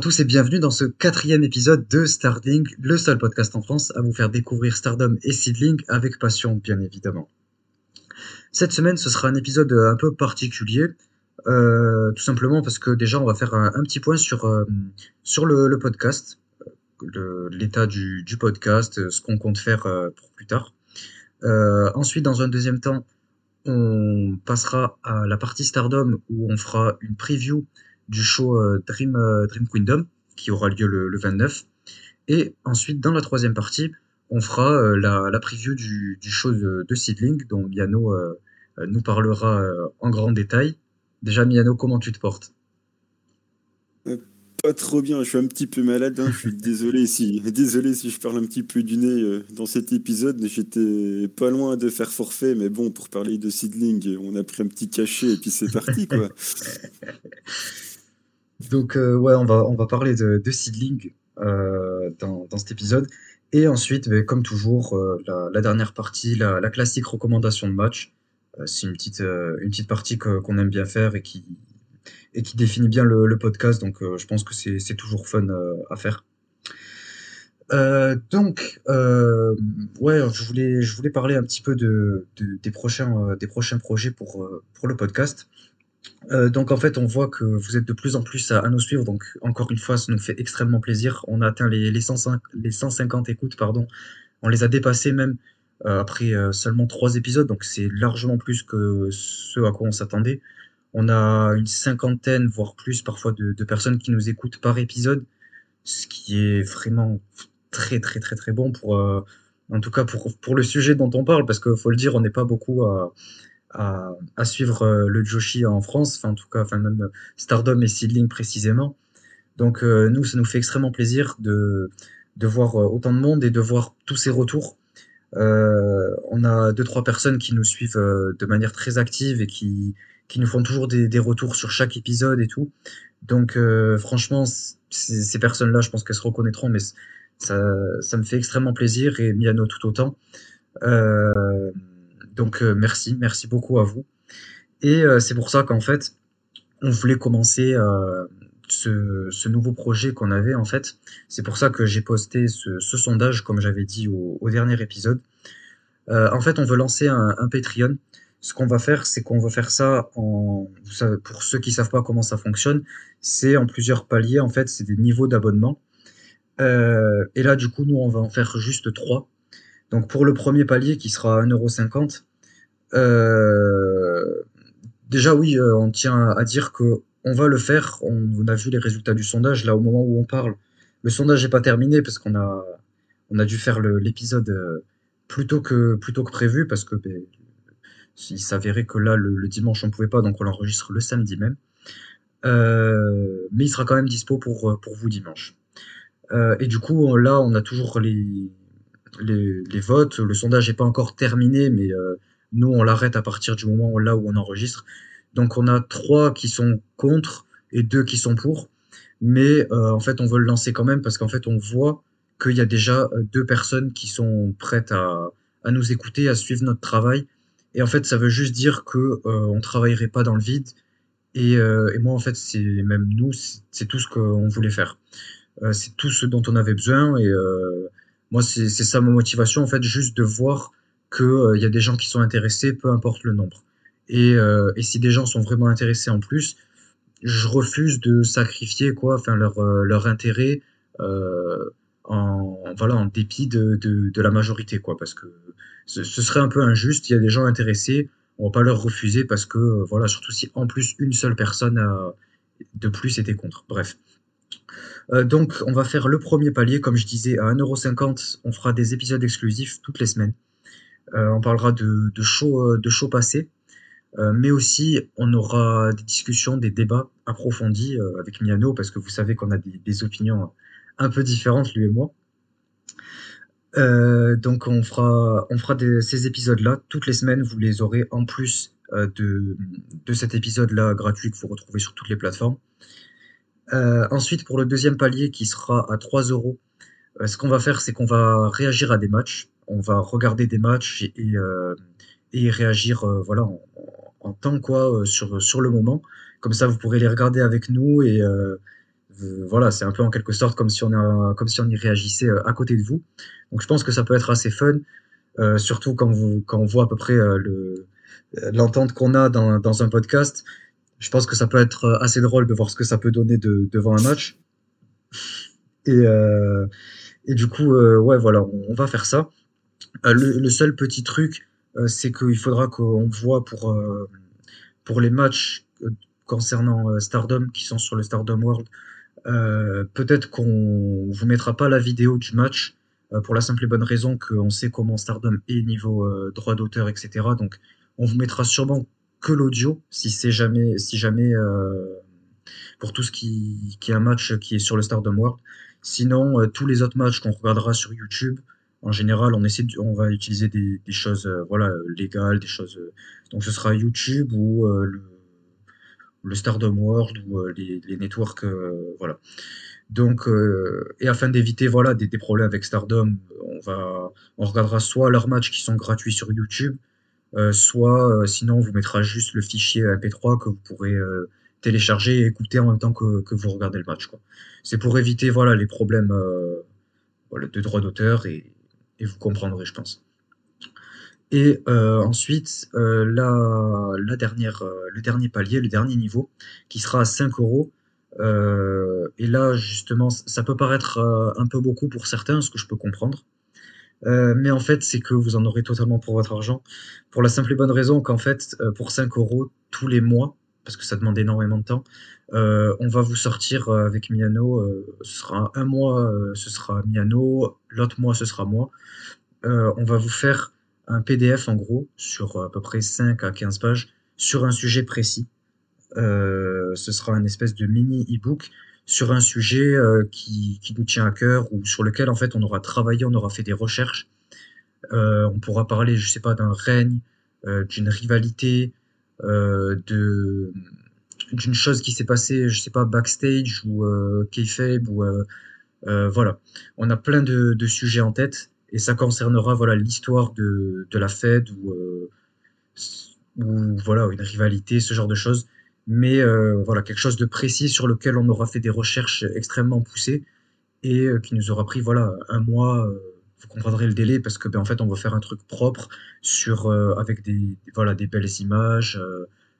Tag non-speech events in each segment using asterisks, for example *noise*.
À tous et bienvenue dans ce quatrième épisode de Starding, le seul podcast en France à vous faire découvrir Stardom et Seedling avec passion, bien évidemment. Cette semaine, ce sera un épisode un peu particulier, euh, tout simplement parce que déjà, on va faire un, petit point sur, euh, sur le, podcast, l'état du, du, podcast, ce qu'on compte faire euh, pour plus tard. ensuite, dans un deuxième temps, on passera à la partie Stardom où on fera une preview du show euh, Dream, euh, Dream Kingdom qui aura lieu le, 29. Et ensuite, dans la troisième partie, on fera euh, la, la preview du, du show de, de, Seedling, dont Miano nous parlera en grand détail. Déjà, Miano, comment tu te portes? Pas trop bien, je suis un petit peu malade, hein. je suis *laughs* désolé si, désolé si je parle un petit peu du nez dans cet épisode, j'étais pas loin de faire forfait, mais bon, pour parler de Seedling, on a pris un petit cachet et puis c'est parti, quoi. *laughs* Donc euh, ouais, on va, on va parler de, de Seedling euh, dans, dans cet épisode. Et ensuite, ben, comme toujours, euh, la, dernière partie, la, la, classique recommandation de match. c'est une petite, une petite partie qu'on aime bien faire et qui, et qui définit bien le, podcast. Donc je pense que c'est toujours fun à faire. Donc, ouais, je voulais, je voulais parler un petit peu de des prochains, des prochains projets pour, pour le podcast. Euh, donc en fait, on voit que vous êtes de plus en plus à, nous suivre. Donc encore une fois, ça nous fait extrêmement plaisir. On a atteint les, les, 105, les 150 écoutes, pardon. On les a dépassés même euh, après euh, seulement trois épisodes. Donc c'est largement plus que ce à quoi on s'attendait. On a une cinquantaine, voire plus parfois de, de, personnes qui nous écoutent par épisode, ce qui est vraiment très très très très bon pour, en tout cas pour, pour le sujet dont on parle, parce qu'il faut le dire, on n'est pas beaucoup à à, à suivre euh, le Joshi en France, enfin en tout cas, enfin même Stardom et Seedling précisément. Donc euh, nous, ça nous fait extrêmement plaisir de, de voir euh, autant de monde et de voir tous ces retours. Euh, on a deux trois personnes qui nous suivent de manière très active et qui qui nous font toujours des, des retours sur chaque épisode et tout. Donc franchement, ces personnes-là, je pense qu'elles se reconnaîtront, mais ça, ça me fait extrêmement plaisir et Miano tout autant. Donc euh, merci, merci beaucoup à vous. Et euh, c'est pour ça qu'en fait, on voulait commencer euh, ce, nouveau projet qu'on avait en fait. C'est pour ça que j'ai posté ce, sondage, comme j'avais dit au, dernier épisode. en fait, on veut lancer un, Patreon. Ce qu'on va faire, c'est qu'on va faire ça en, pour ceux qui savent pas comment ça fonctionne, c'est en plusieurs paliers. En fait, c'est des niveaux d'abonnement. et là, du coup, nous, on va en faire juste trois. Donc pour le premier palier qui sera 1,50€, euh, déjà oui, euh, on tient à dire que on va le faire. On, a vu les résultats du sondage là au moment où on parle. Le sondage n'est pas terminé parce qu'on a on a dû faire l'épisode euh, plus tôt que plus tôt que prévu parce que ben, il s'avérait que là le, dimanche on pouvait pas donc on l'enregistre le samedi même. Euh, mais il sera quand même dispo pour pour vous dimanche. Euh, et du coup là on a toujours les les, votes. Le sondage n'est pas encore terminé, mais euh, nous, on l'arrête à partir du moment là où on enregistre. Donc, on a trois qui sont contre et deux qui sont pour. Mais euh, en fait, on veut le lancer quand même parce qu'en fait, on voit qu'il y a déjà euh, deux personnes qui sont prêtes à, à nous écouter, à suivre notre travail. Et en fait, ça veut juste dire que on travaillerait pas dans le vide. Et, et moi, en fait, c'est même nous, c'est tout ce qu'on voulait faire. c'est tout ce dont on avait besoin. Et moi, c'est ça ma motivation, en fait, juste de voir qu'il euh, y a des gens qui sont intéressés, peu importe le nombre. Et, euh, et, si des gens sont vraiment intéressés en plus, je refuse de sacrifier quoi, enfin leur, euh, leur intérêt en voilà en dépit de, de, la majorité quoi, parce que ce, serait un peu injuste. Il y a des gens intéressés, on va pas leur refuser parce que voilà, surtout si en plus une seule personne a, de plus était contre. Bref. Donc, on va faire le premier palier, comme je disais, à 1,50€. On fera des épisodes exclusifs toutes les semaines. Euh, on parlera de, de show passés, euh, mais aussi on aura des discussions, des débats approfondis avec Miano, parce que vous savez qu'on a des, opinions un peu différentes, lui et moi. donc on fera, ces épisodes-là toutes les semaines. Vous les aurez en plus de, cet épisode-là gratuit que vous retrouvez sur toutes les plateformes. Euh, ensuite, pour le deuxième palier qui sera à 3 euros, euh, ce qu'on va faire, c'est qu'on va réagir à des matchs. On va regarder des matchs et, euh, réagir voilà, en, temps quoi, sur, sur le moment. Comme ça, vous pourrez les regarder avec nous et voilà, c'est un peu en quelque sorte comme si on, comme si on y réagissait à côté de vous. Donc je pense que ça peut être assez fun, surtout quand, vous, quand on voit à peu près le, l'entente qu'on a dans, dans un podcast. Je pense que ça peut être assez drôle de voir ce que ça peut donner de, devant un match. Et, et du coup, ouais, voilà, on, va faire ça. Le, le, seul petit truc, c'est qu'il faudra qu'on voit pour, pour les matchs concernant Stardom qui sont sur le Stardom World, euh, peut-être qu'on vous mettra pas la vidéo du match euh, pour la simple et bonne raison qu'on sait comment Stardom est niveau euh, droit d'auteur, etc. Donc on vous mettra sûrement que l'audio si c'est jamais, si jamais pour tout ce qui, qui est un match qui est sur le Stardom World. Sinon, tous les autres matchs qu'on regardera sur YouTube, en général, on essaie, on va utiliser des, choses, voilà, légales, des choses. donc, ce sera YouTube ou le, le Stardom World ou euh, les, networks, euh, voilà. Donc, euh, et afin d'éviter voilà des, problèmes avec Stardom, on va, on regardera soit leurs matchs qui sont gratuits sur YouTube, soit sinon on vous mettra juste le fichier MP3 que vous pourrez télécharger et écouter en même temps que, que vous regardez le match. C'est pour éviter voilà les problèmes de droit d'auteur et, et, vous comprendrez, je pense. Et euh, ensuite, euh, la, dernière, euh, le dernier palier, le dernier niveau, qui sera à 5 euros. Et là, justement, ça peut paraître un peu beaucoup pour certains, ce que je peux comprendre. mais en fait, c'est que vous en aurez totalement pour votre argent. Pour la simple et bonne raison qu'en fait, pour 5 euros tous les mois, parce que ça demande énormément de temps, on va vous sortir avec Miano. ce sera un mois, ce sera Miano, l'autre mois, ce sera moi. on va vous faire un PDF en gros sur à peu près 5 à 15 pages sur un sujet précis. Euh, ce sera une espèce de mini e-book sur un sujet euh, qui, qui, nous tient à cœur ou sur lequel en fait on aura travaillé, on aura fait des recherches. Euh, on pourra parler, je sais pas, d'un règne, euh, d'une rivalité, euh, de d'une chose qui s'est passée, je sais pas, backstage ou euh, ou voilà. On a plein de, de sujets en tête et ça concernera voilà l'histoire de, de la Fed ou, euh, ou voilà une rivalité, ce genre de choses. Mais euh, voilà quelque chose de précis sur lequel on aura fait des recherches extrêmement poussées et euh, qui nous aura pris voilà un mois. Euh, vous comprendrez le délai parce que ben en fait on va faire un truc propre sur euh, avec des voilà des belles images,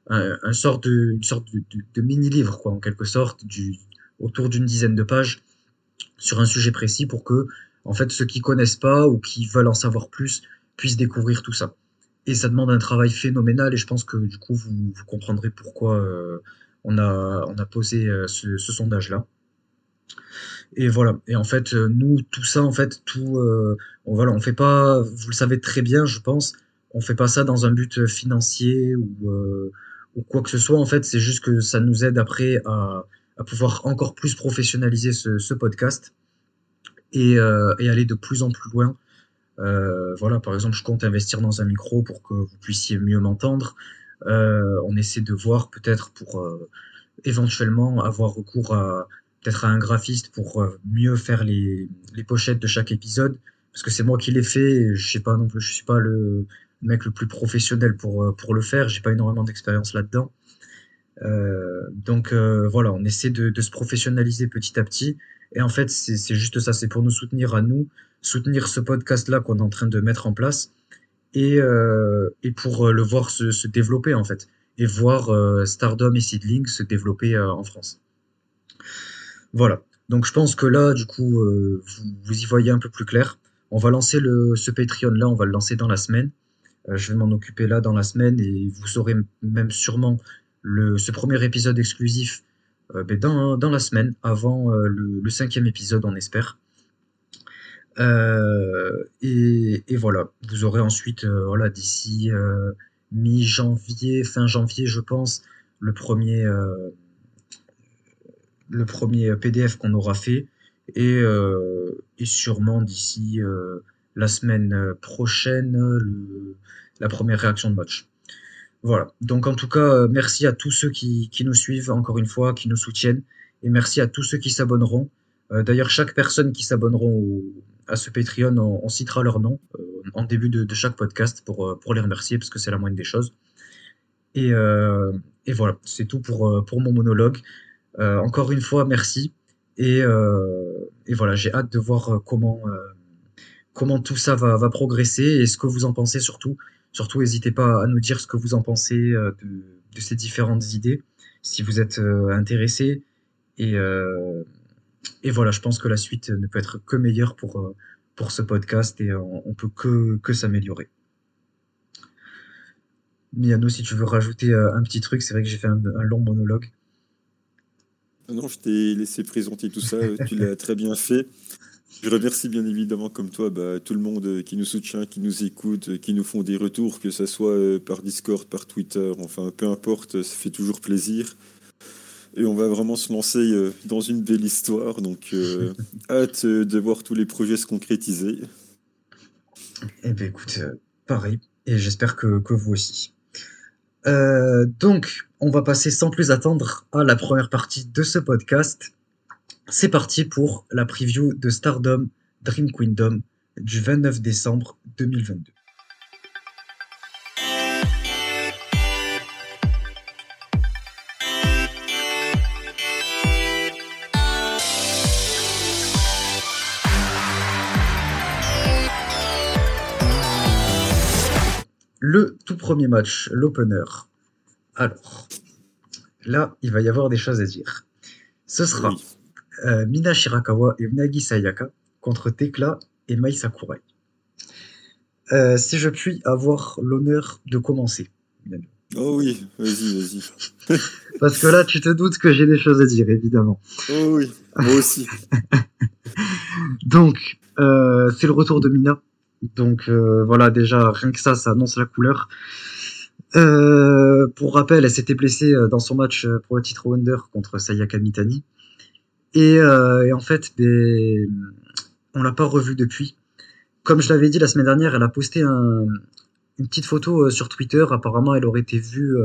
un, un, sort de une sorte de, mini livre quoi en quelque sorte du autour d'une dizaine de pages sur un sujet précis pour que en fait, ceux qui connaissent pas ou qui veulent en savoir plus puissent découvrir tout ça. Et ça demande un travail phénoménal et je pense que du coup, vous, comprendrez pourquoi euh, on, a, on a posé euh, ce, ce sondage-là. Et voilà. Et en fait, euh, nous, tout ça, en fait, tout, euh, on, voilà, on fait pas, vous le savez très bien, je pense, on fait pas ça dans un but financier ou, euh, ou quoi que ce soit. En fait, c'est juste que ça nous aide après à, pouvoir encore plus professionnaliser ce, podcast et, euh, aller de plus en plus loin. Euh, voilà, par exemple, je compte investir dans un micro pour que vous puissiez mieux m'entendre. Euh, on essaie de voir peut-être pour euh, éventuellement avoir recours à peut-être à un graphiste pour euh, mieux faire les, pochettes de chaque épisode parce que c'est moi qui l'ai fait je sais pas non suis pas le mec le plus professionnel pour euh, le faire j'ai pas énormément d'expérience là-dedans. Euh, donc voilà on essaie de, se professionnaliser petit à petit. Et en fait, c'est juste ça, c'est pour nous soutenir à nous, soutenir ce podcast-là qu'on est en train de mettre en place, et, pour le voir se, développer en fait, et voir Stardom et Seedling se développer en France. Voilà. Donc je pense que là, du coup, euh, vous, y voyez un peu plus clair. On va lancer ce Patreon-là, on va le lancer dans la semaine. Euh, je vais m'en occuper là dans la semaine, et vous aurez même sûrement le, ce premier épisode exclusif euh, ben dans, la semaine, avant le, cinquième épisode, on espère. Et, et, voilà, vous aurez ensuite, voilà, d'ici mi-janvier, fin janvier, je pense, le premier, le premier PDF qu'on aura fait. Et, et sûrement d'ici la semaine prochaine, la première réaction de match. Voilà. Donc en tout cas, euh, merci à tous ceux qui, qui, nous suivent, encore une fois, qui nous soutiennent. Et merci à tous ceux qui s'abonneront. Euh, D'ailleurs, chaque personne qui s'abonneront à ce Patreon, on, citera leur nom euh, en début de, de, chaque podcast pour, euh, pour les remercier, parce que c'est la moindre des choses. Et, euh, et voilà, c'est tout pour, pour mon monologue. Encore une fois, merci. Et, et voilà, j'ai hâte de voir comment, comment tout ça va, va progresser et ce que vous en pensez surtout. Surtout, n'hésitez pas à nous dire ce que vous en pensez de, de ces différentes idées, si vous êtes intéressé. Et, et voilà, je pense que la suite ne peut être que meilleure pour, pour ce podcast et on, on peut que, que s'améliorer. Miano, si tu veux rajouter euh, un petit truc, c'est vrai que j'ai fait un, long monologue. Non, je t'ai laissé présenter tout ça, tu l'as très bien fait. Je remercie bien évidemment, comme toi, bah, tout le monde qui nous soutient, qui nous écoute, qui nous font des retours, que ce soit euh, par Discord, par Twitter, enfin peu importe, ça fait toujours plaisir. Et on va vraiment se lancer euh, dans une belle histoire, donc *laughs* hâte de voir tous les projets se concrétiser. Eh bien écoute, pareil, et j'espère que, que vous aussi. Euh, donc, on va passer sans plus attendre à la première partie de ce podcast. C'est parti pour la preview de Stardom Dream Kingdom du 29 décembre 2022. Le tout premier match, l'opener. Alors, là, il va y avoir des choses à dire. Ce sera euh, Mina Shirakawa et Unagi Sayaka contre Tekla et Mai Sakurai. Euh, si je puis avoir l'honneur de commencer. Oh oui, vas-y, vas-y. *laughs* Parce que là, tu te doutes que j'ai des choses à dire, évidemment. Oh oui, moi aussi. *laughs* Donc, euh, c'est le retour de Mina donc euh, voilà, déjà, rien que ça, ça annonce la couleur. Euh, pour rappel, elle s'était blessée euh, dans son match pour le titre Wonder contre Sayaka Mitani. Et, en fait, on l'a pas revue depuis. Comme je l'avais dit la semaine dernière, elle a posté une petite photo sur Twitter. Apparemment, elle aurait été vue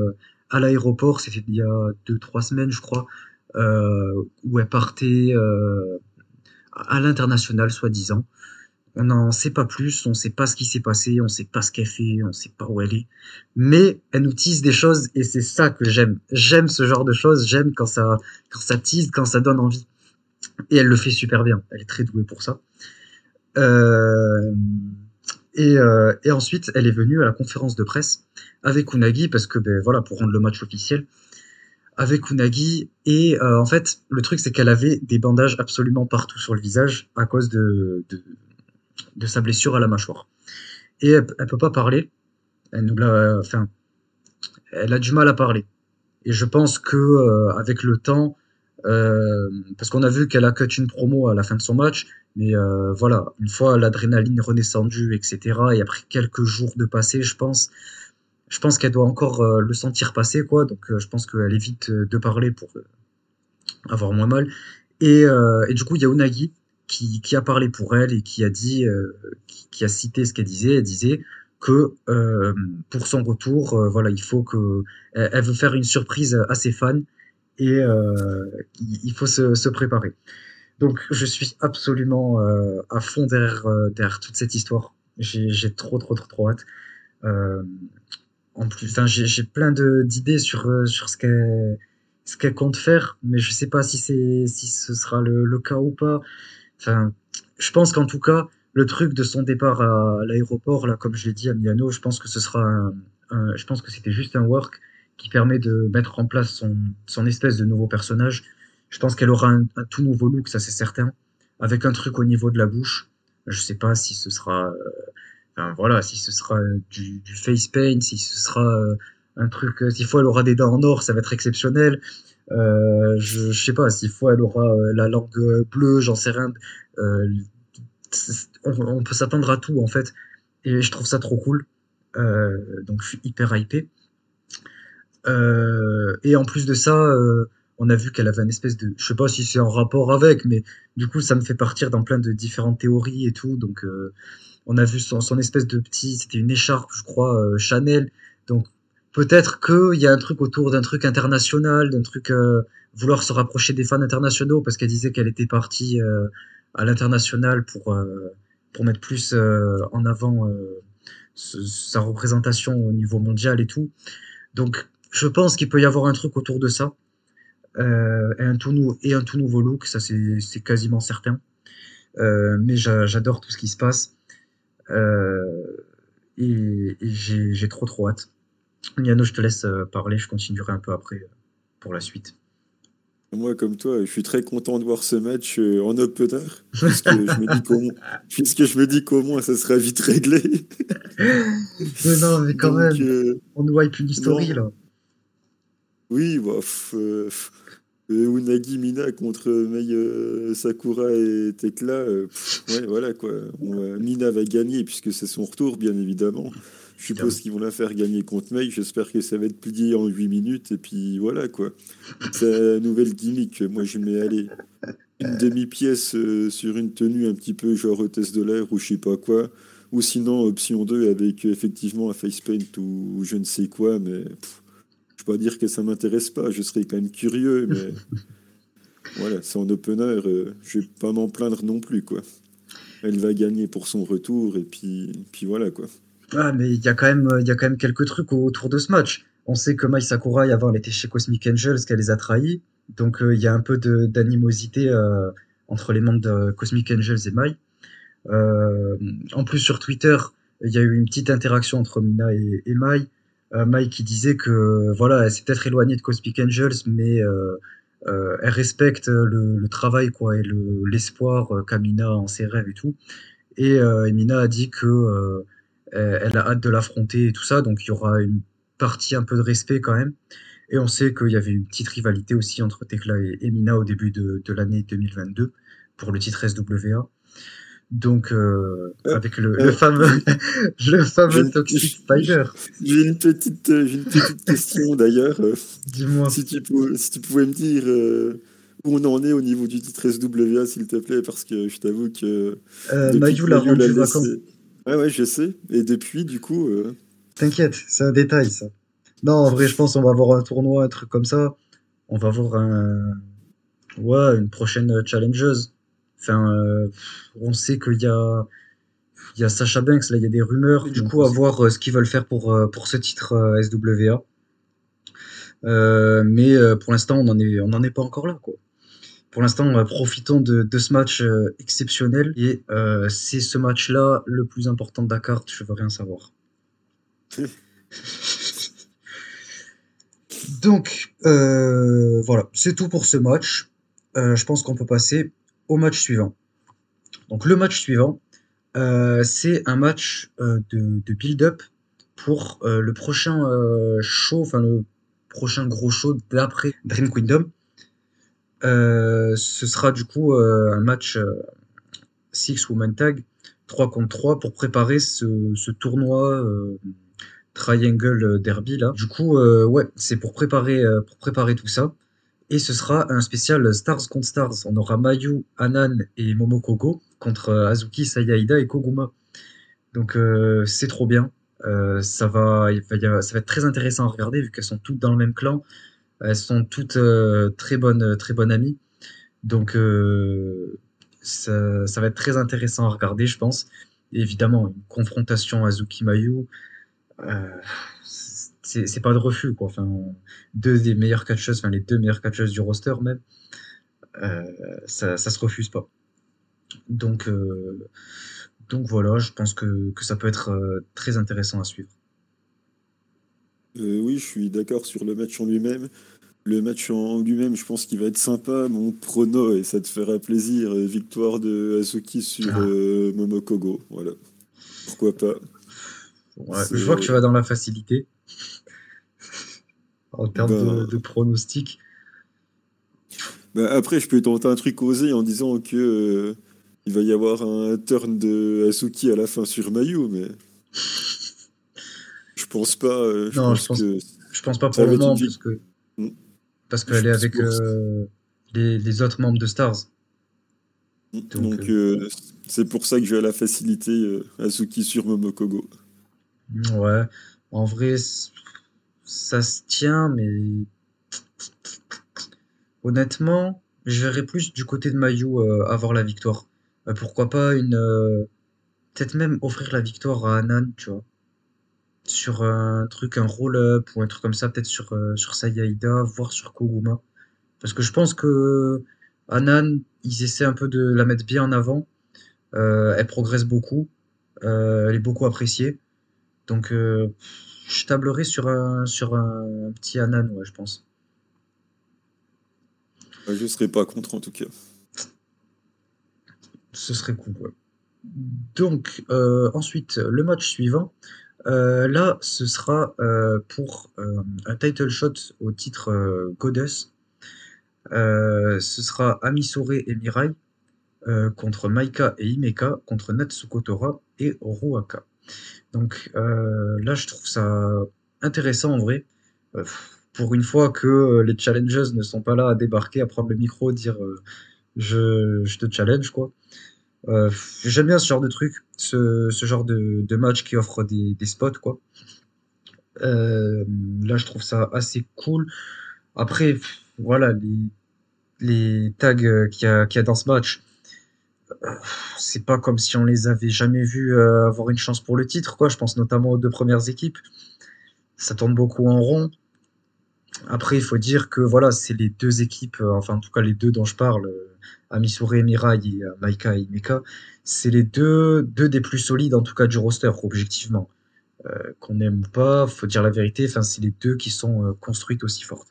à l'aéroport. C'était il y a deux, trois semaines, je crois, où elle partait à l'international, soi-disant. On n'en sait pas plus, on sait pas ce qui s'est passé, on sait pas ce qu'elle fait, on sait pas où elle est. Mais elle nous tease des choses et c'est ça que j'aime. J'aime ce genre de choses, j'aime quand ça, quand tease, quand ça donne envie. Et elle le fait super bien. Elle est très douée pour ça. Euh, et, euh, et, ensuite, elle est venue à la conférence de presse avec Unagi parce que, ben voilà, pour rendre le match officiel, avec Unagi. Et euh, en fait, le truc, c'est qu'elle avait des bandages absolument partout sur le visage à cause de, de sa blessure à la mâchoire. Et elle, ne peut pas parler. Elle a du mal à parler. Et je pense que euh, avec le temps, euh, parce qu'on a vu qu'elle a cut une promo à la fin de son match, mais euh, voilà, une fois l'adrénaline redescendue, etc. Et après quelques jours de passé, je pense, je pense qu'elle doit encore le sentir passer, quoi. Donc je pense qu'elle évite de parler pour avoir moins mal. Et, et du coup, il y a Unagi qui, a parlé pour elle et qui a dit, euh, qui, a cité ce qu'elle disait. Elle disait que euh, pour son retour, euh, voilà, il faut que elle, veut faire une surprise à ses fans et il faut se, préparer. Donc, je suis absolument à fond derrière, derrière toute cette histoire. J'ai trop, trop, trop, trop hâte. en plus, j'ai plein d'idées sur sur ce qu'elle ce compte faire, mais je sais pas si si ce sera le, le cas ou pas. Je pense qu'en tout cas, le truc de son départ à l'aéroport, là, comme je l'ai dit à Miano, je pense que ce sera je pense que c'était juste un work qui permet de mettre en place son, son espèce de nouveau personnage. Je pense qu'elle aura un, tout nouveau look, ça c'est certain, avec un truc au niveau de la bouche. Je sais pas si ce sera, euh, voilà, si ce sera du, du face paint, si ce sera euh, un truc, euh, s'il faut elle aura des dents en or, ça va être exceptionnel. Euh, je, sais pas, s'il faut, elle aura euh, la langue bleue, j'en sais rien. Euh, on, peut s'attendre à tout en fait, et je trouve ça trop cool. donc je suis hyper hypé. et en plus de ça, on a vu qu'elle avait une espèce de, je sais pas si c'est en rapport avec, mais du coup ça me fait partir dans plein de différentes théories et tout. Donc on a vu son, son espèce de petit, c'était une écharpe, je crois, Chanel. Donc peut-être qu'il y a un truc autour d'un truc international, d'un truc euh, vouloir se rapprocher des fans internationaux parce qu'elle disait qu'elle était partie euh, à l'international pour euh, pour mettre plus en avant sa représentation au niveau mondial et tout. Donc je pense qu'il peut y avoir un truc autour de ça. euh, et, un tout et un tout nouveau look, ça c'est quasiment certain. Euh, mais j'a- j'adore tout ce qui se passe. Euh, et et j'ai trop trop hâte. Miano, je te laisse euh, parler, je continuerai un peu après euh, pour la suite. Moi, comme toi, je suis très content de voir ce match euh, en opener, puisque je me dis qu'au moins, *laughs* puisque je me dis qu'au moins ça sera vite réglé. Mais non, mais quand Donc, même, euh, on nous wipe une history non. là. oui, bah, euh, Unagi Mina contre Mei euh, Sakura et Tekla, ouais, voilà quoi. On, Mina va gagner puisque c'est son retour, bien évidemment. Je suppose qu'ils vont la faire gagner contre Mei. J'espère que ça va être plié en 8 minutes et puis voilà quoi. C'est la nouvelle gimmick. Moi, je mets aller une demi-pièce euh, sur une tenue un petit peu genre hôtesse de l'air ou je sais pas quoi. Ou sinon, option 2 avec effectivement un facepaint ou je ne sais quoi, mais pff, je peux pas dire que ça m'intéresse pas. Je serais quand même curieux, mais *laughs* voilà, c'est en opener. euh, je vais pas m'en plaindre non plus, quoi. Elle va gagner pour son retour et puis, puis voilà, quoi. Ah, mais il y a quand même, il y a quand même quelques trucs autour de ce match. On sait que Mai Sakurai, avant, elle était chez Cosmic Angels, qu'elle les a trahis. Donc, euh, il y a un peu d'animosité euh, entre les membres de Cosmic Angels et Mai. Euh, en plus, sur Twitter, il y a eu une petite interaction entre Mina et, et Mai. Euh, Mai qui disait que, voilà, elle s'est peut-être éloignée de Cosmic Angels, mais euh, euh, elle respecte le, le travail, quoi, et le- l'espoir euh, qu'a Mina en ses rêves et tout. Et, euh, et Mina a dit que euh, elle elle a hâte de l'affronter et tout ça, donc il y aura une partie un peu de respect quand même. Et on sait qu'il y avait une petite rivalité aussi entre Tekla et, et Mina au début de, de l'année 2022 pour le titre SWA. Donc, euh, Euh, avec le, euh, le fameux, *laughs* le fameux Toxic Spider. J'ai une petite, euh, une petite question *laughs* d'ailleurs. euh, Dis-moi. si, tu pouvais, si tu pouvais me dire euh, où on en est au niveau du titre SWA, s'il te plaît, parce que je t'avoue que. Euh, Mayu l'a rendu vacant. Ouais, ouais, je sais. Et depuis, du coup. euh, T'inquiète, c'est un détail ça. Non, en vrai, je pense qu'on va avoir un tournoi, un truc comme ça. On va avoir un, ouais, une prochaine challengeuse. Enfin, euh, on sait qu'il y a, il y a Sasha Banks, là, il y a des rumeurs. Du coup, à voir euh, ce qu'ils veulent faire pour, euh, pour ce titre SWA. Euh, mais pour l'instant, on n'en est, on n'en est pas encore là, quoi. Pour l'instant, euh, profitons de, de ce match euh, exceptionnel. Et euh, c'est ce match-là le plus important de la carte, je veux rien savoir. *laughs* Donc, euh, voilà, c'est tout pour ce match. Euh, je pense qu'on peut passer au match suivant. Donc, le match suivant, euh, c'est un match de, de build-up pour le prochain show, enfin le prochain gros show d'après Dream Kingdom. Euh, ce sera du coup euh, un match euh, Six Woman Tag 3 contre 3 pour préparer ce, tournoi euh, Triangle Derby là. Du coup, euh, ouais, c'est pour préparer, euh, pour préparer tout ça. Et ce sera un spécial Stars contre Stars. On aura Mayu, Anan et Momokogo contre euh, Azuki, Sayaida et Koguma. Donc euh, c'est trop bien. Euh, ça va, ça va être très intéressant à regarder vu qu'elles sont toutes dans le même clan. Elles sont toutes euh, très bonnes, très bonnes amies. Donc euh, ça, va être très intéressant à regarder, je pense. Évidemment, une confrontation Azuki-Mayu, euh, c'est c'est pas de refus, quoi. Enfin, deux des meilleures catcheuses, enfin les deux meilleures catcheuses du roster même, euh, ça, ça se refuse pas. Donc, euh, donc voilà, je pense que, que ça peut être euh, très intéressant à suivre. Euh, oui, je suis d'accord sur le match en lui-même. Le match en lui-même, je pense qu'il va être sympa. Mon prono, et ça te fera plaisir, euh, victoire de Azuki sur Ah. euh, Momokogo. Voilà. Pourquoi pas Ouais, je vois que tu vas dans la facilité en termes Ben- de, de pronostics. Bah, après, je peux tenter un truc osé en disant que euh, il va y avoir un turn de Asuki à la fin sur Mayu, mais pense pas. euh, je Non, pense je pense- que Je pense pas pour le moment parce que Mm. parce qu'elle est avec euh, les, les autres membres de Stars. donc euh, c'est pour ça que j'ai la facilité euh, Asuki sur Momokogo. Ouais, en vrai, ça se tient, mais honnêtement, je verrais plus du côté de Mayu euh, avoir la victoire. Euh, pourquoi pas une, euh, peut-être même offrir la victoire à Anan, tu vois, sur un truc, un roll-up ou un truc comme ça, peut-être sur euh, sur Sayaida, voire sur Koguma. Parce que je pense que Anan, ils essaient un peu de la mettre bien en avant. Euh, elle progresse beaucoup. Euh, elle est beaucoup appréciée. Donc, euh, je tablerai sur un, sur un petit Anan, ouais, je pense. Je ne serais pas contre en tout cas. Ce serait cool, ouais. Donc, ensuite, le match suivant. Euh, là, ce sera euh, pour euh, un title shot au titre Goddess. Ce sera Amisore et Mirai contre Maika et Himeka contre Natsuko Tora et Ruaka. Donc là, je trouve ça intéressant en vrai. Pour une fois que les challengers ne sont pas là à débarquer, à prendre le micro, dire je te challenge quoi. Euh, j'aime bien ce genre de truc, ce, ce genre de, de match qui offre des, des spots quoi. Euh, là, je trouve ça assez cool. Après, voilà, les, les tags euh, qu'il y y a dans ce match, c'est pas comme si on les avait jamais vus avoir une chance pour le titre, quoi. Je pense notamment aux deux premières équipes. Ça tourne beaucoup en rond. Après, il faut dire que voilà, c'est les deux équipes, euh, enfin en tout cas les deux dont je parle, euh, Amisure Mirai et euh, Maika et Meka, c'est les deux, des plus solides en tout cas du roster, objectivement. Euh, qu'on aime ou pas, faut dire la vérité, c'est les deux qui sont euh, construites aussi fortes.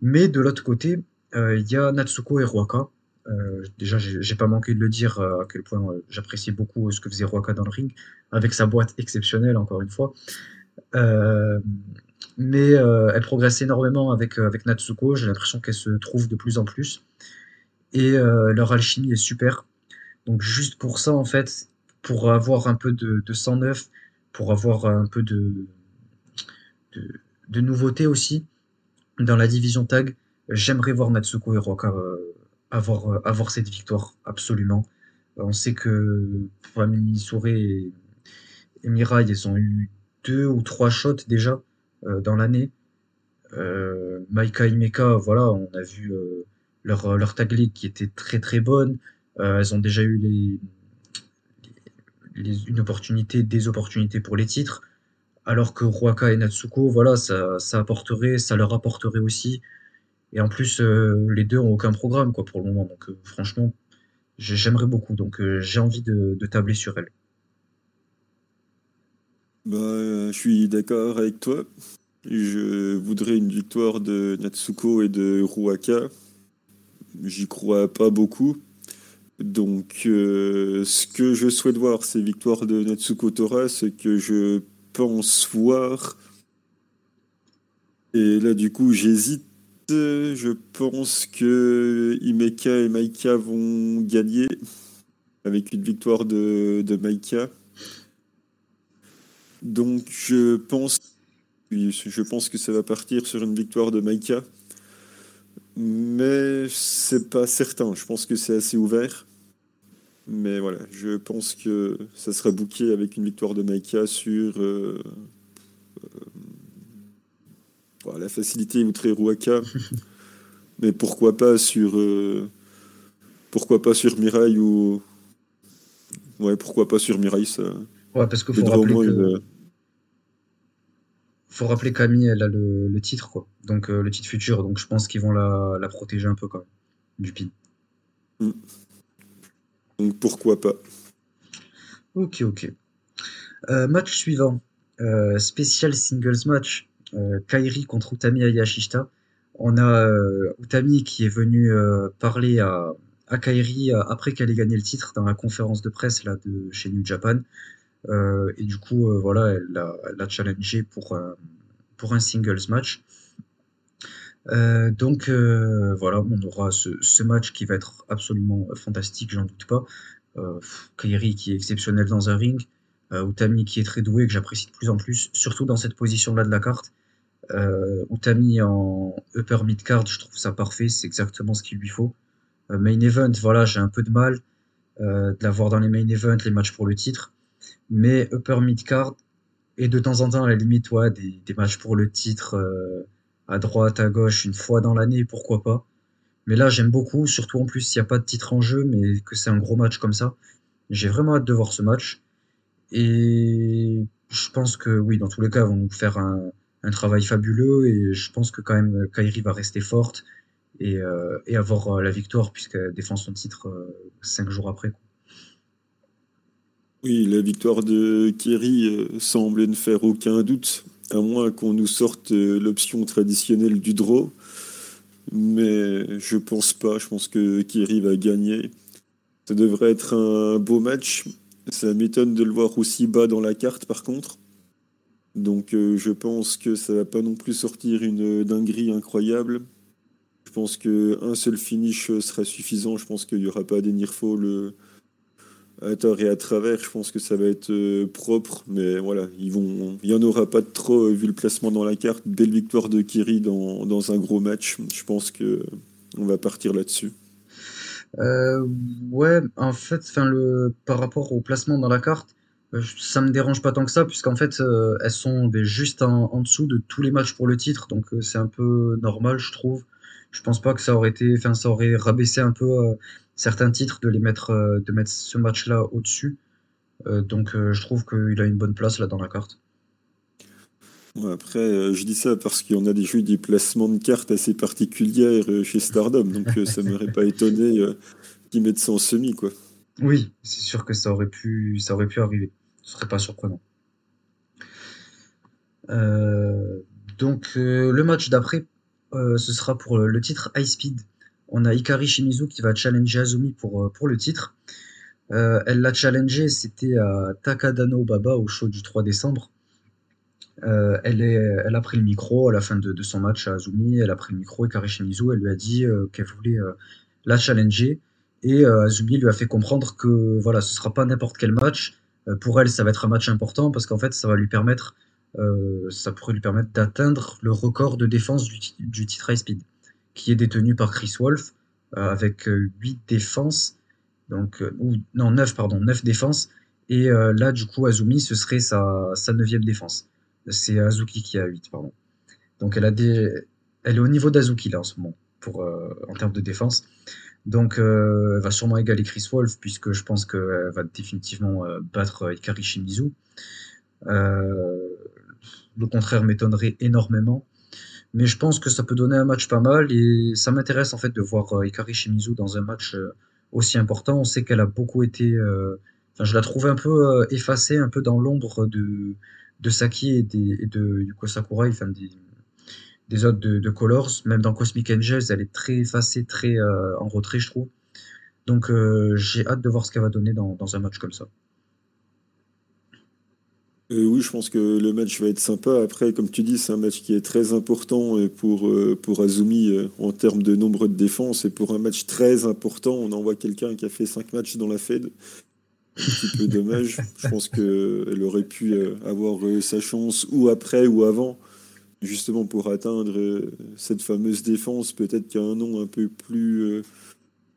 Mais de l'autre côté, euh, il y a Natsuko et Ruaka. Euh, déjà, j'ai pas manqué de le dire euh, à quel point euh, j'appréciais beaucoup euh, ce que faisait Ruaka dans le ring, avec sa boîte exceptionnelle, encore une fois. Mais euh, elle progresse énormément avec, euh, avec Natsuko. J'ai l'impression qu'elle se trouve de plus en plus. Et euh, leur alchimie est super. Donc juste pour ça, en fait, pour avoir un peu de, de sang neuf, pour avoir un peu de, de, nouveauté aussi dans la division tag, j'aimerais voir Natsuko et euh, avoir, avoir cette victoire, absolument. On sait que Famille Souré et, et Mirai, ils ont eu deux ou trois shots déjà dans l'année. Euh, Maika Himeka, voilà, on a vu euh, leur, leur tag league qui était très très bonne. Euh, elles ont déjà eu les, une opportunité, des opportunités pour les titres. Alors que Ruaka et Natsuko, voilà, ça, ça apporterait, ça leur apporterait aussi. Et en plus, euh, les deux ont aucun programme, quoi, pour le moment. Donc, euh, franchement, j'ai- j'aimerais beaucoup. Donc, euh, j'ai envie de, de tabler sur elle. Bah, euh, je suis d'accord avec toi. Je voudrais une victoire de Natsuko et de Ruaka. J'y crois pas beaucoup. Donc, euh, ce que je souhaite voir, c'est victoire de Natsuko Tora, ce que je pense voir. Et là, du coup, j'hésite. Je pense que Himeka et Maika vont gagner avec une victoire de, de Maika. Donc, je pense, oui, je pense que ça va partir sur une victoire de Maika. Mais c'est pas certain. Je pense que c'est assez ouvert. Mais voilà, je pense que ça sera booké avec une victoire de Maika sur euh, voilà, la facilité outre Ruaka. *laughs* Mais pourquoi pas sur euh, pourquoi pas sur Mirai ou ouais pourquoi pas sur Mirai ça Ouais, parce qu'il faut rappeler que, une- faut rappeler qu'Ami, elle a le, le titre, quoi. Donc, euh, le titre futur. Donc, je pense qu'ils vont la, la protéger un peu, quand même, du pin. donc pourquoi pas. Ok, ok. Euh, match suivant. Euh, spécial singles match. Euh, Kairi contre Utami Hayashishita. On a Utami qui est venu parler à, à Kairi après qu'elle ait gagné le titre dans la conférence de presse là, de chez New Japan. Euh, et du coup, euh, voilà, elle l'a elle challengé pour, un- pour un singles match. Euh, donc euh, voilà, on aura ce, match qui va être absolument fantastique, j'en doute pas. Euh, Kairi qui est exceptionnel dans un ring, euh, Utami qui est très doué, que j'apprécie de plus en plus, surtout dans cette position-là de la carte. Euh, Utami en upper mid card, je trouve ça parfait, c'est exactement ce qu'il lui faut. Euh, main event, voilà, j'ai un peu de mal euh, de l'avoir dans les main events, les matchs pour le titre, mais upper mid card et de temps en temps à la limite, ouais, des, des matchs pour le titre euh, à droite, à gauche, une fois dans l'année, pourquoi pas. Mais là, j'aime beaucoup, surtout en plus s'il n'y a pas de titre en jeu, mais que c'est un gros match comme ça. J'ai vraiment hâte de voir ce match. Et je pense que oui, dans tous les cas, ils vont nous faire un, travail fabuleux. Et je pense que quand même, Kairi va rester forte. et, et avoir la victoire puisqu'elle défend son titre cinq jours après. Oui, la victoire de Kerry semble ne faire aucun doute, à moins qu'on nous sorte l'option traditionnelle du draw. Mais je pense pas, je pense que Kerry va gagner. Ça devrait être un beau match. Ça m'étonne de le voir aussi bas dans la carte par contre. Donc euh, je pense que ça va pas non plus sortir une dinguerie incroyable. Je pense qu'un seul finish sera suffisant. Je pense qu'il n'y aura pas des nearfall euh, à tort et à travers. Je pense que ça va être euh, propre. Mais voilà, ils vont, il n'y en aura pas de trop vu le placement dans la carte. Belle victoire de Kiri dans, un gros match. Je pense que on va partir là-dessus. Euh, ouais, en fait, enfin le par rapport au placement dans la carte, euh, ça me dérange pas tant que ça, puisqu'en fait, euh, elles sont ben, juste en, en, dessous de tous les matchs pour le titre, donc c'est un peu normal, je trouve. Je pense pas que ça aurait été, enfin, ça aurait rabaissé un peu certains titres de les mettre, de mettre ce match-là au-dessus. donc, je trouve qu'il a une bonne place là dans la carte. Après, je dis ça parce qu'il y en a des des placements de cartes assez particuliers chez Stardom, donc ça ne m'aurait pas étonné qu'ils mettent ça en semi, quoi. Oui, c'est sûr que ça aurait pu, ça aurait pu arriver. Ce serait pas surprenant. Euh, donc le match d'après, ce sera pour le titre High Speed. On a Ikari Shimizu qui va challenger Azumi pour, pour le titre. elle l'a challengé, c'était à Takadano Baba au show du 3 décembre. Euh, elle, a pris le micro à la fin de, son match à Azumi, elle a pris le micro et Shimizu, elle lui a dit euh, qu'elle voulait euh, la challenger. Et Azumi lui a fait comprendre que voilà, ce sera pas n'importe quel match. pour elle, ça va être un match important parce qu'en fait, ça va lui permettre, ça pourrait lui permettre d'atteindre le record de défense du titre High Speed, qui est détenu par Chris Wolf avec 8 défenses, donc ou non 9 pardon, 9 défenses. Et là, du coup, Azumi, ce serait sa, sa neuvième défense. C'est Azuki qui a 8, pardon. Donc elle, a des... elle est au niveau d'Azuki là en ce moment, pour, euh, en termes de défense. Donc euh, elle va sûrement égaler Chris Wolf, puisque je pense qu'elle va définitivement euh, battre Ikari Shimizu. le contraire m'étonnerait énormément. Mais je pense que ça peut donner un match pas mal et ça m'intéresse en fait de voir Ikari Shimizu dans un match aussi important. On sait qu'elle a beaucoup été. Enfin, je la trouve un peu effacée, un peu dans l'ombre de, de Saki et, de Yuko Sakurai, enfin des, des autres de, Colors. Même dans Cosmic Angels, elle est très effacée, très euh, en retrait, je trouve. Donc euh, j'ai hâte de voir ce qu'elle va donner dans, un match comme ça. Euh, oui, je pense que le match va être sympa. Après, comme tu dis, c'est un match qui est très important pour, pour Azumi en termes de nombre de défenses. Et pour un match très important, on envoie quelqu'un qui a fait 5 matchs dans la Fed un petit peu dommage. Je pense qu'elle aurait pu euh, avoir euh, sa chance ou après ou avant, justement pour atteindre euh, cette fameuse défense. Peut-être qu'un nom un peu plus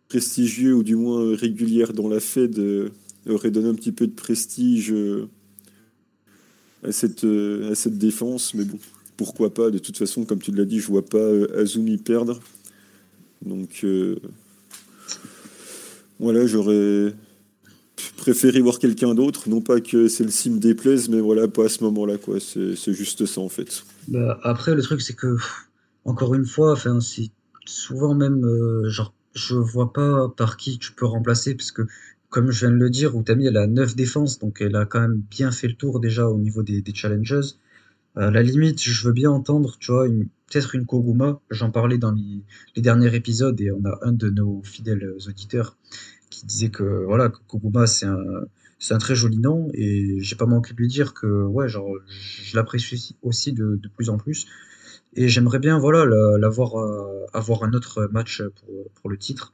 prestigieux ou du moins régulière dans la Fed aurait donné un petit peu de prestige à cette, à cette défense. Mais bon, pourquoi pas De toute façon, comme tu l'as dit, je vois pas Azumi perdre. Donc voilà, j'aurais préféré voir quelqu'un d'autre. Non pas que celle-ci me déplaise, mais voilà, pas à ce moment-là, quoi. C'est juste ça, en fait. Bah, après, le truc, c'est que, encore une fois, enfin, c'est souvent même, euh, genre, je vois pas par qui tu peux remplacer, parce que, comme je viens de le dire, Utami, elle a 9 défenses, donc elle a quand même bien fait le tour déjà au niveau des, des challenges. À la limite, je veux bien entendre, tu vois, peut-être une Koguma. J'en parlais dans les, derniers épisodes et on a un de nos fidèles auditeurs qui disait que voilà, Koguma c'est un un très joli nom et j'ai pas manqué de lui dire que ouais, genre je l'apprécie aussi de, de, plus en plus et j'aimerais bien voilà l'avoir euh, avoir un autre match pour, pour le titre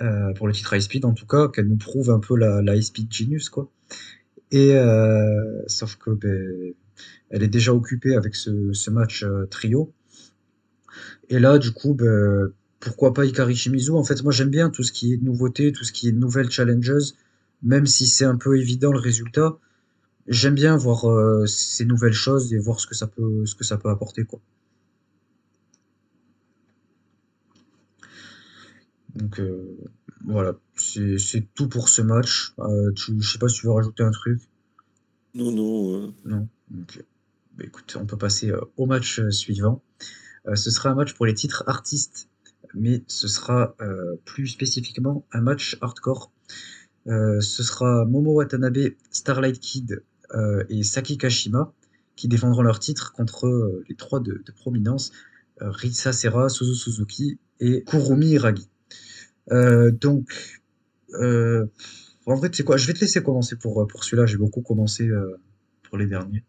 euh, pour le titre High Speed en tout cas qu'elle nous prouve un peu la, High Speed Genius quoi et euh, sauf que ben, elle est déjà occupée avec ce, match euh, trio et là du coup ben, pourquoi pas Ikari Shimizu? En fait, moi j'aime bien tout ce qui est nouveauté, tout ce qui est nouvelles challenges, même si c'est un peu évident le résultat. J'aime bien voir ces nouvelles choses et voir ce que ça peut, ce que ça peut apporter, quoi. Donc euh, voilà, c'est tout pour ce match. Euh, tu, je sais pas si tu veux rajouter un truc. Non, non. Non. Ok. Bah, écoute, on peut passer au match suivant. ce sera un match pour les titres artistes mais ce sera plus spécifiquement un match hardcore. ce sera Momo Watanabe, Starlight Kid et Saki Kashima qui défendront leur titre contre les trois de, de prominence, Risa Serra, Suzu Suzuki et Kurumi Iragi. Donc, en vrai, tu sais quoi, je vais te laisser commencer pour, pour celui-là. J'ai beaucoup commencé pour les derniers.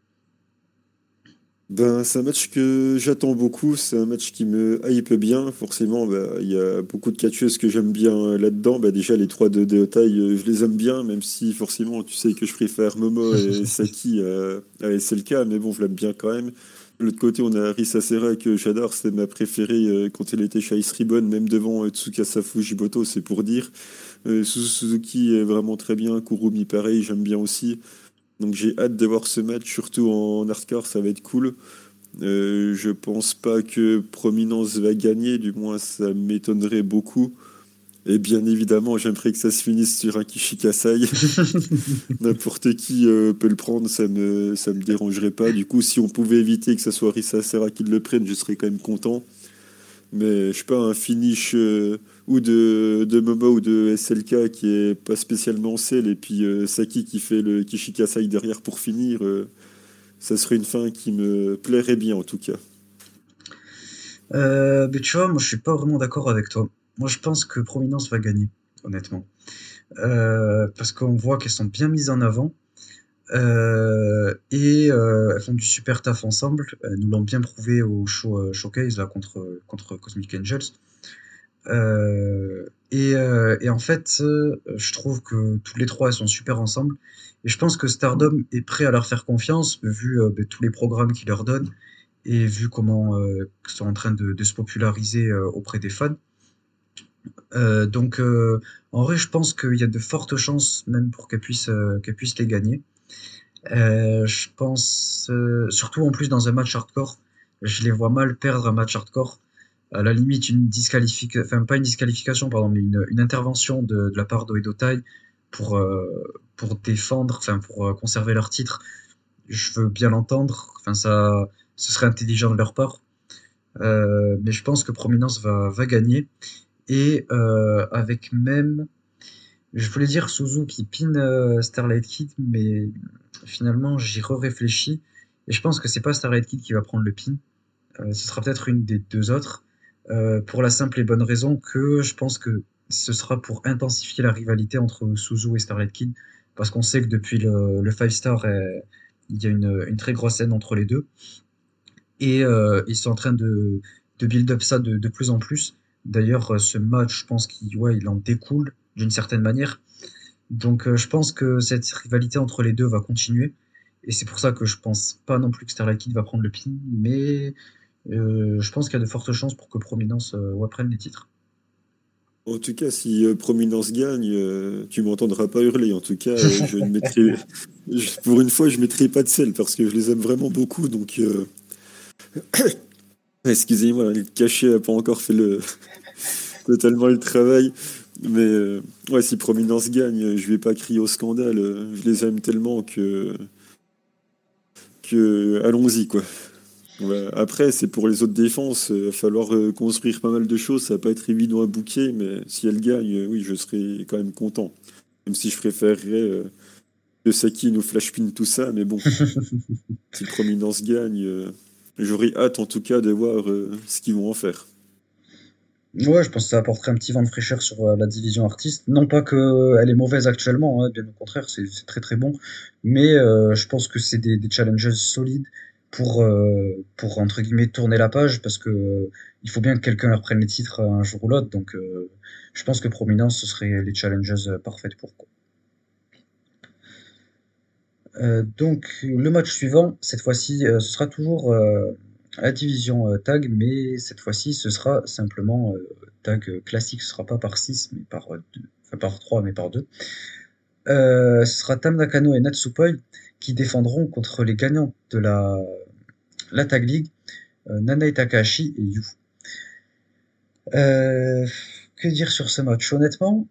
Ben, c'est un match que j'attends beaucoup, c'est un match qui me hype bien. Forcément, ben, il y a beaucoup de catcheuses que j'aime bien euh, là-dedans. Ben, déjà, les trois de Deotai, euh, je les aime bien, même si forcément, tu sais que je préfère Momo et *laughs* Saki à, SLK, mais bon, je l'aime bien quand même. De l'autre côté, on a Risa Serra que j'adore, c'est ma préférée euh, quand elle était chez Ice même devant Tsukasa Fujiboto, c'est pour dire. Suzuki est vraiment très bien, Kurumi pareil, j'aime bien aussi. Donc j'ai hâte de voir ce match, surtout en hardcore, ça va être cool. Euh, je pense pas que Prominence va gagner, du moins ça m'étonnerait beaucoup. Et bien évidemment, j'aimerais que ça se finisse sur un Kishikasai. *laughs* N'importe qui euh, peut le prendre, ça me, ça me dérangerait pas. Du coup, si on pouvait éviter que ce soit Risa Serra qui le prenne, je serais quand même content. Mais je sais pas, un finish euh, ou de, de Momo ou de SLK qui est pas spécialement sel, et puis euh, Saki qui fait le Kishikasai derrière pour finir, ça serait une fin qui me plairait bien en tout cas. mais tu vois, moi je suis pas vraiment d'accord avec toi. Moi je pense que Prominence va gagner, honnêtement. parce qu'on voit qu'elles sont bien mises en avant. Euh, et euh, elles font du super taf ensemble. Elles nous l'ont bien prouvé au show, euh, showcase là, contre, contre Cosmic Angels. Et, en fait, je trouve que tous les trois elles sont super ensemble. Et je pense que Stardom est prêt à leur faire confiance, vu ben, tous les programmes qu'ils leur donnent et vu comment ils sont en train de se populariser auprès des fans. Donc, en vrai, je pense qu'il y a de fortes chances, même pour qu'elles puissent, qu'elles puissent les gagner. Euh, je pense, euh, surtout en plus dans un match hardcore, je les vois mal perdre un match hardcore. À la limite, une disqualification, enfin pas une disqualification, pardon, mais une, intervention de, la part d'Oedo Tai pour, euh, pour défendre, enfin pour conserver leur titre. Je veux bien l'entendre, enfin ça, ce serait intelligent de leur part. mais je pense que Prominence va gagner. Et avec même, je voulais dire Suzu qui pin Starlight Kid, mais finalement, j'y réfléchis et je pense que c'est pas Starlight Kid qui va prendre le pin. Euh, ce sera peut-être une des deux autres, euh, pour la simple et bonne raison que je pense que ce sera pour intensifier la rivalité entre Suzu et Starlight Kid, parce qu'on sait que depuis le, le Five Star, euh, il y a une, très grosse scène entre les deux, et euh, ils sont en train de, build up ça de plus en plus. D'ailleurs, ce match, je pense qu'il ouais, il en découle d'une certaine manière. Donc euh, je pense que cette rivalité entre les deux va continuer. Et c'est pour ça que je pense pas non plus que Starlight Kid va prendre le pin, mais euh, je pense qu'il y a de fortes chances pour que Prominence euh, prenne les titres. En tout cas, si Prominence gagne, tu m'entendras pas hurler. En tout cas, *laughs* je ne mettrai, pour une fois, je mettrai pas de sel parce que je les aime vraiment beaucoup. Donc, excusez-moi, le cachet n'a pas encore fait le *laughs* totalement le travail. Mais euh, ouais, si Prominence gagne, je vais pas crier au scandale. Je les aime tellement que. que. Allons-y, quoi. Après, c'est pour les autres défenses. Il va falloir euh, construire pas mal de choses. Ça va pas être évident à bouquer, mais si elle gagne, oui, je serai quand même content. Même si je préférerais euh, que Saki nous flashpin tout ça, mais bon. *laughs* si Prominence gagne, j'aurai hâte en tout cas de voir ce qu'ils vont en faire. Ouais, je pense que ça apporterait un petit vent de fraîcheur sur euh, la division artiste. Non pas qu'elle est mauvaise actuellement, hein, bien au contraire, c'est très très bon. Mais euh, je pense que c'est des, des challenges solides pour, euh, pour entre guillemets tourner la page parce que il faut bien que quelqu'un leur prenne les titres un jour ou l'autre. Donc je pense que Prominence, ce serait les challenges parfaites pour quoi. Donc le match suivant, cette fois-ci, ce sera toujours la division euh, tag, mais cette fois-ci, ce sera simplement euh, tag classique. Ce sera pas par 6, mais par 2. Enfin, par 3, mais par 2. Euh, ce sera Tam Nakano et Natsupoi qui défendront contre les gagnants de la, la Tag League, euh, Nana Takahashi et Yu. Euh, que dire sur ce match? Honnêtement,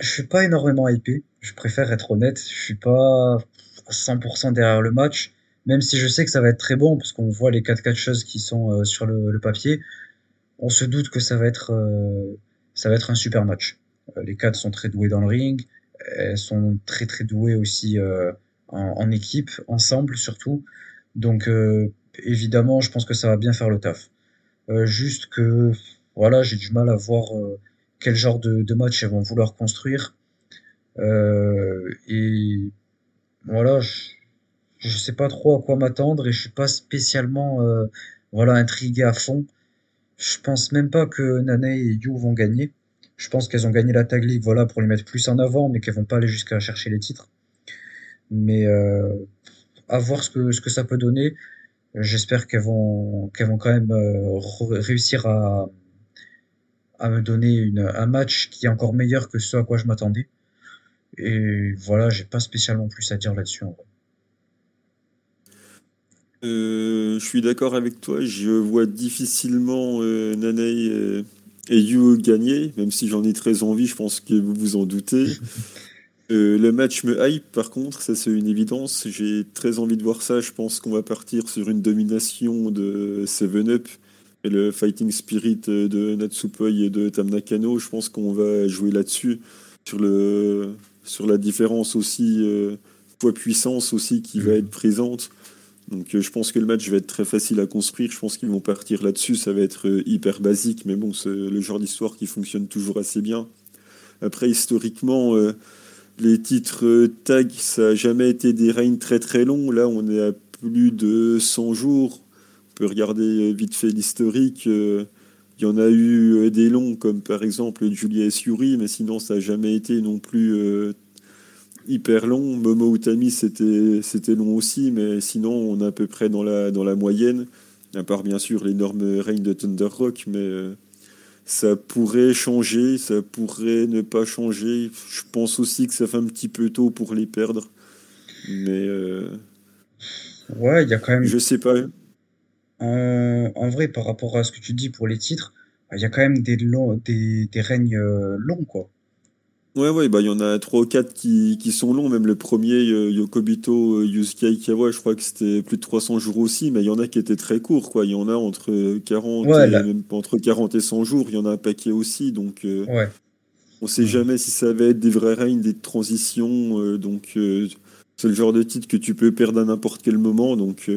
je suis pas énormément hypé. Je préfère être honnête. Je suis pas 100% derrière le match même si je sais que ça va être très bon, parce qu'on voit les quatre catcheuses qui sont euh, sur le, papier. on se doute que ça va être, ça va être un super match. les quatre sont très doués dans le ring, elles sont très très douées aussi en, équipe, ensemble surtout. Donc évidemment, je pense que ça va bien faire le taf. juste que voilà, j'ai du mal à voir quel genre de, match elles vont vouloir construire. Euh, et voilà, je, je sais pas trop à quoi m'attendre et je suis pas spécialement euh, voilà intrigué à fond. Je pense même pas que Nane et Yu vont gagner. Je pense qu'elles ont gagné la Tag League voilà pour les mettre plus en avant, mais qu'elles vont pas aller jusqu'à chercher les titres. Mais euh, à voir ce que ça peut donner. J'espère qu'elles vont vont quand même euh, réussir à me donner un match qui est encore meilleur que ce à quoi je m'attendais. Et voilà, j'ai pas spécialement plus à dire là-dessus en vrai. Euh, je suis d'accord avec toi, je vois difficilement euh, Nanae et Yu gagner, même si j'en ai très envie, je pense que vous vous en doutez. *laughs* Euh, le match me hype par contre, ça c'est une évidence, j'ai très envie de voir ça, je pense qu'on va partir sur une domination de 7-Up et le fighting spirit de Natsupoi et de Tam Nakano, je pense qu'on va jouer là-dessus, sur, le, sur la différence aussi, euh, poids-puissance aussi qui va mhm. être présente. Donc euh, je pense que le match va être très facile à construire, je pense qu'ils vont partir là-dessus, ça va être euh, hyper basique, mais bon, c'est le genre d'histoire qui fonctionne toujours assez bien. Après, historiquement, les titres tag, ça n'a jamais été des règnes très très longs. Là, on est à plus de 100 jours peut regarder vite fait l'historique. Euh, il y en a eu euh, des longs, comme par exemple Julius Yuri, mais sinon ça n'a jamais été non plus hyper long. Momo Utami, c'était, c'était long aussi, mais sinon on est à peu près dans la, dans la moyenne, à part bien sûr l'énorme règne de Thunder Rock, mais ça pourrait changer, ça pourrait ne pas changer. Je pense aussi que ça fait un petit peu tôt pour les perdre, mais... ouais, il y a quand même... Je sais pas. En, en vrai, par rapport à ce que tu dis pour les titres, bah, il y a quand même des, longs, des, des règnes euh, longs, quoi. Ouais, ouais, bah il y en a trois ou quatre qui, qui sont longs. Même le premier, Yokobito, Yusuke Aikawa, je crois que c'était plus de 300 jours aussi, mais il y en a qui étaient très courts, quoi. Il y en a entre 40, et, même entre 40 et 100 jours, il y en a un paquet aussi, donc euh, ouais. on sait jamais si ça va être des vrais règnes, des transitions, euh, donc c'est le genre de titre que tu peux perdre à n'importe quel moment, donc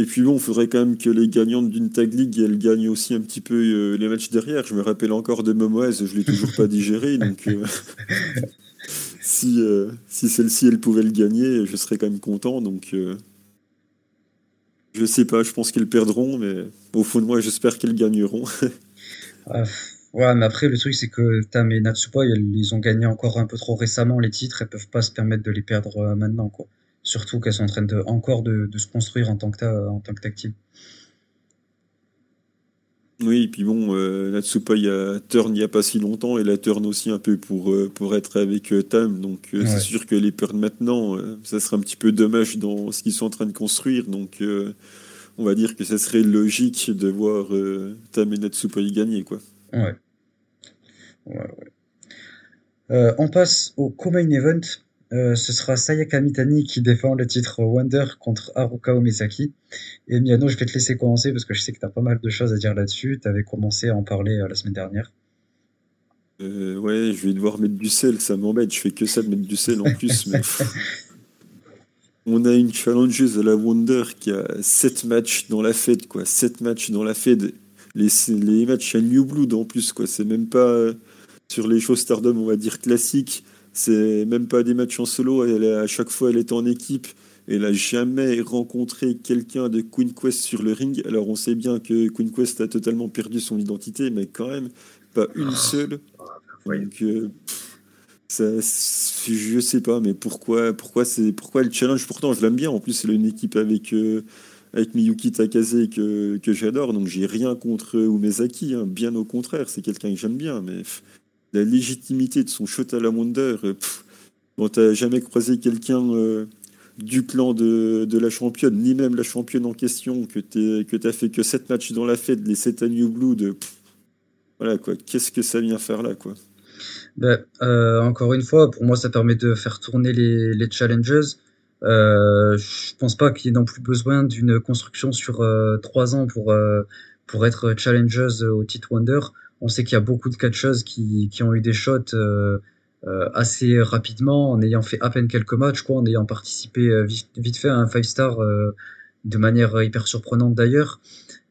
et puis bon, il faudrait quand même que les gagnantes d'une tag league, elles gagnent aussi un petit peu euh, les matchs derrière. Je me rappelle encore de Momoez, je l'ai toujours pas digéré, donc euh, *laughs* si, euh, si celle-ci, elle pouvait le gagner, je serais quand même content. Donc je sais pas, je pense qu'elles perdront, mais au fond de moi, j'espère qu'elles gagneront. *laughs* Ouais, mais après, le truc, c'est que Tam et Natsupa, ils ont gagné encore un peu trop récemment les titres, elles peuvent pas se permettre de les perdre maintenant, quoi. Surtout qu'elles sont en train de, encore de, se construire en tant que, en tant que tag team. Oui, et puis bon, euh, Natsupa, il y a Turn il n'y a pas si longtemps, et la Turn aussi un peu pour, euh, pour être avec euh, Tam. Donc c'est sûr que les perdre maintenant, ça serait un petit peu dommage dans ce qu'ils sont en train de construire. Donc on va dire que ça serait logique de voir Tam et Natsupa y gagner. Quoi. Ouais. ouais, ouais. on passe au co-main event. Euh, ce sera Sayaka Mitani qui défend le titre Wonder contre Haruka Omezaki. Et Miano, je vais te laisser commencer parce que je sais que tu as pas mal de choses à dire là-dessus. Tu avais commencé à en parler euh, la semaine dernière. Euh, ouais, je vais devoir mettre du sel, ça m'embête. Je fais que ça de mettre du sel en plus. mais... *laughs* On a une challengeuse à la Wonder qui a 7 matchs dans la Fed, quoi. 7 matchs dans la Fed. Les, les matchs à New Blood en plus, quoi. C'est même pas sur les shows Stardom, on va dire classiques c'est même pas des matchs en solo. Elle, à chaque fois, elle est en équipe. Elle n'a jamais rencontré quelqu'un de Queen Quest sur le ring. Alors, on sait bien que Queen Quest a totalement perdu son identité, mais quand même, pas une seule. Donc, euh, ça, je sais pas, mais pourquoi, pourquoi, c'est, pourquoi le challenge? Pourtant, je l'aime bien. En plus, elle a une équipe avec, euh, avec Miyuki Takase que, que j'adore. Donc, j'ai rien contre Umezaki. Hein. Bien au contraire, c'est quelqu'un que j'aime bien. Mais la légitimité de son shot à la Wonder. Euh, bon, t'as jamais croisé quelqu'un euh, du clan de, la championne, ni même la championne en question, que tu que fait que 7 matchs dans la fête, les 7 à New Blue, voilà quoi, qu'est-ce que ça vient faire là quoi? Ben, euh, Encore une fois, pour moi, ça permet de faire tourner les, les challenges. Euh, je pense pas qu'il y ait non plus besoin d'une construction sur 3 ans pour, pour être challengers au titre Wonder. On sait qu'il y a beaucoup de catcheuses qui, qui ont eu des shots euh, euh, assez rapidement, en ayant fait à peine quelques matchs, quoi, en ayant participé euh, vite, vite, fait à un 5-star de manière hyper surprenante d'ailleurs.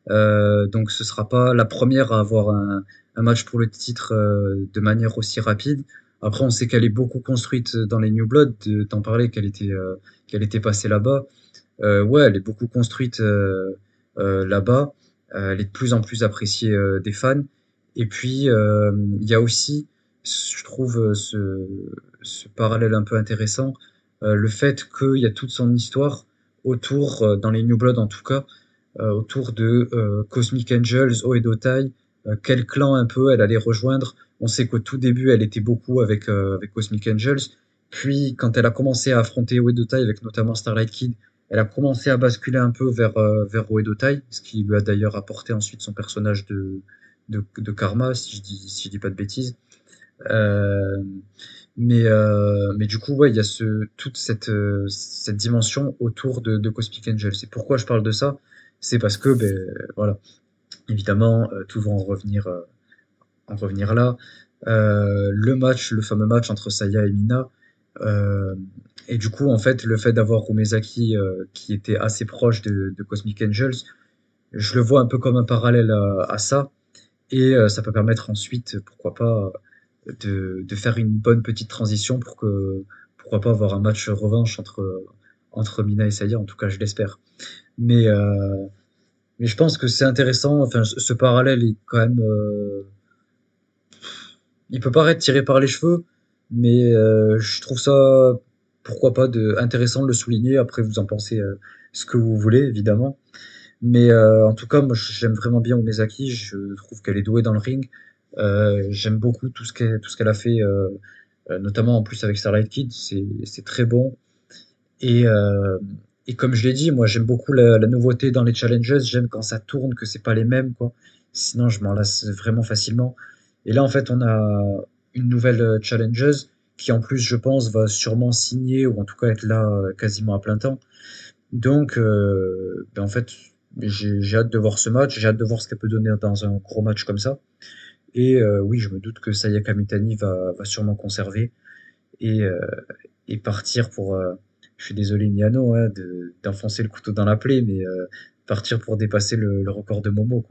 donc ce sera pas la première à avoir un, match pour le titre de manière aussi rapide. Après, on sait qu'elle est beaucoup construite dans les New Blood. T'en parlais qu'elle était, qu'elle était passée là-bas. ouais, elle est beaucoup construite là-bas. elle est de plus en plus appréciée des fans. Et puis, euh, il y a aussi, je trouve, euh, ce, parallèle un peu intéressant, euh, le fait qu'il y a toute son histoire autour, dans les New Blood en tout cas, autour de Cosmic Angels, Oedotai, quel clan un peu elle allait rejoindre. On sait qu'au tout début, elle était beaucoup avec, avec Cosmic Angels. Puis, quand elle a commencé à affronter Oedotai, avec notamment Starlight Kid, elle a commencé à basculer un peu vers, vers Oedotai, ce qui lui a d'ailleurs apporté ensuite son personnage de, de, Karma, si je dis, dis pas de bêtises. Euh, mais, euh, mais du coup, il y a toute cette, euh, cette dimension autour de, Cosmic Angel. C'est pourquoi je parle de ça. C'est parce que, ben, voilà, évidemment, tout va en revenir, en revenir là. Le match, le fameux match entre Saya et Mina. et du coup, en fait, le fait d'avoir Umezaki qui était assez proche de, Cosmic Angels, je le vois un peu comme un parallèle à ça. Et euh, ça peut permettre ensuite, pourquoi pas, de, de, faire une bonne petite transition pour que, pourquoi pas, avoir un match revanche entre, entre Mina et Saya, en tout cas, je l'espère. Mais, euh, mais je pense que c'est intéressant, enfin, ce parallèle est quand même. Euh, il peut paraître tiré par les cheveux, mais euh, je trouve ça, pourquoi pas, de, intéressant de le souligner. Après, vous en pensez euh, ce que vous voulez, évidemment. Mais euh, en tout cas, moi, j'aime vraiment bien Umezaki. Je trouve qu'elle est douée dans le ring. Euh, j'aime beaucoup tout ce qu'elle tout ce qu'elle a fait, euh, notamment en plus avec Starlight Kid. C'est c'est très bon. Et et comme je l'ai dit, moi, j'aime beaucoup la, la, nouveauté dans les challenges. J'aime quand ça tourne, que c'est pas les mêmes, quoi. Sinon, je m'en lasse vraiment facilement. Et là, en fait, on a une nouvelle challengeuse qui, en plus, je pense, va sûrement signer ou en tout cas être là quasiment à plein temps. Donc, euh, ben en fait, j'ai hâte de voir ce match, j'ai hâte de voir ce qu'elle peut donner dans un gros match comme ça. Et euh, oui, je me doute que Sayaka Mitani va, va sûrement conserver et, euh, et partir pour. Euh, je suis désolé, Miano, hein, d'enfoncer le couteau dans la plaie, mais partir pour dépasser le, le, record de Momo.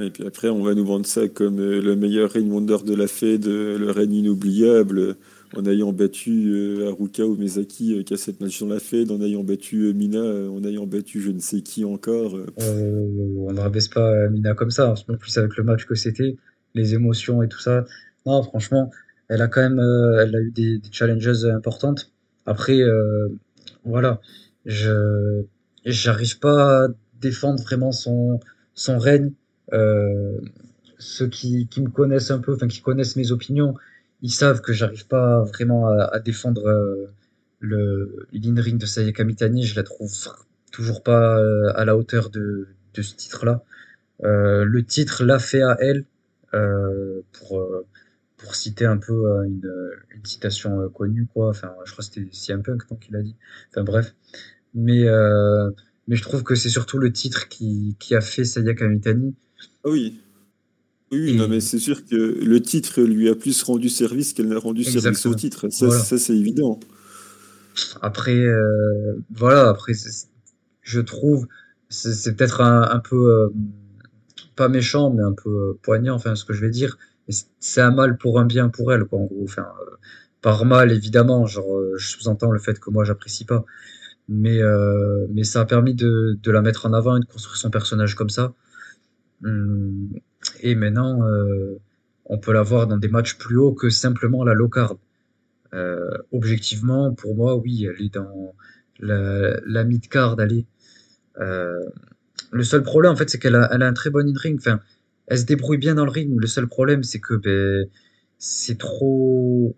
Et puis après, on va nous vendre ça comme le meilleur Rain Wonder de la Fed, le règne inoubliable en ayant battu euh, Haruka ou Mezaki euh, qui a cette match dans la Fed, en ayant battu euh, Mina, en ayant battu je ne sais qui encore. on ne rabaisse pas Mina comme ça, en plus avec le match que c'était, les émotions et tout ça. Non, franchement, elle a quand même elle a eu des, des challenges importantes. Après, voilà, je j'arrive pas à défendre vraiment son, son règne. ceux qui, qui me connaissent un peu, enfin qui connaissent mes opinions, ils savent que j'arrive pas vraiment à, défendre euh, le l'in-ring de Sayaka Mitani. Je la trouve toujours pas euh, à la hauteur de, ce titre-là. Euh, le titre l'a fait à elle, pour, pour citer un peu une, une citation connue, quoi. Enfin, je crois que c'était CM Punk qui l'a dit. Enfin bref. Mais, mais je trouve que c'est surtout le titre qui, qui a fait Sayaka Mitani. Oui. Oui, non, mais c'est sûr que le titre lui a plus rendu service qu'elle n'a rendu Exactement. service au titre. Ça, voilà. ça c'est évident. Après, euh, voilà, après, je trouve, c'est peut-être un, un, peu, euh, pas méchant, mais un peu euh, poignant, enfin, ce que je vais dire. C'est un mal pour un bien pour elle, quoi, en gros. Enfin, euh, par mal, évidemment, genre, je sous-entends le fait que moi, j'apprécie pas. Mais, mais ça a permis de, de la mettre en avant et de construire son personnage comme ça. Hum, et maintenant, euh, on peut la voir dans des matchs plus hauts que simplement la low card. Euh, objectivement, pour moi, oui, elle est dans la, mid card. Elle euh, le seul problème, en fait, c'est qu'elle a, un très bon in-ring. Enfin, elle se débrouille bien dans le ring. Le seul problème, c'est que ben, c'est trop,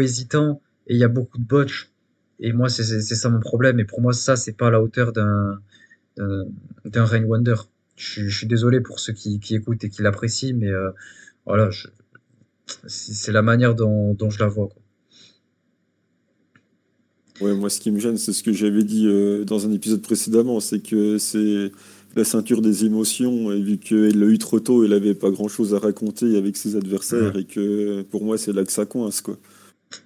hésitant et il y a beaucoup de botch. Et moi, c'est ça mon problème. Et pour moi, ça, c'est pas à la hauteur d'un d'un Wonder je, je, suis désolé pour ceux qui, qui écoutent et qui l'apprécient, mais euh, voilà, c'est la manière dont, dont, je la vois. Quoi. Ouais, moi, ce qui me gêne, c'est ce que j'avais dit euh, dans un épisode précédemment, c'est que c'est la ceinture des émotions, et vu qu'il l'a eu trop tôt, il avait pas grand chose à raconter avec ses adversaires, et que pour moi, c'est là que ça coince, quoi.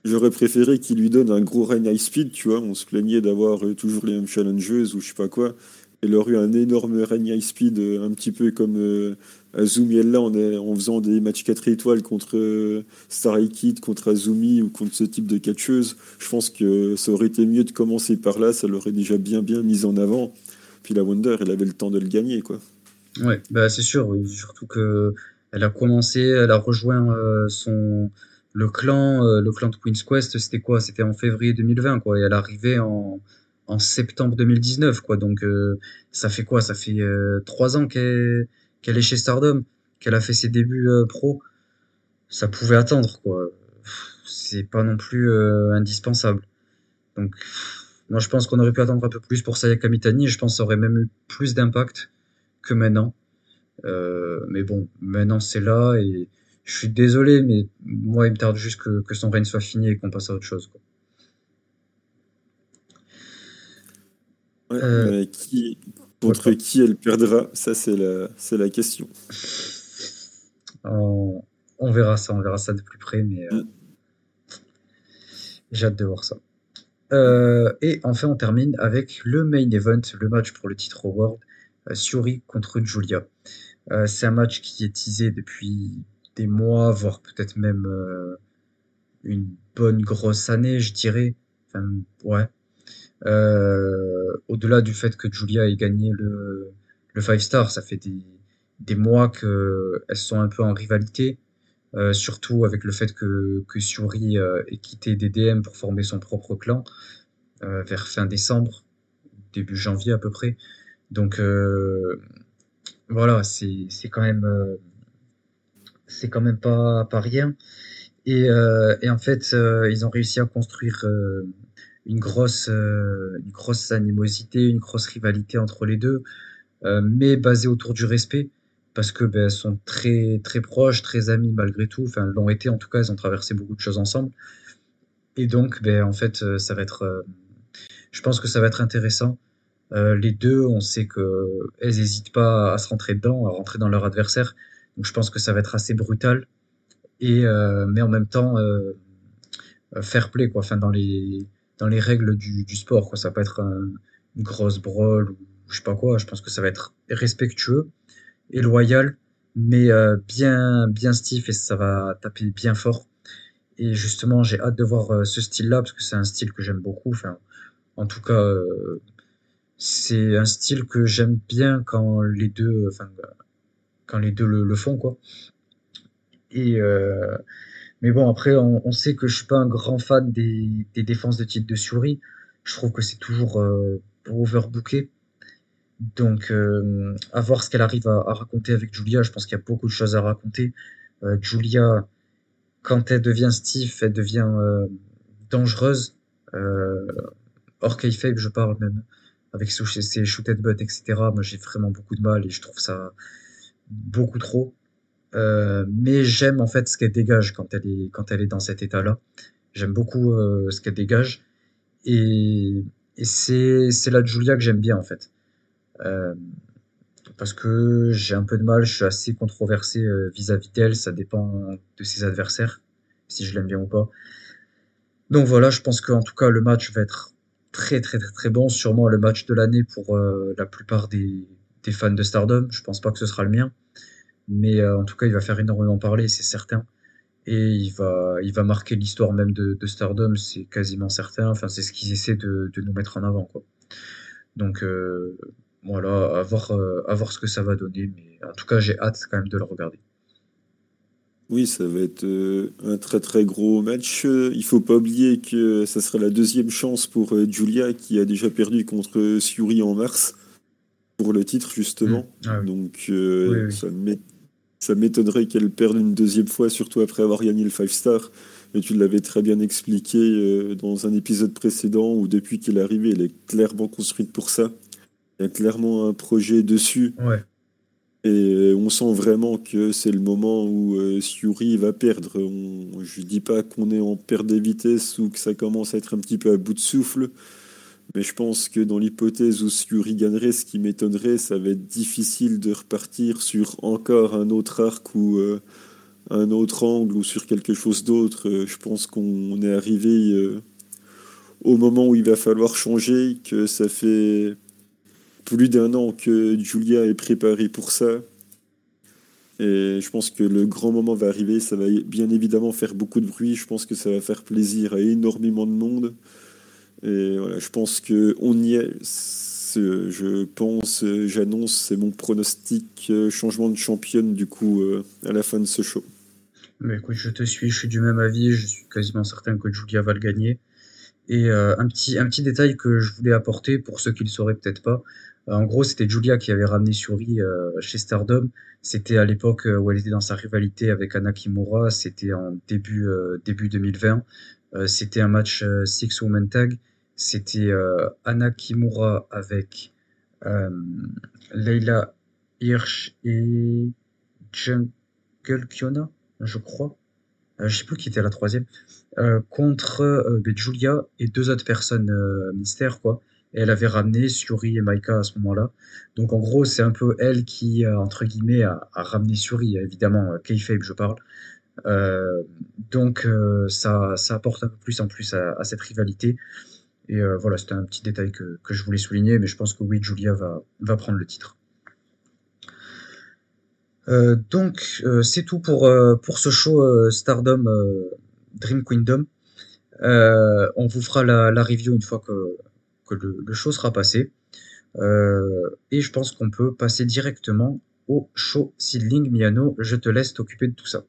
J'aurais préféré qu'il lui donne un gros règne high speed, tu vois. On se plaignait d'avoir euh, toujours les mêmes challengeuses ou je sais pas quoi. Il aurait eu un énorme règne high speed, euh, un petit peu comme euh, Azumi là en, en faisant des matchs 4 étoiles contre euh, Starry Kid, contre Azumi ou contre ce type de catcheuse. Je pense que ça aurait été mieux de commencer par là, ça l'aurait déjà bien bien mis en avant. Puis la Wonder, elle avait le temps de le gagner, quoi. Ouais, bah c'est sûr, surtout que elle a commencé, elle a rejoint son le clan, euh, le clan de Queen's Quest, c'était quoi? C'était en février 2020, quoi. Et elle arrivait en, en septembre 2019, quoi. Donc, euh, ça fait quoi? Ça fait euh, trois ans qu'elle est chez Stardom, qu'elle a fait ses débuts pro. Ça pouvait attendre, quoi. C'est pas non plus indispensable. Donc, moi, je pense qu'on aurait pu attendre un peu plus pour Sayaka Mitani. Je pense que ça aurait même eu plus d'impact que maintenant. mais bon, maintenant c'est là et je suis désolé, mais moi, il me tarde juste que, que son règne soit fini et qu'on passe à autre chose. Quoi. Euh, qui, contre qui elle perdra Ça, c'est la, c'est la question. On, verra ça, on verra ça de plus près, mais euh, j'ai hâte de voir ça. Euh, et enfin, on termine avec le main event, le match pour le titre World, Suri contre Julia. c'est un match qui est teasé depuis des mois, voire peut-être même euh, une bonne grosse année, je dirais. Enfin, ouais. Euh, au-delà du fait que Julia ait gagné le, le 5 star, ça fait des, des mois qu'elles sont un peu en rivalité. Euh, surtout avec le fait que, que Suri ait quitté DDM pour former son propre clan vers fin décembre, début janvier à peu près. Donc voilà, c'est quand même c'est quand même pas, pas rien. Et, euh, et en fait, euh, ils ont réussi à construire euh, une, grosse, une grosse animosité, une grosse rivalité entre les deux, mais basée autour du respect, parce que ben, elles sont très, très proches, très amies malgré tout. Enfin, l'ont été en tout cas, elles ont traversé beaucoup de choses ensemble. Et donc, ben, en fait, ça va être. je pense que ça va être intéressant. les deux, on sait que elles n'hésitent pas à se rentrer dedans, à rentrer dans leur adversaire. Donc je pense que ça va être assez brutal. Et, euh, mais en même temps, euh, euh, fair play, quoi. Enfin, dans les, dans les règles du, du sport, quoi. Ça va pas être une grosse brawl ou je sais pas quoi. Je pense que ça va être respectueux et loyal, mais bien, bien stiff et ça va taper bien fort. Et justement, j'ai hâte de voir ce style-là parce que c'est un style que j'aime beaucoup. Enfin, en tout cas, c'est un style que j'aime bien quand les deux, quand les deux le, font, quoi. Et euh, mais bon, après, on, sait que je suis pas un grand fan des, défenses de titre de Suri. Je trouve que c'est toujours euh, overbooké. Donc, euh, à voir ce qu'elle arrive à, raconter avec Julia. Je pense qu'il y a beaucoup de choses à raconter. Julia, quand elle devient Steve, elle devient dangereuse. hors kayfabe, je parle même. Avec ses shooted butt, etc. Moi, j'ai vraiment beaucoup de mal et je trouve ça beaucoup trop. Euh, mais j'aime en fait ce qu'elle dégage quand elle est quand elle est dans cet état-là. J'aime beaucoup euh, ce qu'elle dégage et, c'est c'est la Julia que j'aime bien en fait. Euh, parce que j'ai un peu de mal, je suis assez controversé vis-à-vis d'elle, ça dépend de ses adversaires, si je l'aime bien ou pas. Donc voilà, je pense qu'en tout cas le match va être très très très très bon, sûrement le match de l'année pour la plupart des, des fans de Stardom. Je pense pas que ce sera le mien. Mais euh, en tout cas, il va faire énormément parler, c'est certain. Et il va, il va marquer l'histoire même de, de Stardom, c'est quasiment certain. Enfin, c'est ce qu'ils essaient de, de, nous mettre en avant. Quoi. Donc euh, voilà, à voir, euh, à voir ce que ça va donner. Mais en tout cas, j'ai hâte quand même de le regarder. Oui, ça va être un très très gros match. Il faut pas oublier que ça sera la deuxième chance pour Julia qui a déjà perdu contre Suri en mars pour le titre, justement. Mmh. Ah Donc, euh, ça m'étonnerait qu'elle perde une deuxième fois, surtout après avoir gagné le 5 star. Mais tu l'avais très bien expliqué euh, dans un épisode précédent où depuis qu'elle est arrivée, elle est clairement construite pour ça. Il y a clairement un projet dessus. Et on sent vraiment que c'est le moment où euh, Suri va perdre. je dis pas qu'on est en perte de vitesse ou que ça commence à être un petit peu à bout de souffle, Mais je pense que dans l'hypothèse où Yuri gagnerait, ce qui m'étonnerait, ça va être difficile de repartir sur encore un autre arc ou euh, un autre angle ou sur quelque chose d'autre. Euh, je pense qu'on est arrivé euh, au moment où il va falloir changer, que ça fait plus d'un an que Julia est préparée pour ça. Et je pense que le grand moment va arriver, ça va bien évidemment faire beaucoup de bruit, je pense que ça va faire plaisir à énormément de monde. Et je pense qu'on y est. Je pense, j'annonce, c'est mon pronostic euh, changement de championne du coup euh, à la fin de ce show. Mais écoute, je te suis, je suis du même avis, je suis quasiment certain que Julia va le gagner. Et euh, un, petit, un petit détail que je voulais apporter pour ceux qui le sauraient peut-être pas. en gros, c'était Julia qui avait ramené Suri chez Stardom. C'était à l'époque où elle était dans sa rivalité avec Anna Kimura. C'était en début, début 2020. c'était un match Six Woman Tag. C'était euh, Anna Kimura avec euh, Leila Hirsch et Jungle Kiona, je crois. Euh, je sais plus qui était la troisième. contre ben, Julia et deux autres personnes mystères, quoi. Et elle avait ramené Suri et Maika à ce moment-là. Donc en gros, c'est un peu elle qui, entre guillemets, a, ramené Suri, évidemment, Kayfabe, je parle. donc ça, ça apporte un peu plus en plus à cette rivalité. Et euh, voilà, c'était un petit détail que, je voulais souligner, mais je pense que oui, Julia va, prendre le titre. Euh, donc, euh, c'est tout pour, ce show Stardom Dream Kingdom. on vous fera la, review une fois que, le, show sera passé. et je pense qu'on peut passer directement au show Seedling Miano. Je te laisse t'occuper de tout ça.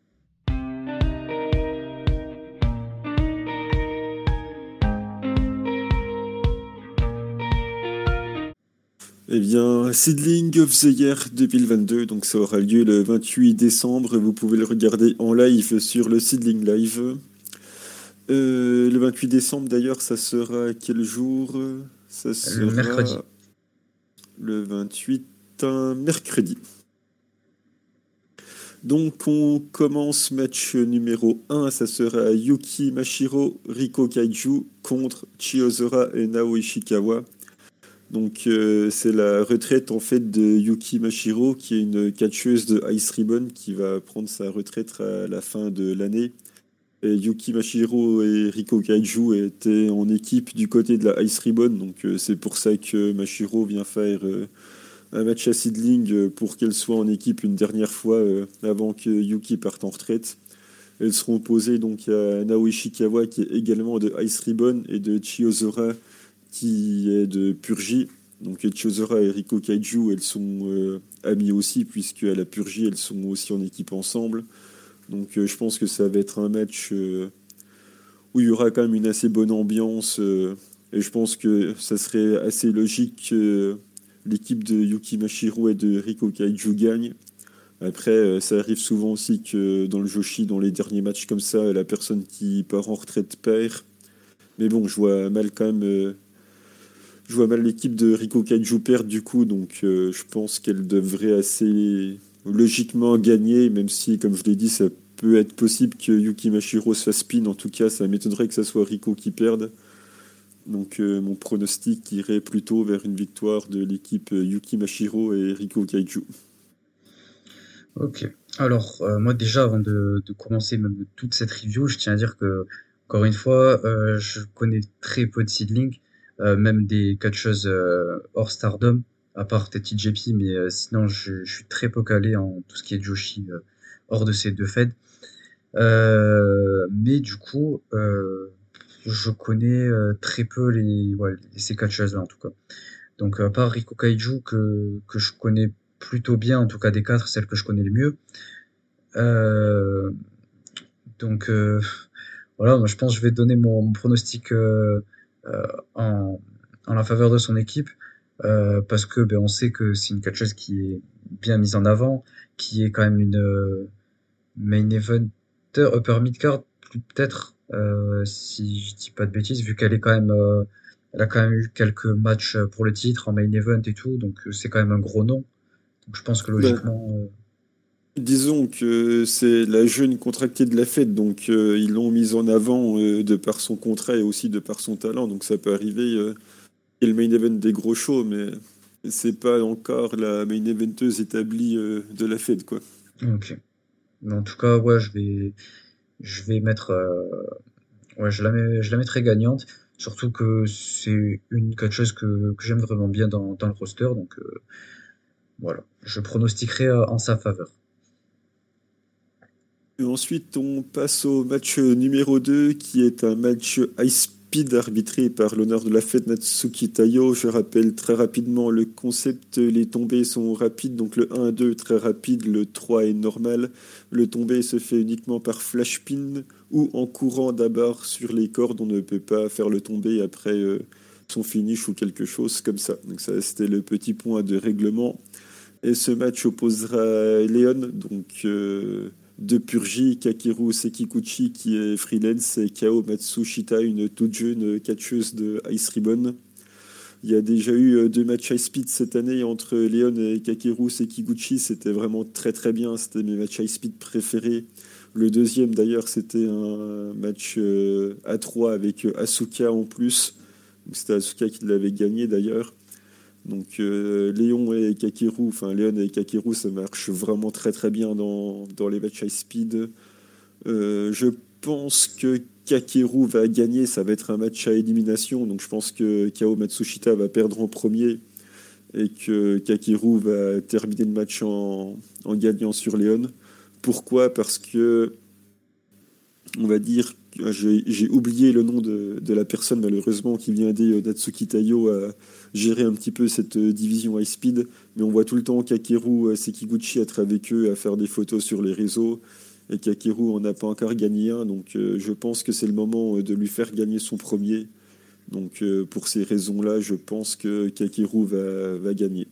Eh bien, Seedling of the Year 2022, donc ça aura lieu le 28 décembre. Vous pouvez le regarder en live sur le Seedling Live. Euh, le 28 décembre, d'ailleurs, ça sera quel jour? Ça sera le mercredi. Le 28, un mercredi. Donc on commence match numéro 1, ça sera Yuki Mashiro, Riko Kaiju contre Chiozora et Nao Ishikawa. Donc euh, c'est la retraite en fait de Yuki Mashiro, qui est une catcheuse de Ice Ribbon, qui va prendre sa retraite à la fin de l'année. Et Yuki Mashiro et Riko Kaiju étaient en équipe du côté de la Ice Ribbon, donc euh, c'est pour ça que Mashiro vient faire euh, un match à Seedling pour qu'elle soit en équipe une dernière fois avant que Yuki parte en retraite. Elles seront opposées donc à Naoshi Ishikawa qui est également de Ice Ribbon et de Chiozora qui est de Purgie. Donc Chozora et Riko Kaiju, elles sont euh, amies aussi, puisque à la Purgie, elles sont aussi en équipe ensemble. Donc euh, je pense que ça va être un match euh, où il y aura quand même une assez bonne ambiance. et je pense que ça serait assez logique que l'équipe de Yuki Mashiro et de Riko Kaiju gagne. Après, ça arrive souvent aussi que dans le Joshi, dans les derniers matchs comme ça, la personne qui part en retraite perd. Mais bon, je vois mal quand même je vois mal l'équipe de Rico Kaiju perdre du coup, donc euh, je pense qu'elle devrait assez logiquement gagner, même si, comme je l'ai dit, ça peut être possible que Yuki Mashiro se fasse spin. En tout cas, ça m'étonnerait que ça soit Rico qui perde. Donc euh, mon pronostic irait plutôt vers une victoire de l'équipe euh, Yuki Mashiro et Rico Kaiju. Ok. Alors, moi déjà, avant de, commencer même toute cette review, je tiens à dire que, encore une fois, je connais très peu de seedling. Euh, même des catcheuses euh, hors stardom, à part TJP, mais euh, sinon je, suis très peu calé en tout ce qui est Joshi hors de ces deux feds. mais du coup, je connais très peu les, ces catcheuses là en tout cas. Donc à part Riko Kaiju que, que je connais plutôt bien, en tout cas des quatre, celle que je connais le mieux. donc voilà, je pense que je vais donner mon, pronostic en, en, la faveur de son équipe euh, parce que ben, on sait que c'est une catcheuse qui est bien mise en avant, qui est quand même une euh, main eventer upper mid card peut-être si je dis pas de bêtises vu qu'elle est quand même elle a quand même eu quelques matchs pour le titre en main event et tout donc c'est quand même un gros nom. Donc je pense que logiquement Disons que c'est la jeune contractée de la fête, donc euh, ils l'ont mise en avant euh, de par son contrat et aussi de par son talent, donc ça peut arriver. Euh, et le main event des gros shows, mais c'est pas encore la main eventeuse établie euh, de la Fed, quoi. Ok. En tout cas, ouais, je vais, je vais mettre, ouais, je la mets, je la mettrai gagnante. Surtout que c'est une quelque chose que, que j'aime vraiment bien dans, dans le roster, donc voilà, je pronostiquerai en sa faveur. Ensuite, on passe au match numéro 2, qui est un match Ice speed arbitré par l'honneur de la fête Natsuki Tayo. Je rappelle très rapidement le concept, les tombées sont rapides, donc le 1-2 très rapide, le 3 est normal. Le tombé se fait uniquement par flash pin ou en courant d'abord sur les cordes, on ne peut pas faire le tombé après euh, son finish ou quelque chose comme ça. Donc ça c'était le petit point de règlement. Et ce match opposera Léon, donc... Euh, de Purgi, Kakeru Sekikuchi qui est freelance et Kao Matsushita, une toute jeune catcheuse de Ice Ribbon. Il y a déjà eu euh, deux matchs high speed cette année entre Leon et Kakeru Sekiguchi. C'était vraiment très très bien. C'était mes matchs high speed préférés. Le deuxième d'ailleurs, c'était un match euh, à 3 avec Asuka en plus. C'était Asuka qui l'avait gagné d'ailleurs. Donc euh, Léon et Kakeru, enfin Léon et ça marche vraiment très très bien dans, les matchs high speed. Euh, je pense que Kakeru va gagner, ça va être un match à élimination, donc je pense que Kao Matsushita va perdre en premier et que Kakeru va terminer le match en, en gagnant sur Léon. Pourquoi? Parce que on va dire j'ai oublié le nom de, la personne malheureusement qui vient aider Natsuki Tayo à gérer un petit peu cette euh, division high speed, mais on voit tout le temps Kakeru euh, Sekiguchi être avec eux à faire des photos sur les réseaux, et Kakeru en a pas encore gagné un, donc euh, je pense que c'est le moment de lui faire gagner son premier. Donc pour ces raisons-là, je pense que Kakeru va gagner.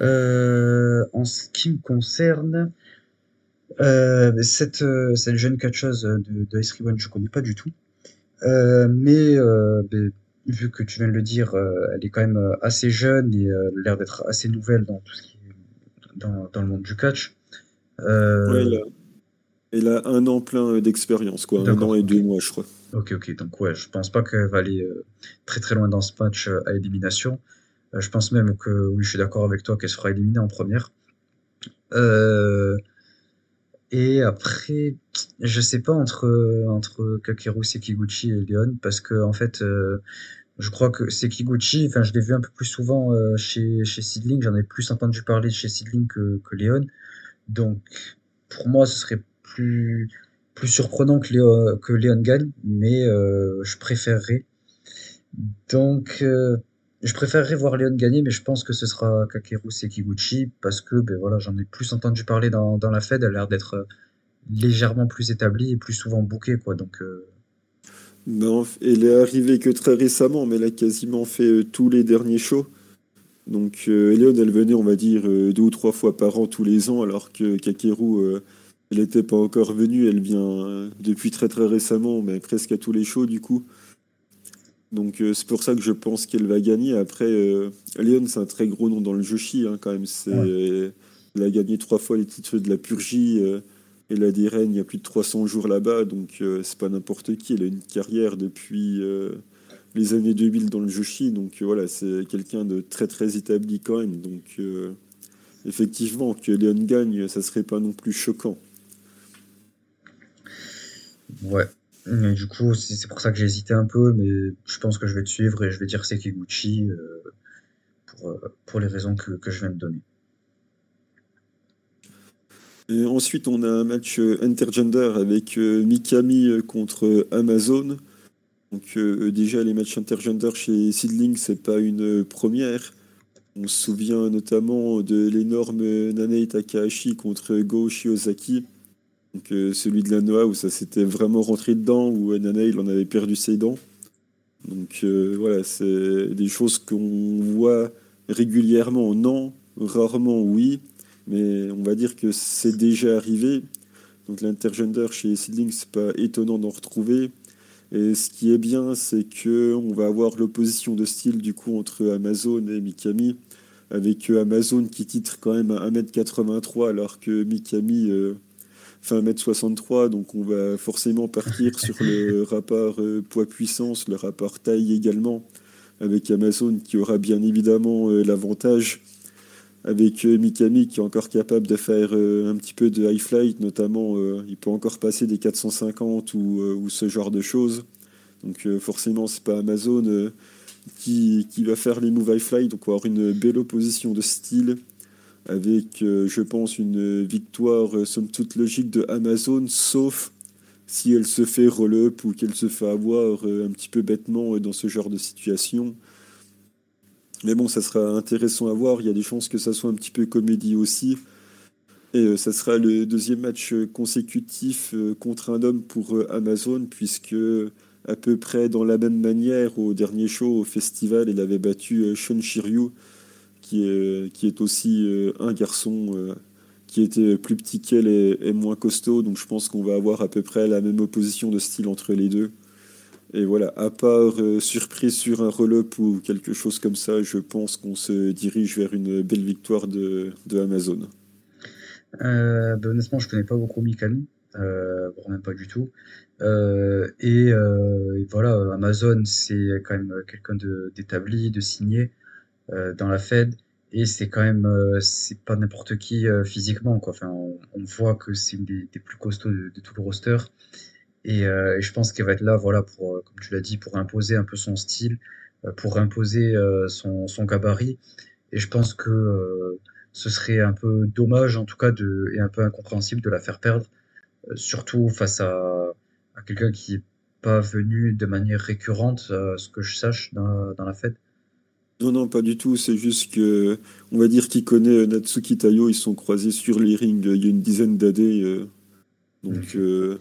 en ce qui me concerne, cette, cette jeune catcheuse de, de Ice Ribbon, je connais pas du tout. mais ben, vu que tu viens de le dire, euh, elle est quand même euh, assez jeune et euh, l'air d'être assez nouvelle dans tout ce qui est dans, dans le monde du catch. Ouais, elle, a, un an plein d'expérience, quoi, un an et deux mois, je crois. Ok, ok, donc ouais, je pense pas qu'elle va aller très très loin dans ce match à élimination. je pense même que oui, je suis d'accord avec toi qu'elle sera éliminée en première. Et après, je sais pas entre entre Kakeru Sekiguchi et Leon parce que en fait je crois que Sekiguchi, enfin, je l'ai vu un peu plus souvent euh, chez, chez Sidling, j'en ai plus entendu parler chez Sidling que, que Léon. Donc, pour moi, ce serait plus, plus surprenant que Léon, que Léon gagne, mais euh, je préférerais. Donc, euh, je préférerais voir Léon gagner, mais je pense que ce sera Kakeru Sekiguchi, parce que ben voilà, j'en ai plus entendu parler dans, dans la Fed, elle a l'air d'être légèrement plus établie et plus souvent bookée, quoi. Donc, non, elle est arrivée que très récemment, mais elle a quasiment fait euh, tous les derniers shows. Donc euh, elle venait, on va dire, euh, deux ou trois fois par an tous les ans, alors que Kakeru, euh, elle n'était pas encore venue. Elle vient depuis très très récemment, mais presque à tous les shows du coup. Donc c'est pour ça que je pense qu'elle va gagner. Après, Léon, c'est un très gros nom dans le Joshi, hein, quand même. C'est, Elle a gagné trois fois les titres de la Purgie. Elle a des règnes il y a plus de 300 jours là-bas, donc euh, c'est pas n'importe qui. Elle a une carrière depuis euh, les années 2000 dans le Joshi, donc euh, voilà, c'est quelqu'un de très très établi quand même. Donc effectivement, que Léon gagne, ça serait pas non plus choquant. Ouais. Mais du coup, c'est pour ça que j'ai hésité un peu, mais je pense que je vais te suivre et je vais dire Sekiguchi pour, pour les raisons que, que je viens de donner. Et ensuite, on a un match euh, intergender avec euh, Mikami euh, contre Amazon. Donc déjà, les matchs intergender chez Seedling, c'est pas une première. On se souvient notamment de l'énorme Nanei Takahashi contre Go Shiozaki. Donc celui de la Noah où ça s'était vraiment rentré dedans, où Nanei il en avait perdu ses dents. Donc voilà, c'est des choses qu'on voit régulièrement, non, rarement, oui mais on va dire que c'est déjà arrivé. Donc l'intergender chez Seedling, c'est pas étonnant d'en retrouver. Et ce qui est bien, c'est que on va avoir l'opposition de style du coup entre Amazon et Mikami, avec Amazon qui titre quand même à 1m83 alors que Mikami, euh, fait 1m63, donc on va forcément partir *laughs* sur le rapport poids-puissance, le rapport taille également, avec Amazon qui aura bien évidemment l'avantage avec Mikami qui est encore capable de faire un petit peu de high flight, notamment il peut encore passer des 450 ou, ou ce genre de choses. Donc forcément c'est pas Amazon qui, qui, va faire les move high flight, donc on va avoir une belle opposition de style avec, euh, je pense, une victoire euh, somme toute logique de Amazon, sauf si elle se fait roll-up ou qu'elle se fait avoir euh, un petit peu bêtement dans ce genre de situation. Mais bon, ça sera intéressant à voir. Il y a des chances que ça soit un petit peu comédie aussi. Et ça sera le deuxième match consécutif contre un homme pour Amazon, puisque à peu près dans la même manière, au dernier show, au festival, il avait battu Shun Shiryu qui est, aussi euh, un garçon euh, qui était plus petit qu'elle et, moins costaud. Donc je pense qu'on va avoir à peu près la même opposition de style entre les deux. Et voilà, à part euh, surprise sur un roll-up ou quelque chose comme ça, je pense qu'on se dirige vers une belle victoire de, Amazon. Ben, honnêtement, je connais pas beaucoup Mikami, euh, même pas du tout. et, voilà, Amazon, c'est quand même quelqu'un d'établi, de, signé. Euh, dans la Fed et c'est quand même euh, c'est pas n'importe qui euh, physiquement quoi. Enfin, on, voit que c'est une des, plus costauds de, tout le roster et, je pense qu'elle va être là voilà pour comme tu l'as dit pour imposer un peu son style, pour imposer son, son gabarit et je pense que ce serait un peu dommage en tout cas de et un peu incompréhensible de la faire perdre surtout face à, à quelqu'un qui est pas venu de manière récurrente, ce que je sache dans, dans la Fed. Non, non, pas du tout. C'est juste que, on va dire qu'il connaît Natsuki Tayo. Ils sont croisés sur les rings euh, il y a une dizaine d'années. Euh. donc, euh,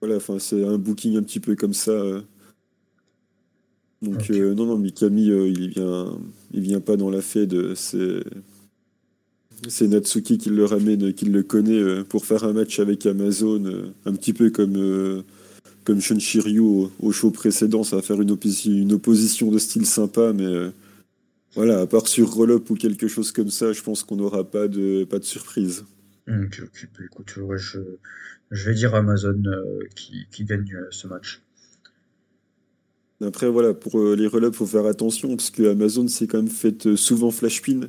voilà, enfin, c'est un booking un petit peu comme ça. Donc, non, non, Mikami, il vient, il vient pas dans la Fed. C'est, c'est Natsuki qui le ramène, qui le connaît pour faire un match avec Amazon, un petit peu comme comme Shun Shiryu au, show précédent, ça va faire une, une opposition de style sympa, mais voilà, à part sur roll-up ou quelque chose comme ça, je pense qu'on n'aura pas de, pas de surprise. Ok, ok. Bah, écoute, je, je, vais dire Amazon euh, qui, qui, gagne euh, ce match. Après, voilà, pour euh, les roll-up, il faut faire attention, parce que Amazon s'est quand même fait souvent flash pin.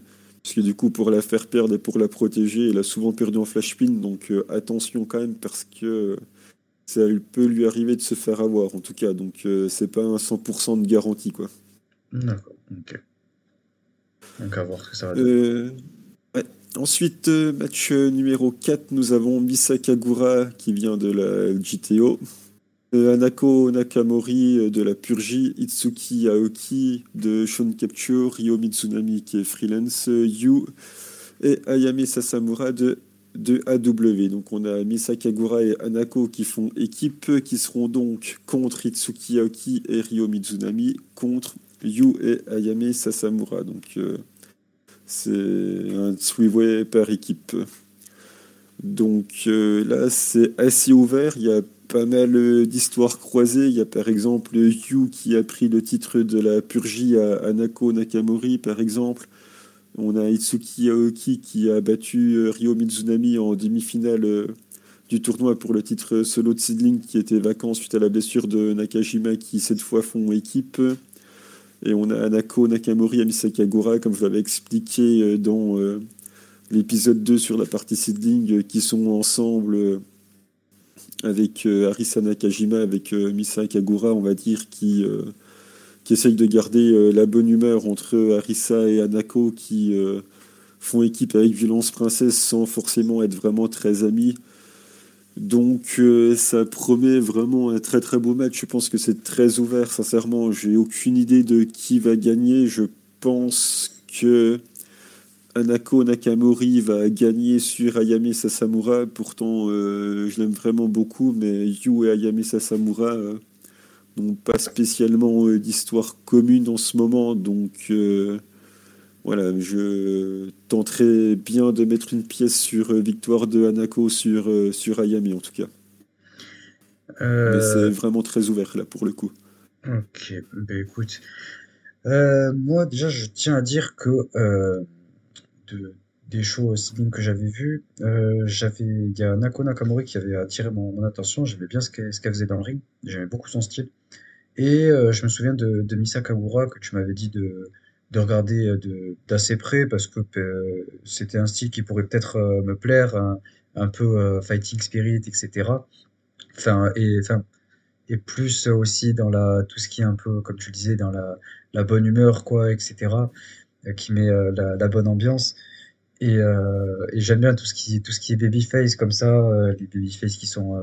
Parce que du coup, pour la faire perdre et pour la protéger, elle a souvent perdu en flash pin. Donc attention quand même, parce que ça peut lui arriver de se faire avoir, en tout cas. Donc c'est pas un 100% de garantie, quoi. D'accord, ok. Euh, Ensuite, euh, match numéro 4, nous avons Misakagura qui vient de la GTO. Euh, Anako Nakamori de la Purgie, Itsuki Aoki de Shon Capture, Ryo Mitsunami qui est freelance, Yu et Ayame Sasamura de, de AW. Donc on a Misakagura et Anako qui font équipe, qui seront donc contre Itsuki Aoki et Ryo Mitsunami, contre Yu et Ayame Sasamura. Donc euh, c'est un three-way par équipe. Donc euh, là, c'est assez ouvert. Il y a pas mal d'histoires croisées. Il y a par exemple Yu qui a pris le titre de la purgie à Anako Nakamori, par exemple. On a Itsuki Aoki qui a battu euh, Ryo Mizunami en demi-finale du tournoi pour le titre solo de Seedling qui était vacant suite à la blessure de Nakajima qui cette fois font équipe. Et on a Anako Nakamori et Misakagura, comme je l'avais expliqué euh, dans euh, l'épisode 2 sur la partie seedling, euh, qui sont ensemble avec Arisa Nakajima, avec Misa Kagura, on va dire, qui, qui essayent de garder la bonne humeur entre Arisa et Anako, qui font équipe avec Violence Princesse sans forcément être vraiment très amis. Donc euh, ça promet vraiment un très très beau match. Je pense que c'est très ouvert, sincèrement. J'ai aucune idée de qui va gagner. Je pense que Anako Nakamori va gagner sur Ayame Sasamura. Pourtant, euh, je l'aime vraiment beaucoup, mais Yu et Ayame Sasamura euh, n'ont pas spécialement d'histoire commune en ce moment. Donc voilà, je tenterai bien de mettre une pièce sur euh, victoire de Hanako sur, euh, sur Ayami en tout cas. Mais c'est euh, vraiment très ouvert là pour le coup. Ok, ben écoute, moi déjà je tiens à dire que de, des shows Seedling que j'avais vus. Euh, j'avais, il y a Nako Nakamori qui avait attiré mon, mon attention. J'aimais bien ce qu'elle ce qu'elle faisait dans le ring. J'aimais beaucoup son style. Et euh, je me souviens de, de Misa Kawura que tu m'avais dit de, de regarder euh, d'assez près parce que euh, c'était un style qui pourrait peut-être euh, me plaire, un, un peu fighting spirit, etc. Enfin, et, enfin, et plus aussi dans la, tout ce qui est un peu, comme tu le disais, dans la, la bonne humeur, quoi, etc., qui met la, bonne ambiance. Et, j'aime bien tout ce qui, tout ce qui est babyface comme ça, les babyface qui sont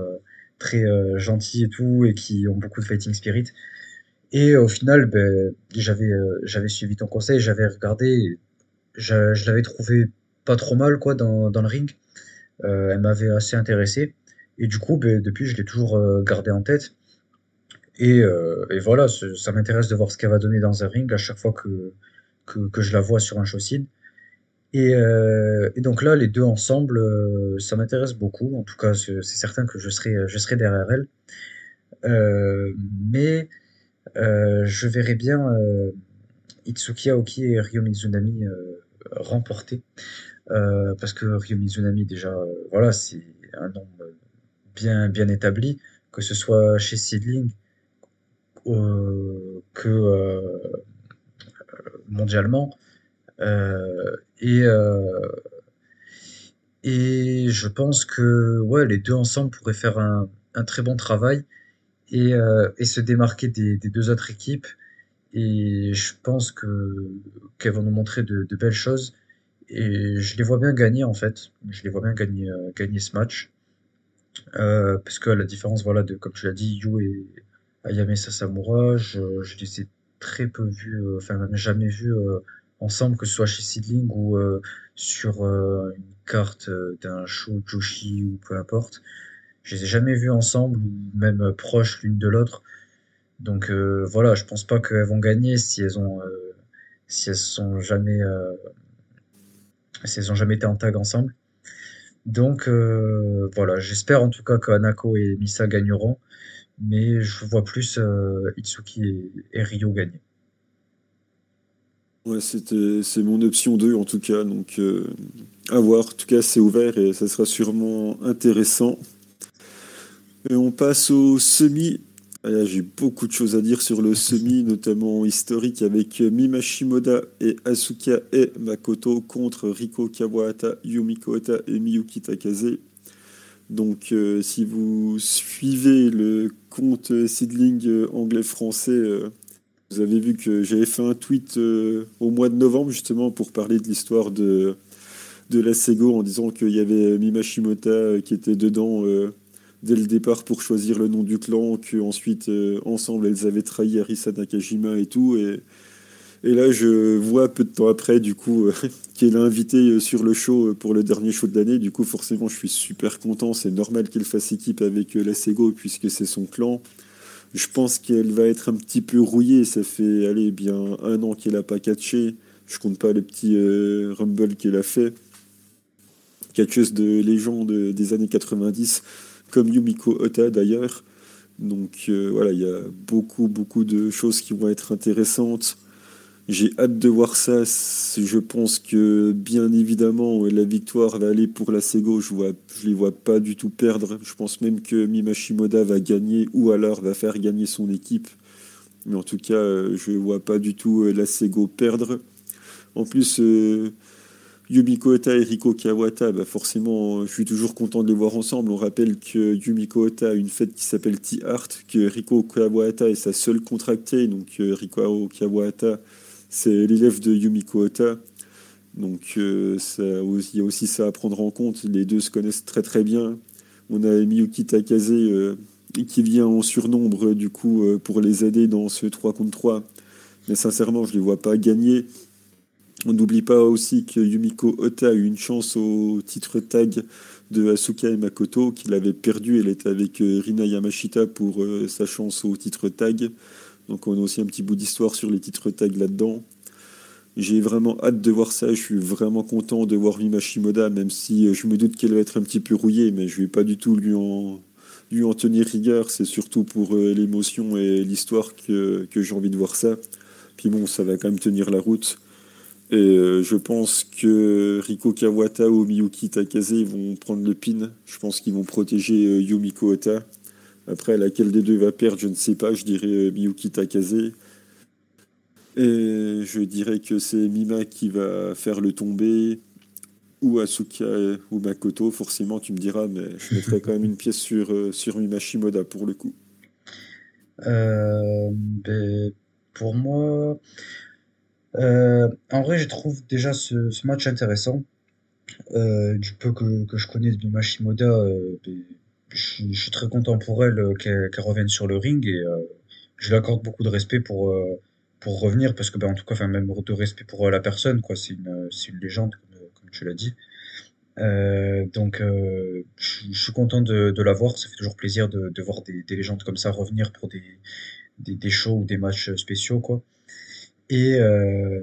très gentils et tout, et qui ont beaucoup de fighting spirit. Et au final, ben, j'avais euh, j'avais suivi ton conseil, j'avais regardé, je, l'avais trouvé pas trop mal quoi dans, dans le ring. Euh, elle m'avait assez intéressé. Et du coup, ben, depuis, je l'ai toujours euh, gardé en tête. Et, euh, et voilà, ça m'intéresse de voir ce qu'elle va donner dans un ring à chaque fois que, que, que je la vois sur un showcase. Et, euh, et donc là, les deux ensemble, euh, ça m'intéresse beaucoup. En tout cas, c'est certain que je serai, je serai derrière elle. Euh, mais euh, je verrais bien euh, Itsuki Aoki et Ryo Mizunami euh, remporter. Euh, parce que Ryo Mizunami, déjà, euh, voilà, c'est un nom euh, bien, bien établi, que ce soit chez Seedling euh, que euh, mondialement. Euh, et, euh, et je pense que ouais, les deux ensemble pourraient faire un, un très bon travail et, euh, et se démarquer des, deux autres équipes. Et je pense que qu'elles vont nous montrer de, belles choses. Et je les vois bien gagner en fait. Je les vois bien gagner, euh, gagner ce match. Euh, parce que la différence, voilà, de comme tu l'as dit, Yu et Ayame Sasamura, je, je les ai très peu vus, enfin même jamais vus ensemble, que ce soit chez Seedling ou sur une carte d'un show Joshi ou peu importe. Je les ai jamais vus ensemble ou même proches l'une de l'autre. Donc euh, voilà, je pense pas qu'elles vont gagner si elles ont euh, si elles sont jamais euh, si elles ont jamais été en tag ensemble. Donc voilà, j'espère en tout cas que Hanako et Misa gagneront, mais je vois plus Itsuki et, et Ryo gagner. Ouais, c'était, c'est mon option 2 en tout cas, donc à voir. En tout cas, c'est ouvert et ça sera sûrement intéressant. Et on passe au semi. Ah, J'ai beaucoup de choses à dire sur le semi, *laughs* notamment historique, avec Mima Shimoda et Asuka et Makoto contre Riko Kawahata, Yumiko Ota et Miyuki Takase. Donc, euh, si vous suivez le compte Seedling euh, anglais-français, euh, vous avez vu que j'avais fait un tweet euh, au mois de novembre, justement, pour parler de l'histoire de, de la Sego, en disant qu'il y avait Mima Shimoda euh, qui était dedans euh, dès le départ pour choisir le nom du clan, qu'ensuite, euh, ensemble, elles avaient trahi Arisa Nakajima et tout. Et, là, je vois peu de temps après, du coup, euh, *laughs* qu'elle a invité euh, sur le show pour le dernier show de l'année. Du coup, forcément, je suis super content. C'est normal qu'elle fasse équipe avec la Sego, puisque c'est son clan. Je pense qu'elle va être un petit peu rouillée. Ça fait, allez, bien un an qu'elle n'a pas catché. Je compte pas les petits Rumble qu'elle a fait. Catcheuse de légende des années 90, comme Yumiko Ota d'ailleurs. Donc euh, voilà, il y a beaucoup, beaucoup de choses qui vont être intéressantes. J'ai hâte de voir ça. Je pense que, bien évidemment, la victoire va aller pour la Sego. Je vois, je les vois pas du tout perdre. Je pense même que Mima Shimoda va gagner ou alors va faire gagner son équipe. Mais en tout cas, euh, je vois pas du tout euh, la Sego perdre. En plus, Yumiko Ota et Riko Kawata, bah forcément, euh, je suis toujours content de les voir ensemble. On rappelle que Yumiko Ota a une fête qui s'appelle Tea Art, que Riko Kawata est sa seule contractée. Donc, euh, Riko Kawata, c'est l'élève de Yumiko Ota. Donc, euh, il y a aussi ça à prendre en compte. Les deux se connaissent très très bien. On a Miyuki Takase qui vient en surnombre, du coup, pour les aider dans ce 3 contre 3. Mais sincèrement, je ne les vois pas gagner. On n'oublie pas aussi que Yumiko Ota a eu une chance au titre tag de Asuka et Makoto, qu'il avait perdu. Elle était avec euh, Rina Yamashita pour euh, sa chance au titre tag. Donc on a aussi un petit bout d'histoire sur les titres tag là-dedans. J'ai vraiment hâte de voir ça. Je suis vraiment content de voir Mima Shimoda, même si euh, je me doute qu'elle va être un petit peu rouillée, mais je vais pas du tout lui en, tenir rigueur. C'est surtout pour l'émotion et l'histoire que, que j'ai envie de voir ça. Puis bon, ça va quand même tenir la route. Et euh, je pense que Riko Kawata ou Miyuki Takase vont prendre le pin. Je pense qu'ils vont protéger euh, Yumiko Ota. Après, laquelle des deux va perdre, je ne sais pas. Je dirais euh, Miyuki Takase. Et je dirais que c'est Mima qui va faire le tomber. Ou Asuka ou Makoto, forcément, tu me diras, mais je *laughs* mettrais quand même une pièce sur, sur Mima Shimoda pour le coup. Ben, pour moi, euh, en vrai, je trouve déjà ce, match intéressant. Euh, du peu que, que je connais de Mima Shimoda, euh, ben, je, je suis très content pour elle euh, qu'elle revienne sur le ring et euh, je lui accorde beaucoup de respect pour, euh, pour revenir parce que, ben, en tout cas, enfin, même de respect pour euh, la personne, quoi. C'est une, une légende, comme, tu l'as dit. Euh, donc, euh, je, suis content de, la voir. Ça fait toujours plaisir de, de voir des, des légendes comme ça revenir pour des, des, des shows ou des matchs spéciaux, quoi. Et, euh,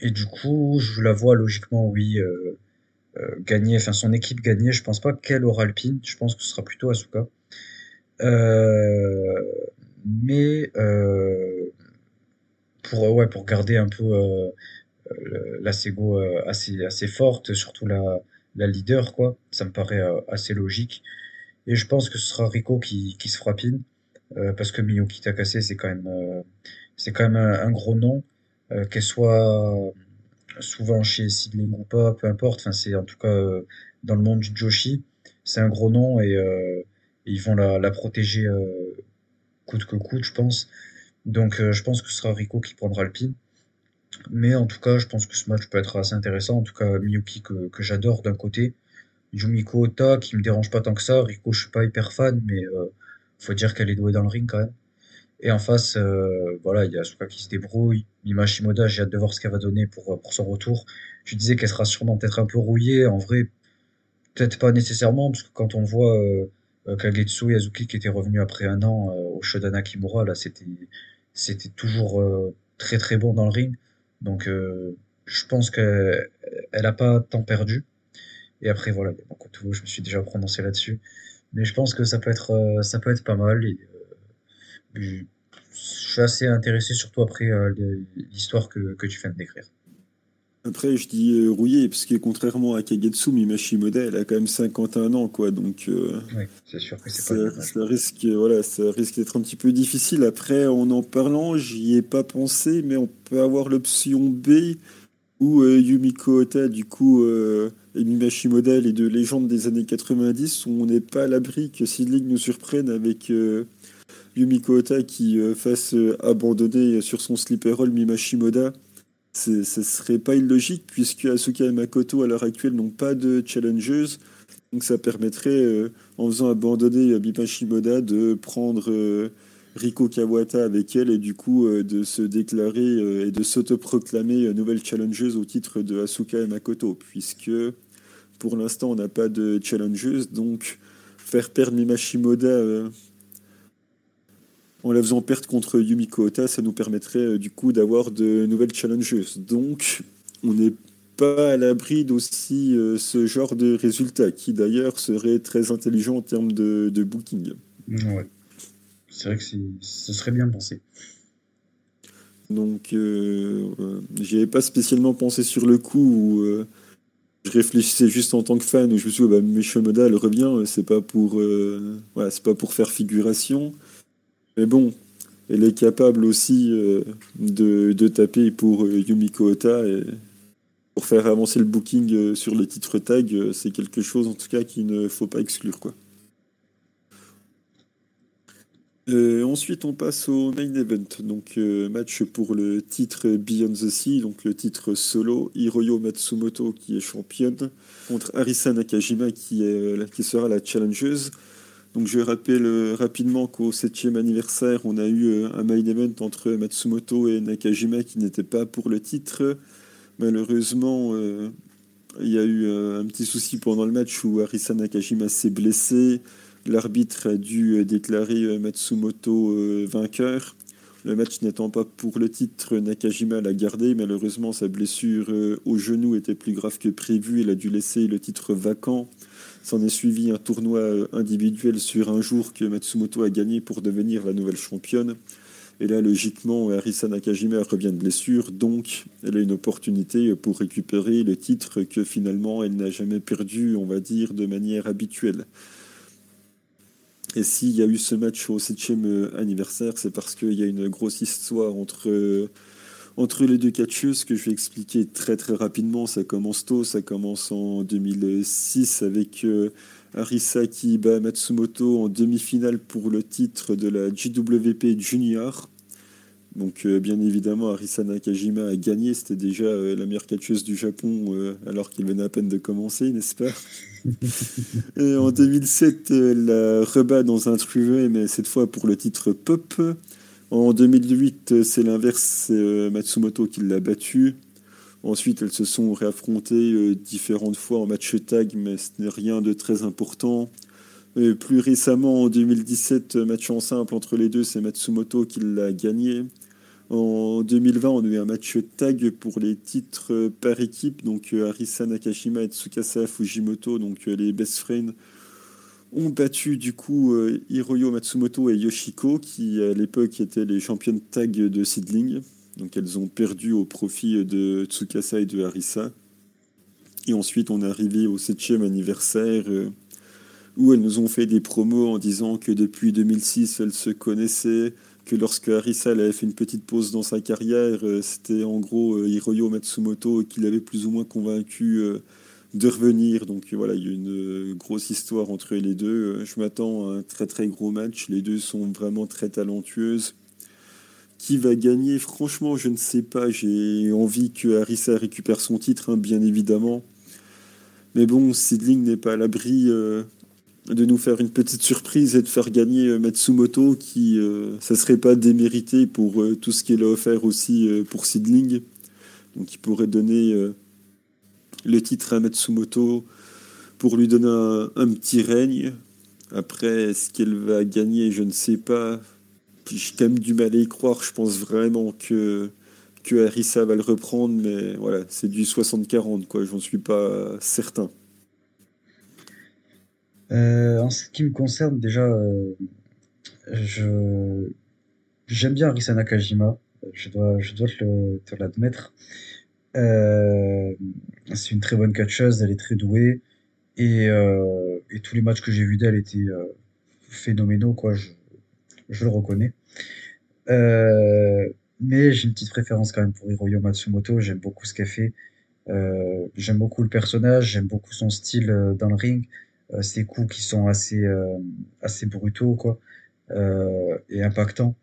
et du coup, je la vois logiquement, oui, euh, euh, gagner, enfin son équipe gagner. Je pense pas qu'elle aura le pin. Je pense que ce sera plutôt Asuka. Mais pour ouais, pour garder un peu la Sego assez assez forte, surtout la la leader quoi. Ça me paraît assez logique. Et je pense que ce sera Rico qui qui se fera pin euh, parce que Miyuki Takase c'est quand même c'est quand même un, un gros nom, euh, qu'elle soit souvent chez Sidling ou pas, peu importe. C'est en tout cas euh, dans le monde du Joshi, c'est un gros nom et, euh, ils vont la, protéger euh, coûte que coûte, je pense. Donc, euh, je pense que ce sera Rico qui prendra le pin. Mais en tout cas, je pense que ce match peut être assez intéressant. En tout cas, Miyuki que, que j'adore d'un côté, Yumiko Ota qui me dérange pas tant que ça. Rico, je suis pas hyper fan, mais euh, faut dire qu'elle est douée dans le ring quand même. Et en face, euh, voilà, il y a Asuka qui se débrouille. Mima Shimoda, j'ai hâte de voir ce qu'elle va donner pour, euh, pour son retour. Tu disais qu'elle sera sûrement peut-être un peu rouillée. En vrai, peut-être pas nécessairement, parce que quand on voit euh, Kagetsu Yazuki qui était revenu après un an euh, au Shodan Kimura, là, c'était c'était toujours très très bon dans le ring. Donc, je pense qu'elle elle a pas tant perdu. Et après, voilà, il je me suis déjà prononcé là-dessus. Mais je pense que ça peut être, ça peut être pas mal. Je suis assez intéressé, surtout après euh, l'histoire que, que tu viens de décrire. Après, je dis euh, rouillé, parce que contrairement à Kagetsu, Mima Shimoda, elle a quand même 51 ans, quoi. Donc, euh, Oui, c'est sûr que c'est pas ça, âge. ça risque, voilà, ça risque d'être un petit peu difficile. Après, en en parlant, j'y ai pas pensé, mais on peut avoir l'option B où euh, Yumiko Ota, du coup, euh, et Mima Shimoda, les deux légendes des années 90, où on n'est pas à l'abri que Sidling nous surprenne avec Yumiko Ota qui euh, fasse euh, abandonner sur son slipper roll Mima Shimoda. C'est- Ce serait pas illogique puisque Asuka et Makoto à l'heure actuelle n'ont pas de challengers. Donc ça permettrait, euh, en faisant abandonner euh, Mima Shimoda, de prendre euh, Riko Kawata avec elle et du coup euh, de se déclarer euh, et de s'autoproclamer euh, nouvelle challengeuse au titre de Asuka et Makoto. Puisque pour l'instant on n'a pas de challengeuse. Donc faire perdre Mima Shimoda euh, en la faisant perdre contre Yumiko Ota, ça nous permettrait euh, du coup d'avoir de nouvelles challengeuses. Donc, on n'est pas à l'abri d'aussi euh, ce genre de résultat, qui d'ailleurs serait très intelligent en termes de, de booking. Ouais, c'est vrai que ce serait bien pensé. Donc, euh, euh, j'y avais pas spécialement pensé sur le coup, où euh, je réfléchissais juste en tant que fan, où je me suis dit, oh, bah, Meshomoda, elle revient, c'est pas pour, voilà, pas pour faire figuration. Mais bon, elle est capable aussi euh, de, de taper pour euh, Yumiko Ota et pour faire avancer le booking euh, sur les titres tag, euh, c'est quelque chose en tout cas qu'il ne faut pas exclure quoi. Ensuite, on passe au main event, donc match pour le titre Beyond the Sea, donc le titre solo. Hiroyo Matsumoto qui est championne contre Arisa Nakajima qui, est, qui sera la challengeuse. Je rappelle euh, rapidement qu'au 7e anniversaire, on a eu euh, un main event entre Matsumoto et Nakajima qui n'était pas pour le titre. Malheureusement, euh, il y a eu un petit souci pendant le match où Arisa Nakajima s'est blessé. L'arbitre a dû déclarer Matsumoto vainqueur. Le match n'étant pas pour le titre, Nakajima l'a gardé. Malheureusement, sa blessure au genou était plus grave que prévu. Il a dû laisser le titre vacant. S'en est suivi un tournoi euh, individuel sur un jour que Matsumoto a gagné pour devenir la nouvelle championne. Et là, logiquement, Arisa Nakajima revient de blessure, donc elle a une opportunité pour récupérer le titre que finalement elle n'a jamais perdu, on va dire, de manière habituelle. Et s'il y a eu ce match au 7e anniversaire, c'est parce qu'il y a une grosse histoire entre, entre les deux catcheuses que je vais expliquer très très rapidement. Ça commence tôt, ça commence en 2006 avec euh, Arisa qui bat Matsumoto en demi-finale pour le titre de la JWP Junior. Donc euh, bien évidemment, Arisa Nakajima a gagné, c'était déjà euh, la meilleure catcheuse du Japon euh, alors qu'il venait à peine de commencer, n'est-ce pas? *laughs* Et En 2007, la rebat dans un truvet, mais cette fois pour le titre pop. En 2008, c'est l'inverse, c'est Matsumoto qui l'a battu. Ensuite, elles se sont réaffrontées différentes fois en match tag, mais ce n'est rien de très important. Plus récemment, en 2017, match en simple entre les deux, c'est Matsumoto qui l'a gagné. En 2020, on a eu un match tag pour les titres par équipe. Donc euh, Arisa Nakashima et Tsukasa Fujimoto, donc euh, les best friends, ont battu du coup euh, Hiroyo Matsumoto et Yoshiko, qui à l'époque étaient les championnes tag de Seedling. Donc elles ont perdu au profit de Tsukasa et de Arisa. Et ensuite, on est arrivé au 7e anniversaire où elles nous ont fait des promos en disant que depuis 2006, elles se connaissaient, que lorsque Arisa avait fait une petite pause dans sa carrière, euh, c'était en gros euh, Hiroyo Matsumoto qui l'avait plus ou moins convaincu euh, de revenir. Donc voilà, il y a une grosse histoire entre les deux. Je m'attends à un très très gros match. Les deux sont vraiment très talentueuses. Qui va gagner? Franchement, je ne sais pas. J'ai envie que Arisa récupère son titre, hein, bien évidemment. Mais bon, Sidling n'est pas à l'abri de nous faire une petite surprise et de faire gagner euh, Matsumoto, qui, euh, ça serait pas démérité pour euh, tout ce qu'il a offert aussi pour Sidling. Donc il pourrait donner le titre à Matsumoto pour lui donner un, petit règne. Après, ce qu'elle va gagner, je ne sais pas. J'ai quand même du mal à y croire. Je pense vraiment que, que Harissa va le reprendre, mais voilà, c'est du 60-40, quoi. J'en suis pas certain. Euh, en ce qui me concerne, déjà, euh, je j'aime bien Arisa Nakajima. Je dois, je dois te l'admettre. Euh, c'est une très bonne catcheuse, elle est très douée. Et, et tous les matchs que j'ai vus d'elle étaient phénoménaux, quoi. Je, le reconnais. mais j'ai une petite préférence quand même pour Hiroyo Matsumoto. J'aime beaucoup ce qu'elle fait. j'aime beaucoup le personnage, j'aime beaucoup son style dans le ring. Euh, ces coups qui sont assez, euh, assez brutaux quoi, euh, et impactants.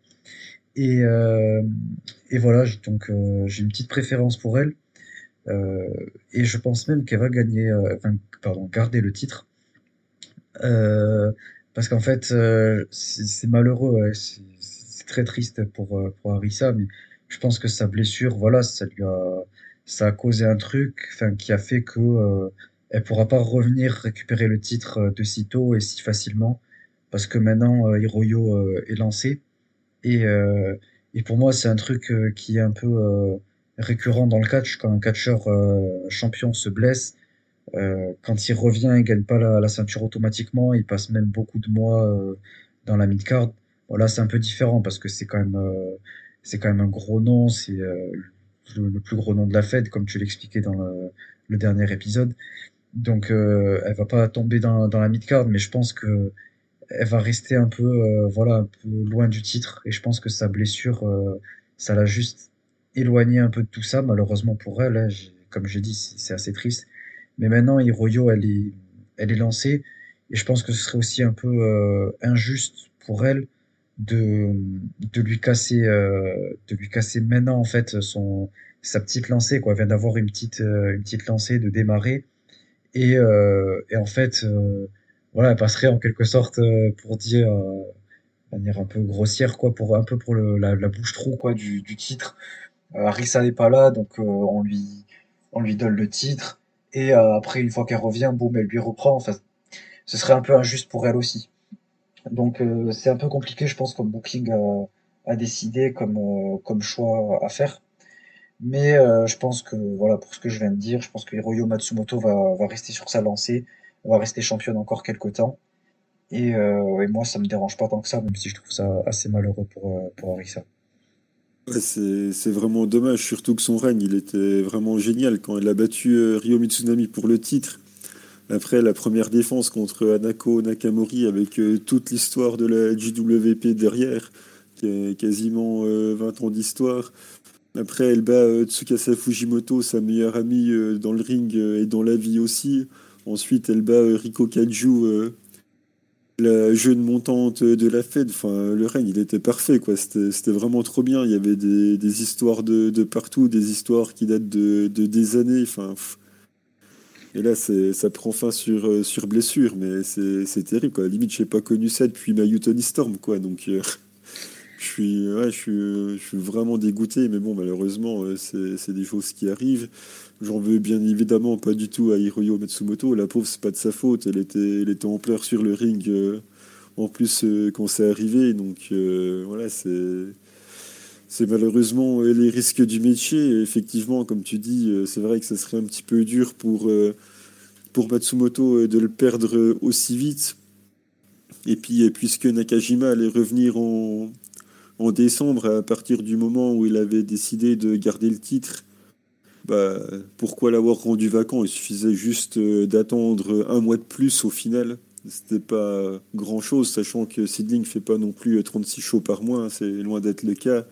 Et, et voilà, donc j'ai une petite préférence pour elle. et je pense même qu'elle va gagner, pardon, garder le titre. parce qu'en fait, c'est malheureux, c'est très triste pour, pour Arisa, mais je pense que sa blessure, voilà, ça lui a, ça a causé un truc, qui a fait que elle pourra pas revenir récupérer le titre euh, de sitôt et si facilement parce que maintenant euh, Hiroyo euh, est lancé et et pour moi c'est un truc qui est un peu récurrent dans le catch. Quand un catcheur champion se blesse quand il revient il gagne pas la, ceinture automatiquement. Il passe même beaucoup de mois dans la mid card voilà c'est un peu différent parce que c'est quand même c'est quand même un gros nom. C'est le, plus gros nom de la Fed comme tu l'expliquais dans le, le dernier épisode. Donc euh, elle va pas tomber dans, dans la mid-card, mais je pense que elle va rester un peu, euh, voilà, un peu loin du titre. Et je pense que sa blessure, euh, ça l'a juste éloigné un peu de tout ça, malheureusement pour elle. Hein, comme j'ai dit, c'est assez triste. Mais maintenant, Hiroyo, elle est, elle est lancée. Et je pense que ce serait aussi un peu injuste pour elle de, de lui casser, de lui casser maintenant en fait son sa petite lancée quoi. Elle vient d'avoir une petite, une petite lancée de démarrer et, euh, et en fait, euh, voilà, elle passerait en quelque sorte euh, pour dire de manière un peu grossière quoi pour un peu pour le, la, bouche trou quoi du, du titre. Euh, Arisa n'est pas là donc on lui on lui donne le titre. Et après une fois qu'elle revient boum elle lui reprend. Enfin ce serait un peu injuste pour elle aussi. Donc c'est un peu compliqué je pense comme booking a, a décidé comme comme choix à faire. Mais euh, je pense que, voilà, pour ce que je viens de dire, je pense que Hiroyo Matsumoto va, va rester sur sa lancée, va rester championne encore quelques temps. Et, euh, et moi, ça me dérange pas tant que ça, même si je trouve ça assez malheureux pour, euh, pour c'est vraiment dommage, surtout que son règne, il était vraiment génial quand il a battu euh, Ryo Mitsunami pour le titre. Après la première défense contre Anako Nakamori avec euh, toute l'histoire de la JWP derrière, quasiment 20 euh, ans d'histoire. Après, elle bat Tsukasa Fujimoto, sa meilleure amie dans le ring et dans la vie aussi. Ensuite, elle bat Riko Kaju la jeune montante de la fête, enfin, le règne, il était parfait, quoi. C'était vraiment trop bien. Il y avait des, histoires de, partout, des histoires qui datent de, des années. Enfin, et là, ça prend fin sur, euh, sur blessure, mais c'est terrible, quoi. Limite, j'ai pas connu ça depuis ma Tony Storm, quoi. Donc, euh, je, suis, je, suis, je suis vraiment dégoûté, mais bon, malheureusement, euh, c'est des choses qui arrivent. J'en veux bien évidemment pas du tout à Hiroyo Matsumoto. La pauvre, c'est pas de sa faute. Elle était, elle était en pleurs sur le ring. Euh, en plus, euh, quand c'est arrivé. Donc euh, voilà, c'est. C'est malheureusement les risques du métier. effectivement, comme tu dis, c'est vrai que ça serait un petit peu dur pour, pour Matsumoto de le perdre aussi vite. Et puis, puisque Nakajima allait revenir en, en décembre, à partir du moment où il avait décidé de garder le titre, bah, pourquoi l'avoir rendu vacant? Il suffisait juste euh, d'attendre un mois de plus au final. C'était pas grand chose, sachant que Sidling fait pas non plus 36 shows par mois, hein, c'est loin d'être le cas.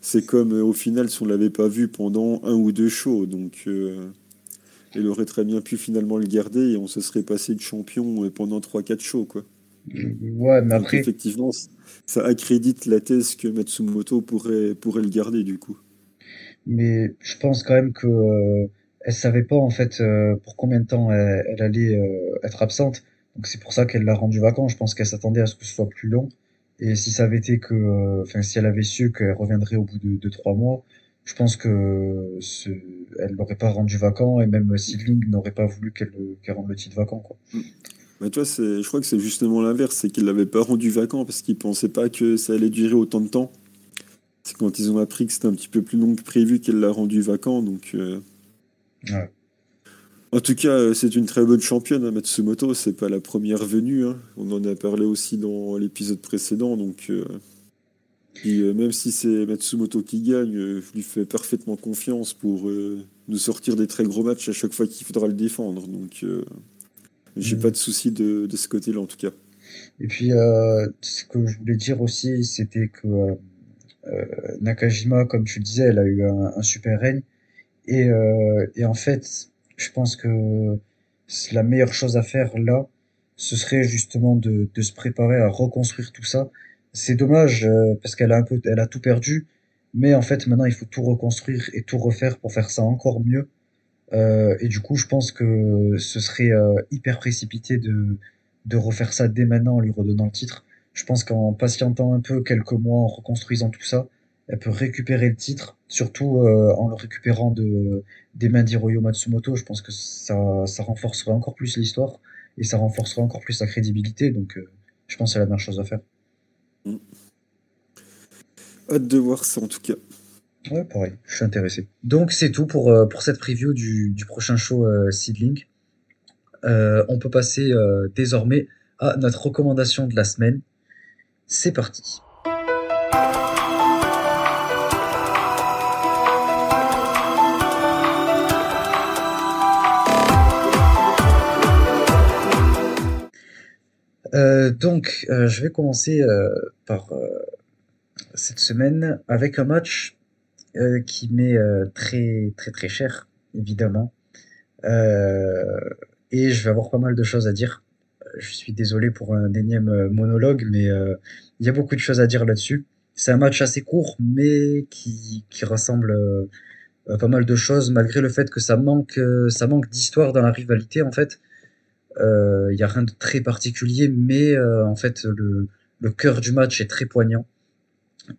C'est comme euh, au final si on l'avait pas vu pendant un ou deux shows, donc euh, il aurait très bien pu finalement le garder et on se serait passé de champion pendant 3-4 shows. Quoi. Ouais, mais après. effectivement, ça accrédite la thèse que Matsumoto pourrait, pourrait le garder du coup mais je pense quand même que euh, savait pas en fait euh, pour combien de temps elle, allait euh, être absente. Donc c'est pour ça qu'elle l'a rendu vacant. Je pense qu'elle s'attendait à ce que ce soit plus long. Et si ça avait été que, enfin si elle avait su qu'elle reviendrait au bout de, de trois mois, je pense que ce, elle l'aurait pas rendu vacant et même Sidling n'aurait pas voulu qu'elle rende le titre vacant quoi. C'est, je crois que c'est justement l'inverse, c'est qu'il l'avait pas rendu vacant parce qu'il pensait pas que ça allait durer autant de temps. C'est quand ils ont appris que c'était un petit peu plus long que prévu qu'elle l'a rendu vacant. Donc, euh. En tout cas, euh, c'est une très bonne championne, hein, Matsumoto. C'est pas la première venue. Hein. On en a parlé aussi dans l'épisode précédent. Donc, euh. même si c'est Matsumoto qui gagne, je lui fais parfaitement confiance pour nous sortir des très gros matchs à chaque fois qu'il faudra le défendre. Donc, j'ai mm. pas de souci de, de, ce côté-là, en tout cas. Et puis, ce que je voulais dire aussi, c'était que Nakajima, comme tu le disais, elle a eu un, super règne. Et, euh, et, en fait, je pense que la meilleure chose à faire là, ce serait justement de, de se préparer à reconstruire tout ça. C'est dommage euh, parce qu'elle a un peu, elle a tout perdu, mais en fait maintenant il faut tout reconstruire et tout refaire pour faire ça encore mieux. Euh, et du coup, je pense que ce serait hyper précipité de, de refaire ça dès maintenant en lui redonnant le titre. Je pense qu'en patientant un peu quelques mois, en reconstruisant tout ça, elle peut récupérer le titre, surtout euh, en le récupérant de, des mains d'Hiroyo Matsumoto. Je pense que ça, ça renforcerait encore plus l'histoire et ça renforcerait encore plus sa crédibilité. Donc, euh, je pense que c'est la meilleure chose à faire. Mm. Hâte de voir ça en tout cas. Ouais, pareil, je suis intéressé. Donc, c'est tout pour, euh, pour cette preview du, du prochain show Seedling. on peut passer désormais à notre recommandation de la semaine. C'est parti. Euh, donc, euh, je vais commencer euh, par cette semaine avec un match qui m'est très très très cher, évidemment. et je vais avoir pas mal de choses à dire je suis désolé pour un énième euh, monologue, mais euh, il y a beaucoup de choses à dire là-dessus. C'est un match assez court, mais qui, qui rassemble euh, pas mal de choses, malgré le fait que ça manque, manque d'histoire dans la rivalité, en fait. Il y a rien de très particulier, mais en fait, le, le cœur du match est très poignant.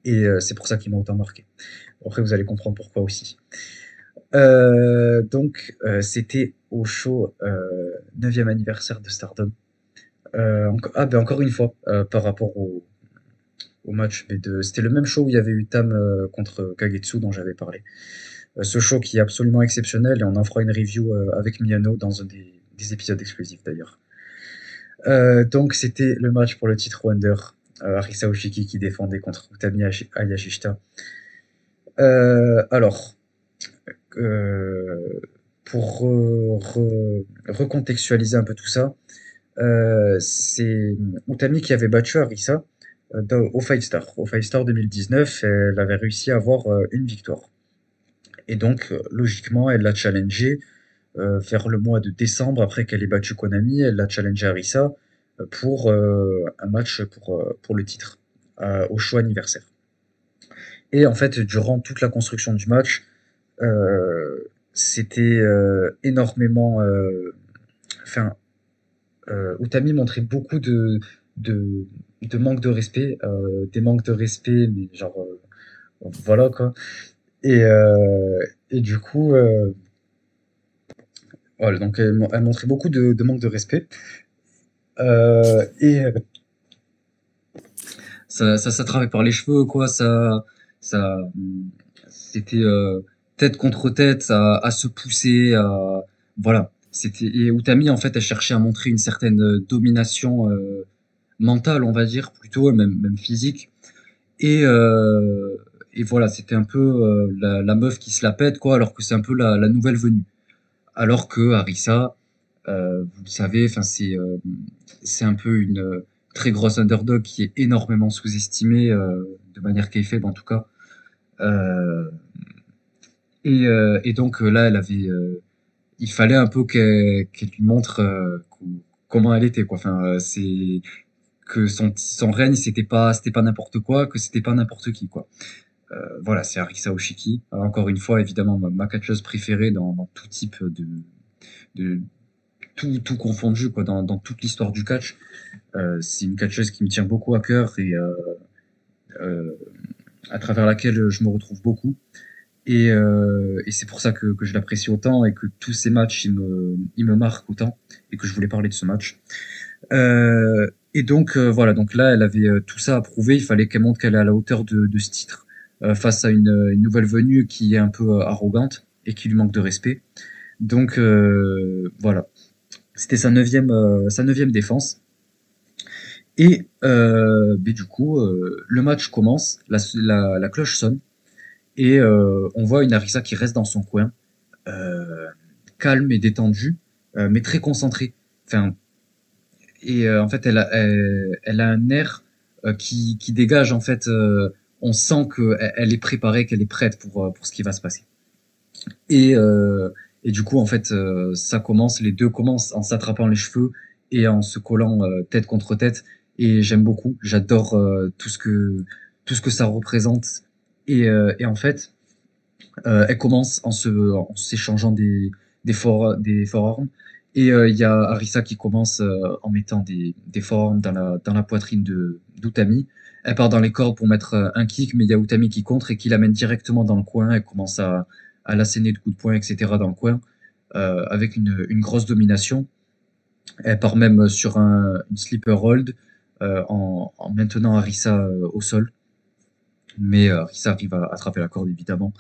Et c'est pour ça qu'il m'a autant marqué. Après, vous allez comprendre pourquoi aussi. donc, c'était au show 9e anniversaire de Stardom. Euh, ah, ben encore une fois, euh, par rapport au, match B2, c'était le même show où il y avait eu Tam euh, contre Kagetsu dont j'avais parlé. ce show qui est absolument exceptionnel et on en fera une review avec Miyano dans un des, des épisodes exclusifs d'ailleurs. donc c'était le match pour le titre Wonder. Arisa Oshiki qui défendait contre Utami Ayashishita. Alors, pour re- recontextualiser un peu tout ça, euh, c'est Utami qui avait battu Arisa euh, au Five Star. Au Five Star 2019, elle avait réussi à avoir euh, une victoire. Et donc, logiquement, elle l'a challengé euh, vers le mois de décembre, après qu'elle ait battu Konami, elle l'a challengé Arisa pour un match pour, pour le titre, au choix anniversaire. Et en fait, durant toute la construction du match, c'était énormément. Enfin, Utami montrait beaucoup de, de, manque de respect, euh, des manques de respect, mais genre, euh, voilà quoi. Et, euh, et du coup, euh, voilà, donc elle, mon- elle montrait beaucoup de, manque de respect. Euh, et euh, ça, ça s'attrapait par les cheveux, quoi. Ça, ça, c'était euh, tête contre tête, à, à se pousser, à, voilà. C'était et Utami en fait, elle cherchait à montrer une certaine euh, domination euh, mentale, on va dire, plutôt même même physique. Et euh, et voilà, c'était un peu euh, la, la meuf qui se la pète, quoi, alors que c'est un peu la, la nouvelle venue. Alors que Arisa, euh, vous le savez, enfin c'est euh, c'est un peu une très grosse underdog qui est énormément sous-estimée de manière kayfabe en tout cas. Et, et donc là, elle avait, il fallait un peu qu'elle lui montre euh, co- comment elle était quoi. Enfin, euh, c'est que son son règne c'était pas c'était pas n'importe quoi, que c'était pas n'importe qui quoi. Euh, voilà, c'est Arisa Oshiki. Encore une fois, évidemment, ma, catcheuse préférée dans, tout type de, tout, tout confondu quoi, dans, toute l'histoire du catch. C'est une catcheuse qui me tient beaucoup à cœur et à travers laquelle je me retrouve beaucoup. Et, euh, et c'est pour ça que, que je l'apprécie autant et que tous ces matchs, ils me, ils me marquent autant et que je voulais parler de ce match. Euh, et donc euh, voilà, donc là, elle avait euh, tout ça à prouver. Il fallait qu'elle montre qu'elle est à la hauteur de, de ce titre euh, face à une, une nouvelle venue qui est un peu euh, arrogante et qui lui manque de respect. Donc voilà, c'était sa neuvième, sa neuvième défense. Et euh, du coup, le match commence, la, la, la cloche sonne et euh, on voit une Arisa qui reste dans son coin, euh, calme et détendue, euh, mais très concentrée. Enfin, et euh, en fait, elle a, elle, elle a un air euh, qui, qui dégage. En fait, euh, on sent qu'elle elle est préparée, qu'elle est prête pour, pour ce qui va se passer. Et, et du coup, en fait, ça commence, les deux commencent en s'attrapant les cheveux et en se collant tête contre tête. Et j'aime beaucoup, j'adore tout ce que tout ce que ça représente. Et, euh, et en fait, euh, elle commence en s'échangeant des des for des forearms. Et euh, il y a Arisa qui commence en mettant des des forearms dans la poitrine de d'Utami. Elle part dans les cordes pour mettre un kick, mais il y a Utami qui contre et qui l'amène directement dans le coin. Elle commence à l'asséner de coups de poing, etc. dans le coin, avec une, grosse domination. Elle part même sur un, une sleeper hold en, en maintenant Arisa au sol. Mais euh, Arisa arrive à attraper la corde, évidemment.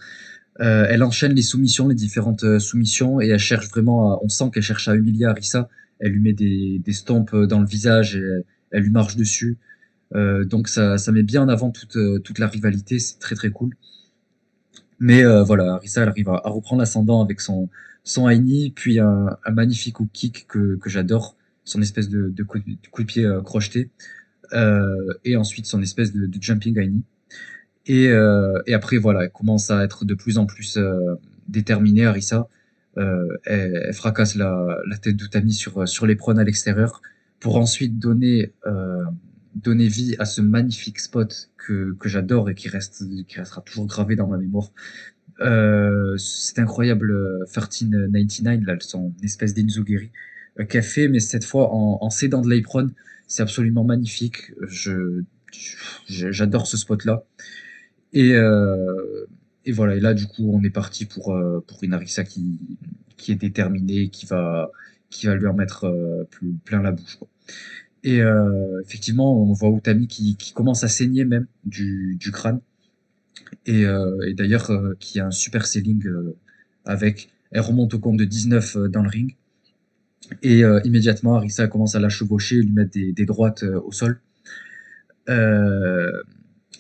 Euh, elle enchaîne les soumissions, les différentes euh, soumissions, et elle cherche vraiment, à- on sent qu'elle cherche à humilier Arisa. Elle lui met des, des stompes dans le visage et elle, lui marche dessus. Euh, donc ça, ça met bien en avant toute, euh, toute la rivalité, c'est très très cool. Mais euh, voilà, Arisa elle arrive à, reprendre l'ascendant avec son, son knee, puis un, magnifique hook kick que, que j'adore, son espèce de, coup, de pied euh, crocheté, euh, et ensuite son espèce de, de jumping knee. Et, euh, et après, voilà, elle commence à être de plus en plus euh, déterminée, Arisa. Euh, elle, elle fracasse la, la tête d'Utami sur, sur les à l'extérieur pour ensuite donner, donner vie à ce magnifique spot que, que j'adore et qui, reste, qui restera toujours gravé dans ma mémoire. Euh, c'est incroyable, euh, 1399, là, son espèce d'Inzugiri euh, qu'elle fait, mais cette fois en, en s'aidant de l'apron. C'est absolument magnifique. Je- j'adore ce spot-là. Et, euh, et voilà, et là, du coup, on est parti pour, euh, pour une Arisa qui, qui est déterminée, qui va, qui va lui en mettre euh, plein la bouche. Et effectivement, on voit Utami qui, qui commence à saigner même du, du crâne. Et, et d'ailleurs, qui a un super selling avec. Elle remonte au compte de 19 euh, dans le ring. Et immédiatement, Arisa commence à la chevaucher, lui mettre des, des droites au sol.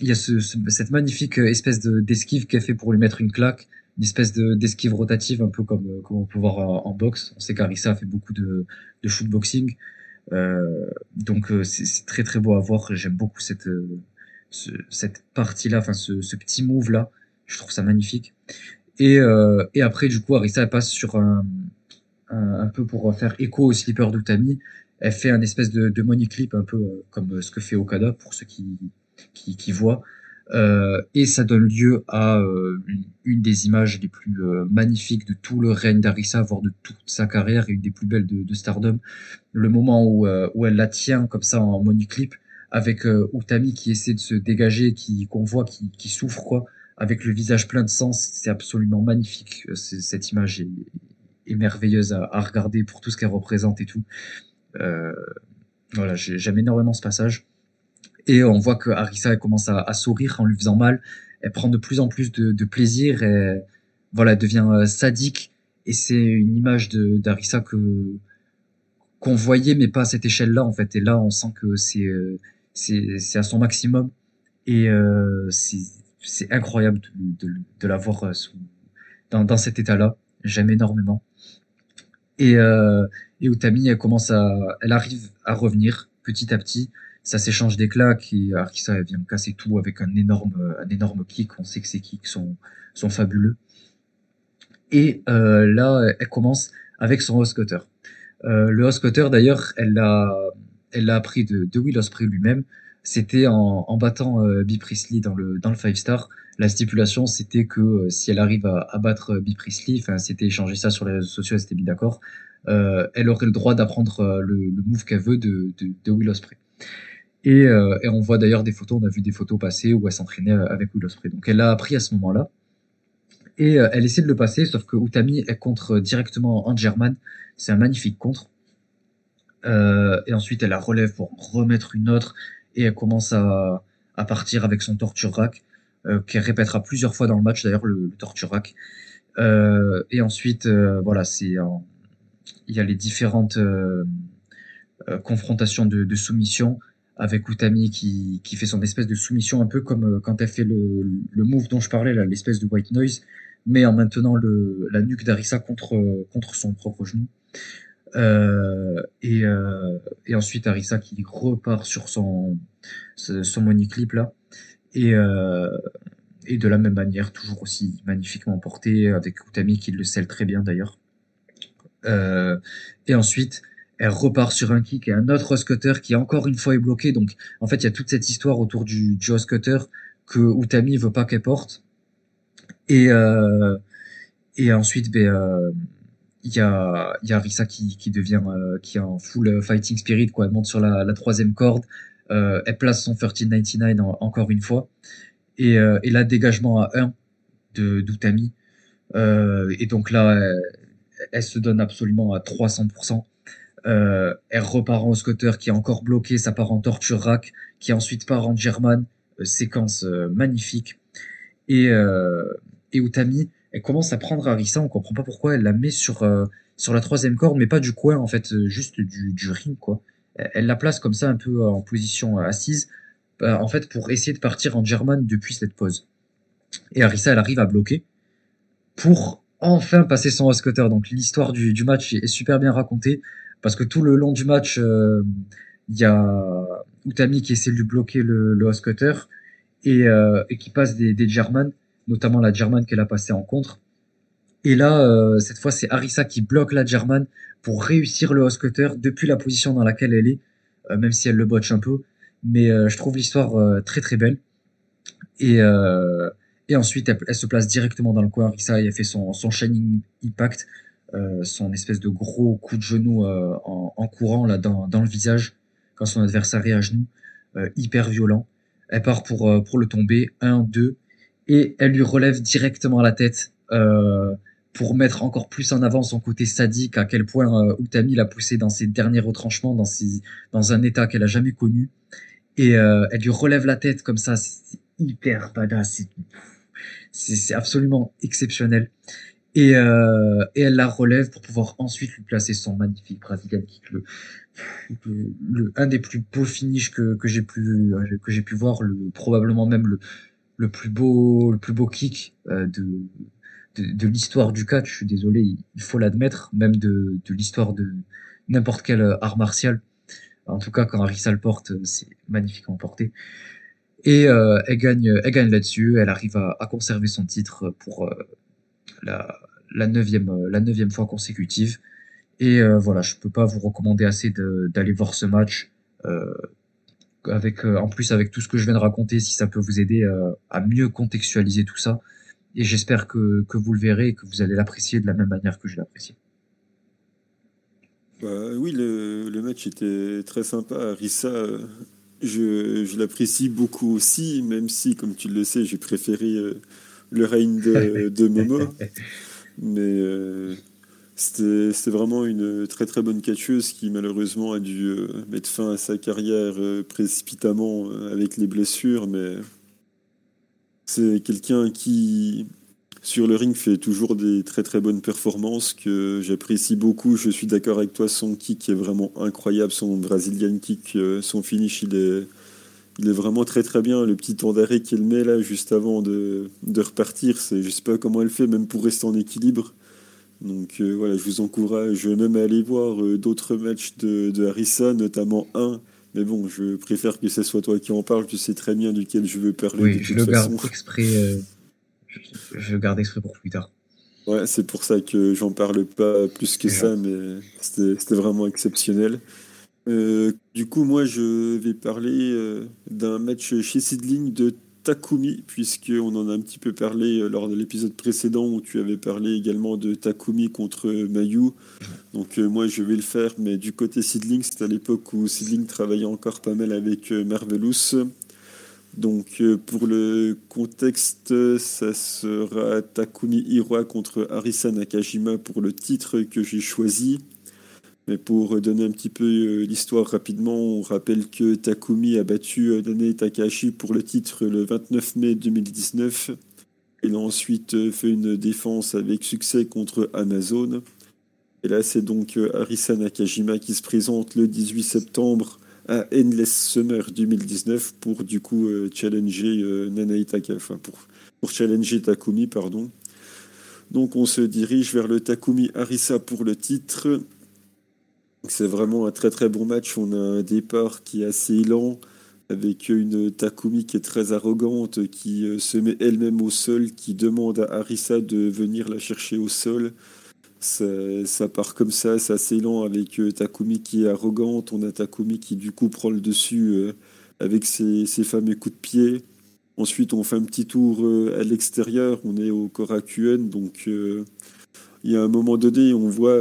Euh, il y a ce, cette magnifique espèce d'esquive qu'elle fait pour lui mettre une claque, une espèce d'esquive rotative, un peu comme, comme on peut voir en, boxe. On sait qu'Arissa fait beaucoup de, de shootboxing. Euh, donc c'est très très beau à voir. J'aime beaucoup cette, cette partie-là, enfin ce, petit move-là. Je trouve ça magnifique. Et, euh, et après, du coup, Arisa passe sur un, un, peu pour faire écho au slipper d'Utami. Elle fait un espèce de, de money clip, un peu euh, comme ce que fait Okada, pour ceux qui, qui, voient. Euh, et ça donne lieu à euh, une, des images les plus euh, magnifiques de tout le règne d'Arisa, voire de toute sa carrière, et une des plus belles de, Stardom. Le moment où, où elle la tient comme ça en money clip, avec Utami qui essaie de se dégager, qui qu'on voit qui, qui souffre quoi avec le visage plein de sang, c'est absolument magnifique. Cette image est, merveilleuse à, regarder pour tout ce qu'elle représente et tout. Voilà, j'aime énormément ce passage. Et on voit que Arisa elle commence à, sourire en lui faisant mal. Elle prend de plus en plus de, plaisir. Voilà, elle devient euh, sadique. Et c'est une image d'Arisa que qu'on voyait, mais pas à cette échelle-là en fait. Et là, on sent que c'est euh, c'est à son maximum. Et euh, c'est c'est incroyable de, de, de la voir euh, dans, dans cet état-là. J'aime énormément. Et, euh, et Utami, elle commence à, elle arrive à revenir petit à petit. Ça s'échange claques et Arkisa vient casser tout avec un énorme, un énorme kick. On sait que ces kicks sont, sont fabuleux. Et euh, là, elle commence avec son host cutter. Euh, le host cutter, d'ailleurs, elle l'a, elle l'a appris de, Will Ospreay lui-même c'était en, battant euh, Priestley dans le dans le five star. La stipulation, c'était que si elle arrive à, à battre Bee Priestley, enfin, c'était échangé ça sur les réseaux sociaux, elle s'était mis d'accord. Elle aurait le droit d'apprendre le, move qu'elle veut de, de, de Will Ospreay. Et, et on voit d'ailleurs des photos, on a vu des photos passer où elle s'entraînait avec Will. Donc elle l'a appris à ce moment-là. Et elle essaie de le passer, sauf que Utami est contre directement en German. C'est un magnifique contre. et ensuite, elle la relève pour remettre une autre et elle commence à, à partir avec son torture rack, euh, qu'elle répétera plusieurs fois dans le match d'ailleurs, le, torture rack. Euh, et ensuite, euh, voilà, c'est il y a les différentes euh, euh, confrontations de, de, soumission avec Utami qui, qui fait son espèce de soumission un peu comme quand elle fait le, le move dont je parlais là, l'espèce de white noise, mais en maintenant le, la nuque d'Arisa contre contre son propre genou. Euh, et, euh, et ensuite Arisa qui repart sur son, son money clip là. Et, euh, et de la même manière, toujours aussi magnifiquement porté, avec Utami qui le scelle très bien d'ailleurs. Euh, et ensuite, elle repart sur un kick et un autre cutter qui encore une fois est bloqué. Donc en fait, il y a toute cette histoire autour du, du que Utami veut pas qu'elle porte. Et, euh, ensuite, ben, euh, il y a, a Risa qui, devient euh, qui est en full fighting spirit quoi elle monte sur la, troisième corde elle place son 1399 encore une fois et, et là dégagement à 1 de d'Utami et donc là elle, se donne absolument à 300% euh, elle repart en scooter qui est encore bloqué ça part en torture rack qui ensuite part en German séquence magnifique et, et Utami elle commence à prendre Arisa, on comprend pas pourquoi, elle la met sur, euh, sur la troisième corde, mais pas du coin, en fait, euh, juste du, du ring, quoi. Elle la place comme ça, un peu en position euh, assise, en fait, pour essayer de partir en German depuis cette pause. Et Arisa, elle arrive à bloquer pour enfin passer son cutter. Donc l'histoire du, du, match est super bien racontée, parce que tout le long du match, il y a Utami qui essaie de lui bloquer le, le cutter et, et qui passe des, des German notamment la German qu'elle a passée en contre. Et là, euh, cette fois, c'est Arisa qui bloque la German pour réussir le cutter depuis la position dans laquelle elle est, euh, même si elle le botche un peu. Mais euh, je trouve l'histoire très très belle. Et, et ensuite, elle, se place directement dans le coin. Arisa, elle fait son, son Shining Impact, son espèce de gros coup de genou en, en, courant là dans, dans le visage quand son adversaire est à genoux, hyper violent. Elle part pour, pour le tomber. 1, 2, et elle lui relève directement la tête euh, pour mettre encore plus en avant son côté sadique, à quel point euh, Utami l'a poussé dans ses derniers retranchements, dans, ses, dans un état qu'elle a jamais connu. Et euh, elle lui relève la tête comme ça, c'est hyper badass, c'est absolument exceptionnel. Et, euh, et elle la relève pour pouvoir ensuite lui placer son magnifique Brazilian kick, le, le, un des plus beaux finishes que, que j'ai pu que j'ai pu voir, le, probablement même le, le plus beau le plus beau kick euh, de de, de l'histoire du catch. Je suis désolé, il faut l'admettre, même de, de l'histoire de n'importe quel art martial. En tout cas, quand le porte, c'est magnifiquement porté. Et euh, elle gagne, elle gagne là-dessus. Elle arrive à, à, conserver son titre pour euh, la, neuvième, la neuvième fois consécutive. Et euh, voilà, je peux pas vous recommander assez d'aller voir ce match. Euh, avec, euh, en plus, avec tout ce que je viens de raconter, si ça peut vous aider à mieux contextualiser tout ça. Et j'espère que, que vous le verrez et que vous allez l'apprécier de la même manière que je l'apprécie. Bah, oui, le, le, match était très sympa. Rissa, je, je l'apprécie beaucoup aussi, même si, comme tu le sais, j'ai préféré le règne de, *laughs* de Momo. Mais c'était vraiment une très très bonne catcheuse qui malheureusement a dû euh, mettre fin à sa carrière euh, précipitamment euh, avec les blessures, mais c'est quelqu'un qui sur le ring fait toujours des très très bonnes performances que j'apprécie beaucoup. Je suis d'accord avec toi, son kick est vraiment incroyable, son Brazilian kick, son finish il est, il est vraiment très très bien. Le petit temps d'arrêt qu'elle met là juste avant de, de repartir, c'est je sais pas comment elle fait, même pour rester en équilibre. Donc euh, voilà, je vous encourage même à aller voir euh, d'autres matchs de, de, Harissa, notamment un. Mais bon, je préfère que ce soit toi qui en parle, tu sais très bien duquel je veux parler. Oui, je le garde exprès. Euh, je, garde exprès pour plus tard. Ouais, c'est pour ça que j'en parle pas plus que ça, mais c'était vraiment exceptionnel. Du coup, moi, je vais parler d'un match chez Sidling de Takumi, puisqu'on en a un petit peu parlé euh, lors de l'épisode précédent où tu avais parlé également de Takumi contre Mayu. Donc euh, moi je vais le faire, mais du côté Sidling, c'est à l'époque où Sidling travaillait encore pas mal avec euh, Marvelous. Donc pour le contexte, ça sera Takumi Hiroa contre Arisa Nakajima pour le titre que j'ai choisi. Mais pour donner un petit peu euh, l'histoire rapidement, on rappelle que Takumi a battu euh, Nane Takahashi pour le titre le 29 mai 2019. Il a ensuite euh, fait une défense avec succès contre Amazon. Et là, c'est donc Arisa Nakajima qui se présente le 18 septembre à Endless Summer 2019 pour du coup challenger Nanae enfin pour challenger Takumi, pardon. Donc on se dirige vers le Takumi Arisa pour le titre. C'est vraiment un très très bon match. On a un départ qui est assez lent, avec une Takumi qui est très arrogante, qui euh, se met elle-même au sol, qui demande à Arisa de venir la chercher au sol. Ça, part comme ça, c'est assez lent avec euh, Takumi qui est arrogante. On a Takumi qui du coup prend le dessus euh, avec ses, fameux coups de pied. Ensuite, on fait un petit tour à l'extérieur. On est au Korakuen, donc il y a un moment donné, on voit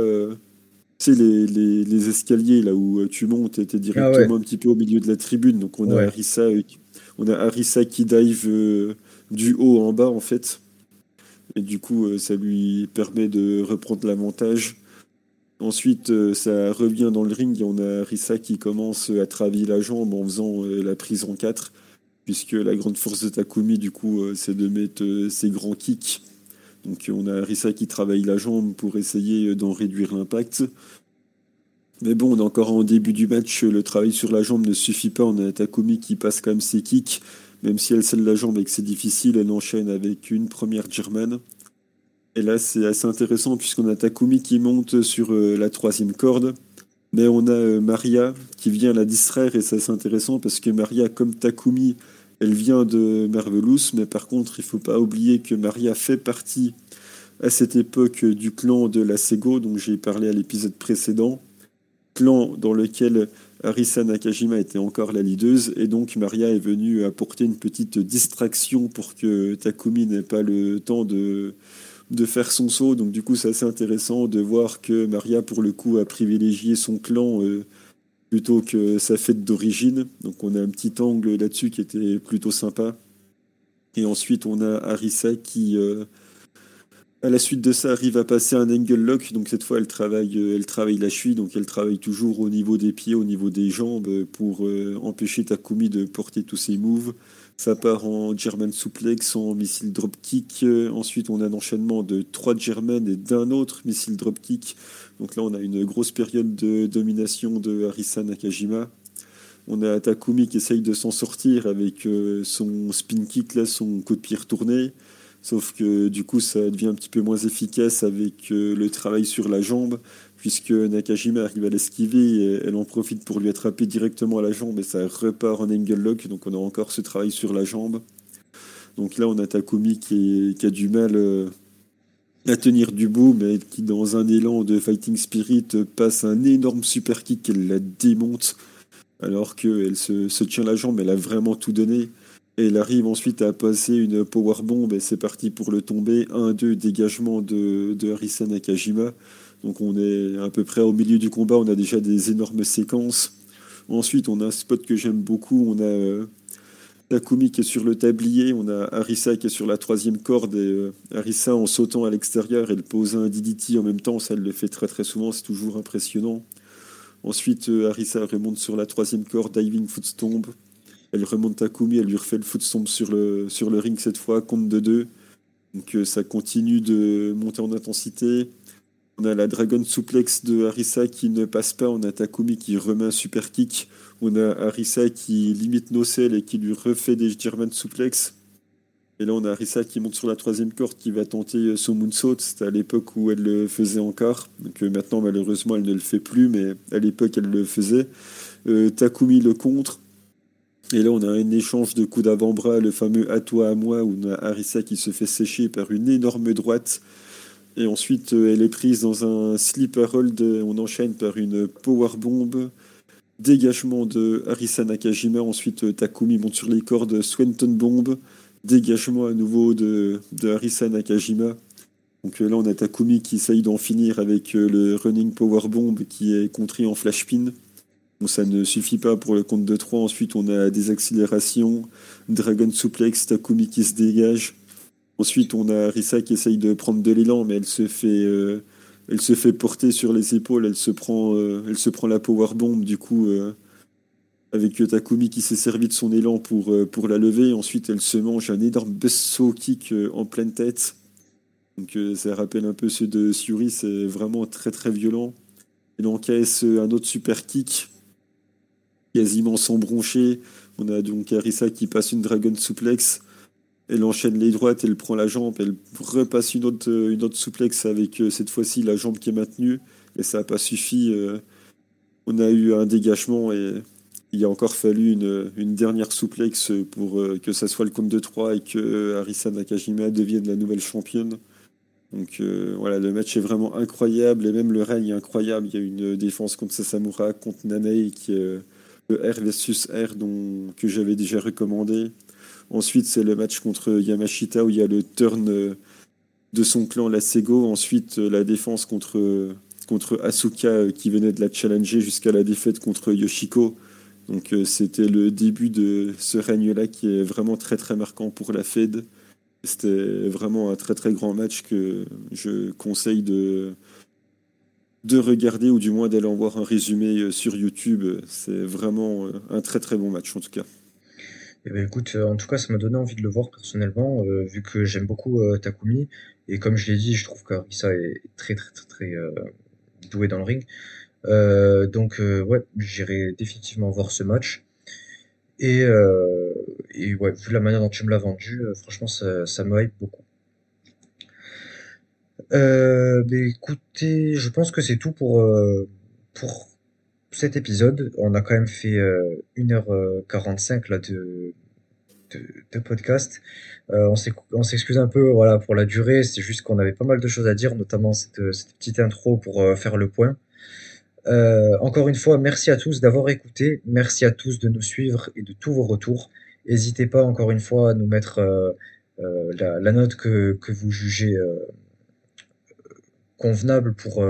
sais, les, les, les, escaliers là où euh, tu montes étaient directement ah un petit peu au milieu de la tribune. Donc on a Arisa, euh, on a qui dive euh, du haut en bas en fait. Et du coup, ça lui permet de reprendre l'avantage. Ensuite, ça revient dans le ring et on a Arisa qui commence à travailler la jambe en faisant la prise en 4. Puisque la grande force de Takumi, du coup, c'est de mettre ses grands kicks donc on a Arisa qui travaille la jambe pour essayer d'en réduire l'impact. Mais bon, on est encore en début du match, le travail sur la jambe ne suffit pas. On a Takumi qui passe quand même ses kicks, même si elle scelle la jambe et que c'est difficile, elle enchaîne avec une première German. Et là, c'est assez intéressant puisqu'on a Takumi qui monte sur euh, la troisième corde. Mais on a euh, Maria qui vient la distraire et c'est assez intéressant parce que Maria, comme Takumi, elle vient de Marvelous, mais par contre, il ne faut pas oublier que Maria fait partie à cette époque du clan de la Sego, dont j'ai parlé à l'épisode précédent. Clan dans lequel Arisa Nakajima était encore la leaduse, et donc Maria est venue apporter une petite distraction pour que Takumi n'ait pas le temps de, de faire son saut. Donc du coup, c'est assez intéressant de voir que Maria, pour le coup, a privilégié son clan. Euh, plutôt que sa fête d'origine. Donc on a un petit angle là-dessus qui était plutôt sympa. Et ensuite on a Arisa qui, euh, à la suite de ça, arrive à passer un angle lock. Donc cette fois elle travaille, euh, elle travaille la cheville, donc elle travaille toujours au niveau des pieds, au niveau des jambes pour euh, empêcher Takumi de porter tous ses moves. Ça part en German suplex, en missile dropkick. Ensuite, on a un enchaînement de trois German et d'un autre missile dropkick. Donc là, on a une grosse période de domination de Harisa Nakajima. On a Takumi qui essaye de s'en sortir avec euh, son spin kick, son coup de pied retourné. Sauf que du coup, ça devient un petit peu moins efficace avec euh, le travail sur la jambe puisque Nakajima arrive à l'esquiver elle en profite pour lui attraper directement à la jambe et ça repart en angle lock, donc on a encore ce travail sur la jambe. Donc là, on a Takumi qui, a du mal euh, à tenir du bout, mais qui, dans un élan de fighting spirit, passe un énorme super kick, elle la démonte, alors qu'elle se, se tient la jambe, elle a vraiment tout donné. Et elle arrive ensuite à passer une power bomb et c'est parti pour le tomber. 1-2 dégagement de, de Nakajima. Donc on est à peu près au milieu du combat, on a déjà des énormes séquences. Ensuite, on a un spot que j'aime beaucoup, on a euh, Takumi qui est sur le tablier, on a Arisa qui est sur la troisième corde, et euh, en sautant à l'extérieur, elle pose un DDT en même temps, ça elle le fait très très souvent, c'est toujours impressionnant. Ensuite, euh, remonte sur la troisième corde, diving footstomp. Elle remonte Takumi, elle lui refait le footstomp sur le, sur le ring cette fois, compte de deux. Donc ça continue de monter en intensité. On a la Dragon Suplex de Harissa qui ne passe pas. On a Takumi qui remet un super kick. On a Harissa qui limite Nocel et qui lui refait des German Suplex. Et là, on a Harissa qui monte sur la troisième corde qui va tenter son moonsault. C'était à l'époque où elle le faisait encore. Donc euh, maintenant, malheureusement, elle ne le fait plus, mais à l'époque, elle le faisait. Euh, Takumi le contre. Et là, on a un échange de coups d'avant-bras, le fameux à toi à moi, où on a Harissa qui se fait sécher par une énorme droite et ensuite, euh, elle est prise dans un sleeper hold. On enchaîne par une power bomb. Dégagement de Harisa Nakajima. Ensuite, euh, Takumi monte sur les cordes. Swenton bomb. Dégagement à nouveau de, de Harisa Nakajima. Donc euh, là, on a Takumi qui essaye d'en finir avec le running power bomb qui est contré en flash pin. Bon, ça ne suffit pas pour le compte de 3. Ensuite, on a des accélérations. Dragon suplex, Takumi qui se dégage. Ensuite, on a Risa qui essaye de prendre de l'élan, mais elle se fait, euh, elle se fait porter sur les épaules. Elle se prend, euh, elle se prend la power bomb. Du coup, euh, avec Takumi qui s'est servi de son élan pour, pour la lever. Ensuite, elle se mange un énorme buzzsaw kick en pleine tête. Donc, ça rappelle un peu ceux de Suri. C'est vraiment très très violent. Elle encaisse un autre super kick, quasiment sans broncher. On a donc Arisa qui passe une dragon suplex elle enchaîne les droites, elle prend la jambe, elle repasse une autre, euh, une autre avec euh, cette fois-ci la jambe qui est maintenue, et ça n'a pas suffi. Euh, on a eu un dégagement et il a encore fallu une, une dernière souplex pour que ça soit le compte de 3 et que Arisa Nakajima devienne la nouvelle championne. Donc voilà, le match est vraiment incroyable et même le règne est incroyable. Il y a une défense contre Sasamura, contre Nanei qui est le R versus R dont, que j'avais déjà recommandé. Ensuite, c'est le match contre Yamashita où il y a le turn euh, de son clan, la Sego. Ensuite, euh, la défense contre, contre Asuka euh, qui venait de la challenger jusqu'à la défaite contre Yoshiko. Donc, c'était le début de ce règne-là qui est vraiment très très marquant pour la Fed. C'était vraiment un très très grand match que je conseille de, de regarder ou du moins d'aller en voir un résumé sur YouTube. C'est vraiment un très très bon match en tout cas. Eh ben, écoute, euh, en tout cas, ça m'a donné envie de le voir personnellement, euh, vu que j'aime beaucoup euh, Takumi. Et comme je l'ai dit, je trouve qu'Arisa est très, très, très, très doué dans le ring. donc, ouais, j'irai définitivement voir ce match. Et, et ouais, vu la manière dont tu me l'as vendu, franchement, ça, ça me hype beaucoup. Euh, mais écoutez, je pense que c'est tout pour, pour cet épisode. On a quand même fait 1h45 euh, là de, de, podcast. Euh, on s'excuse un peu voilà pour la durée, c'est juste qu'on avait pas mal de choses à dire, notamment cette, petite intro pour euh, faire le point. encore une fois, merci à tous d'avoir écouté, merci à tous de nous suivre et de tous vos retours. N'hésitez pas encore une fois à nous mettre la, la, note que, que vous jugez convenable pour,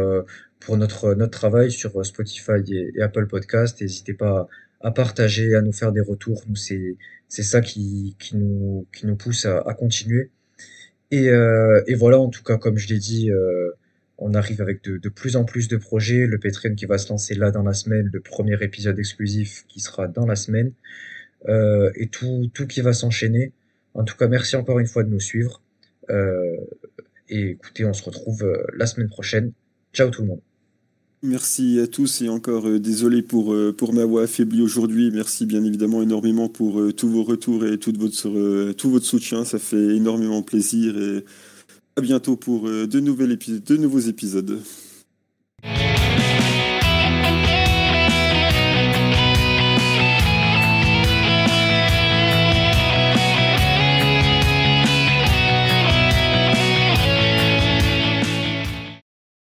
pour notre, notre travail sur Spotify et, Apple Podcast. N'hésitez pas à, partager, à nous faire des retours. Nous, c'est, c'est ça qui, qui, nous, qui nous pousse à, à continuer. Et, euh, et, voilà, en tout cas, comme je l'ai dit, euh, on arrive avec de, de, plus en plus de projets. Le Patreon qui va se lancer là dans la semaine, le premier épisode exclusif qui sera dans la semaine. et tout, tout qui va s'enchaîner. En tout cas, merci encore une fois de nous suivre. et écoutez, on se retrouve la semaine prochaine. Ciao tout le monde. Merci à tous et encore euh, désolé pour, euh, pour ma voix affaiblie aujourd'hui. Merci bien évidemment énormément pour euh, tous vos retours et tout votre, tout votre soutien. Ça fait énormément plaisir et à bientôt pour de, nouvelles de nouveaux épisodes.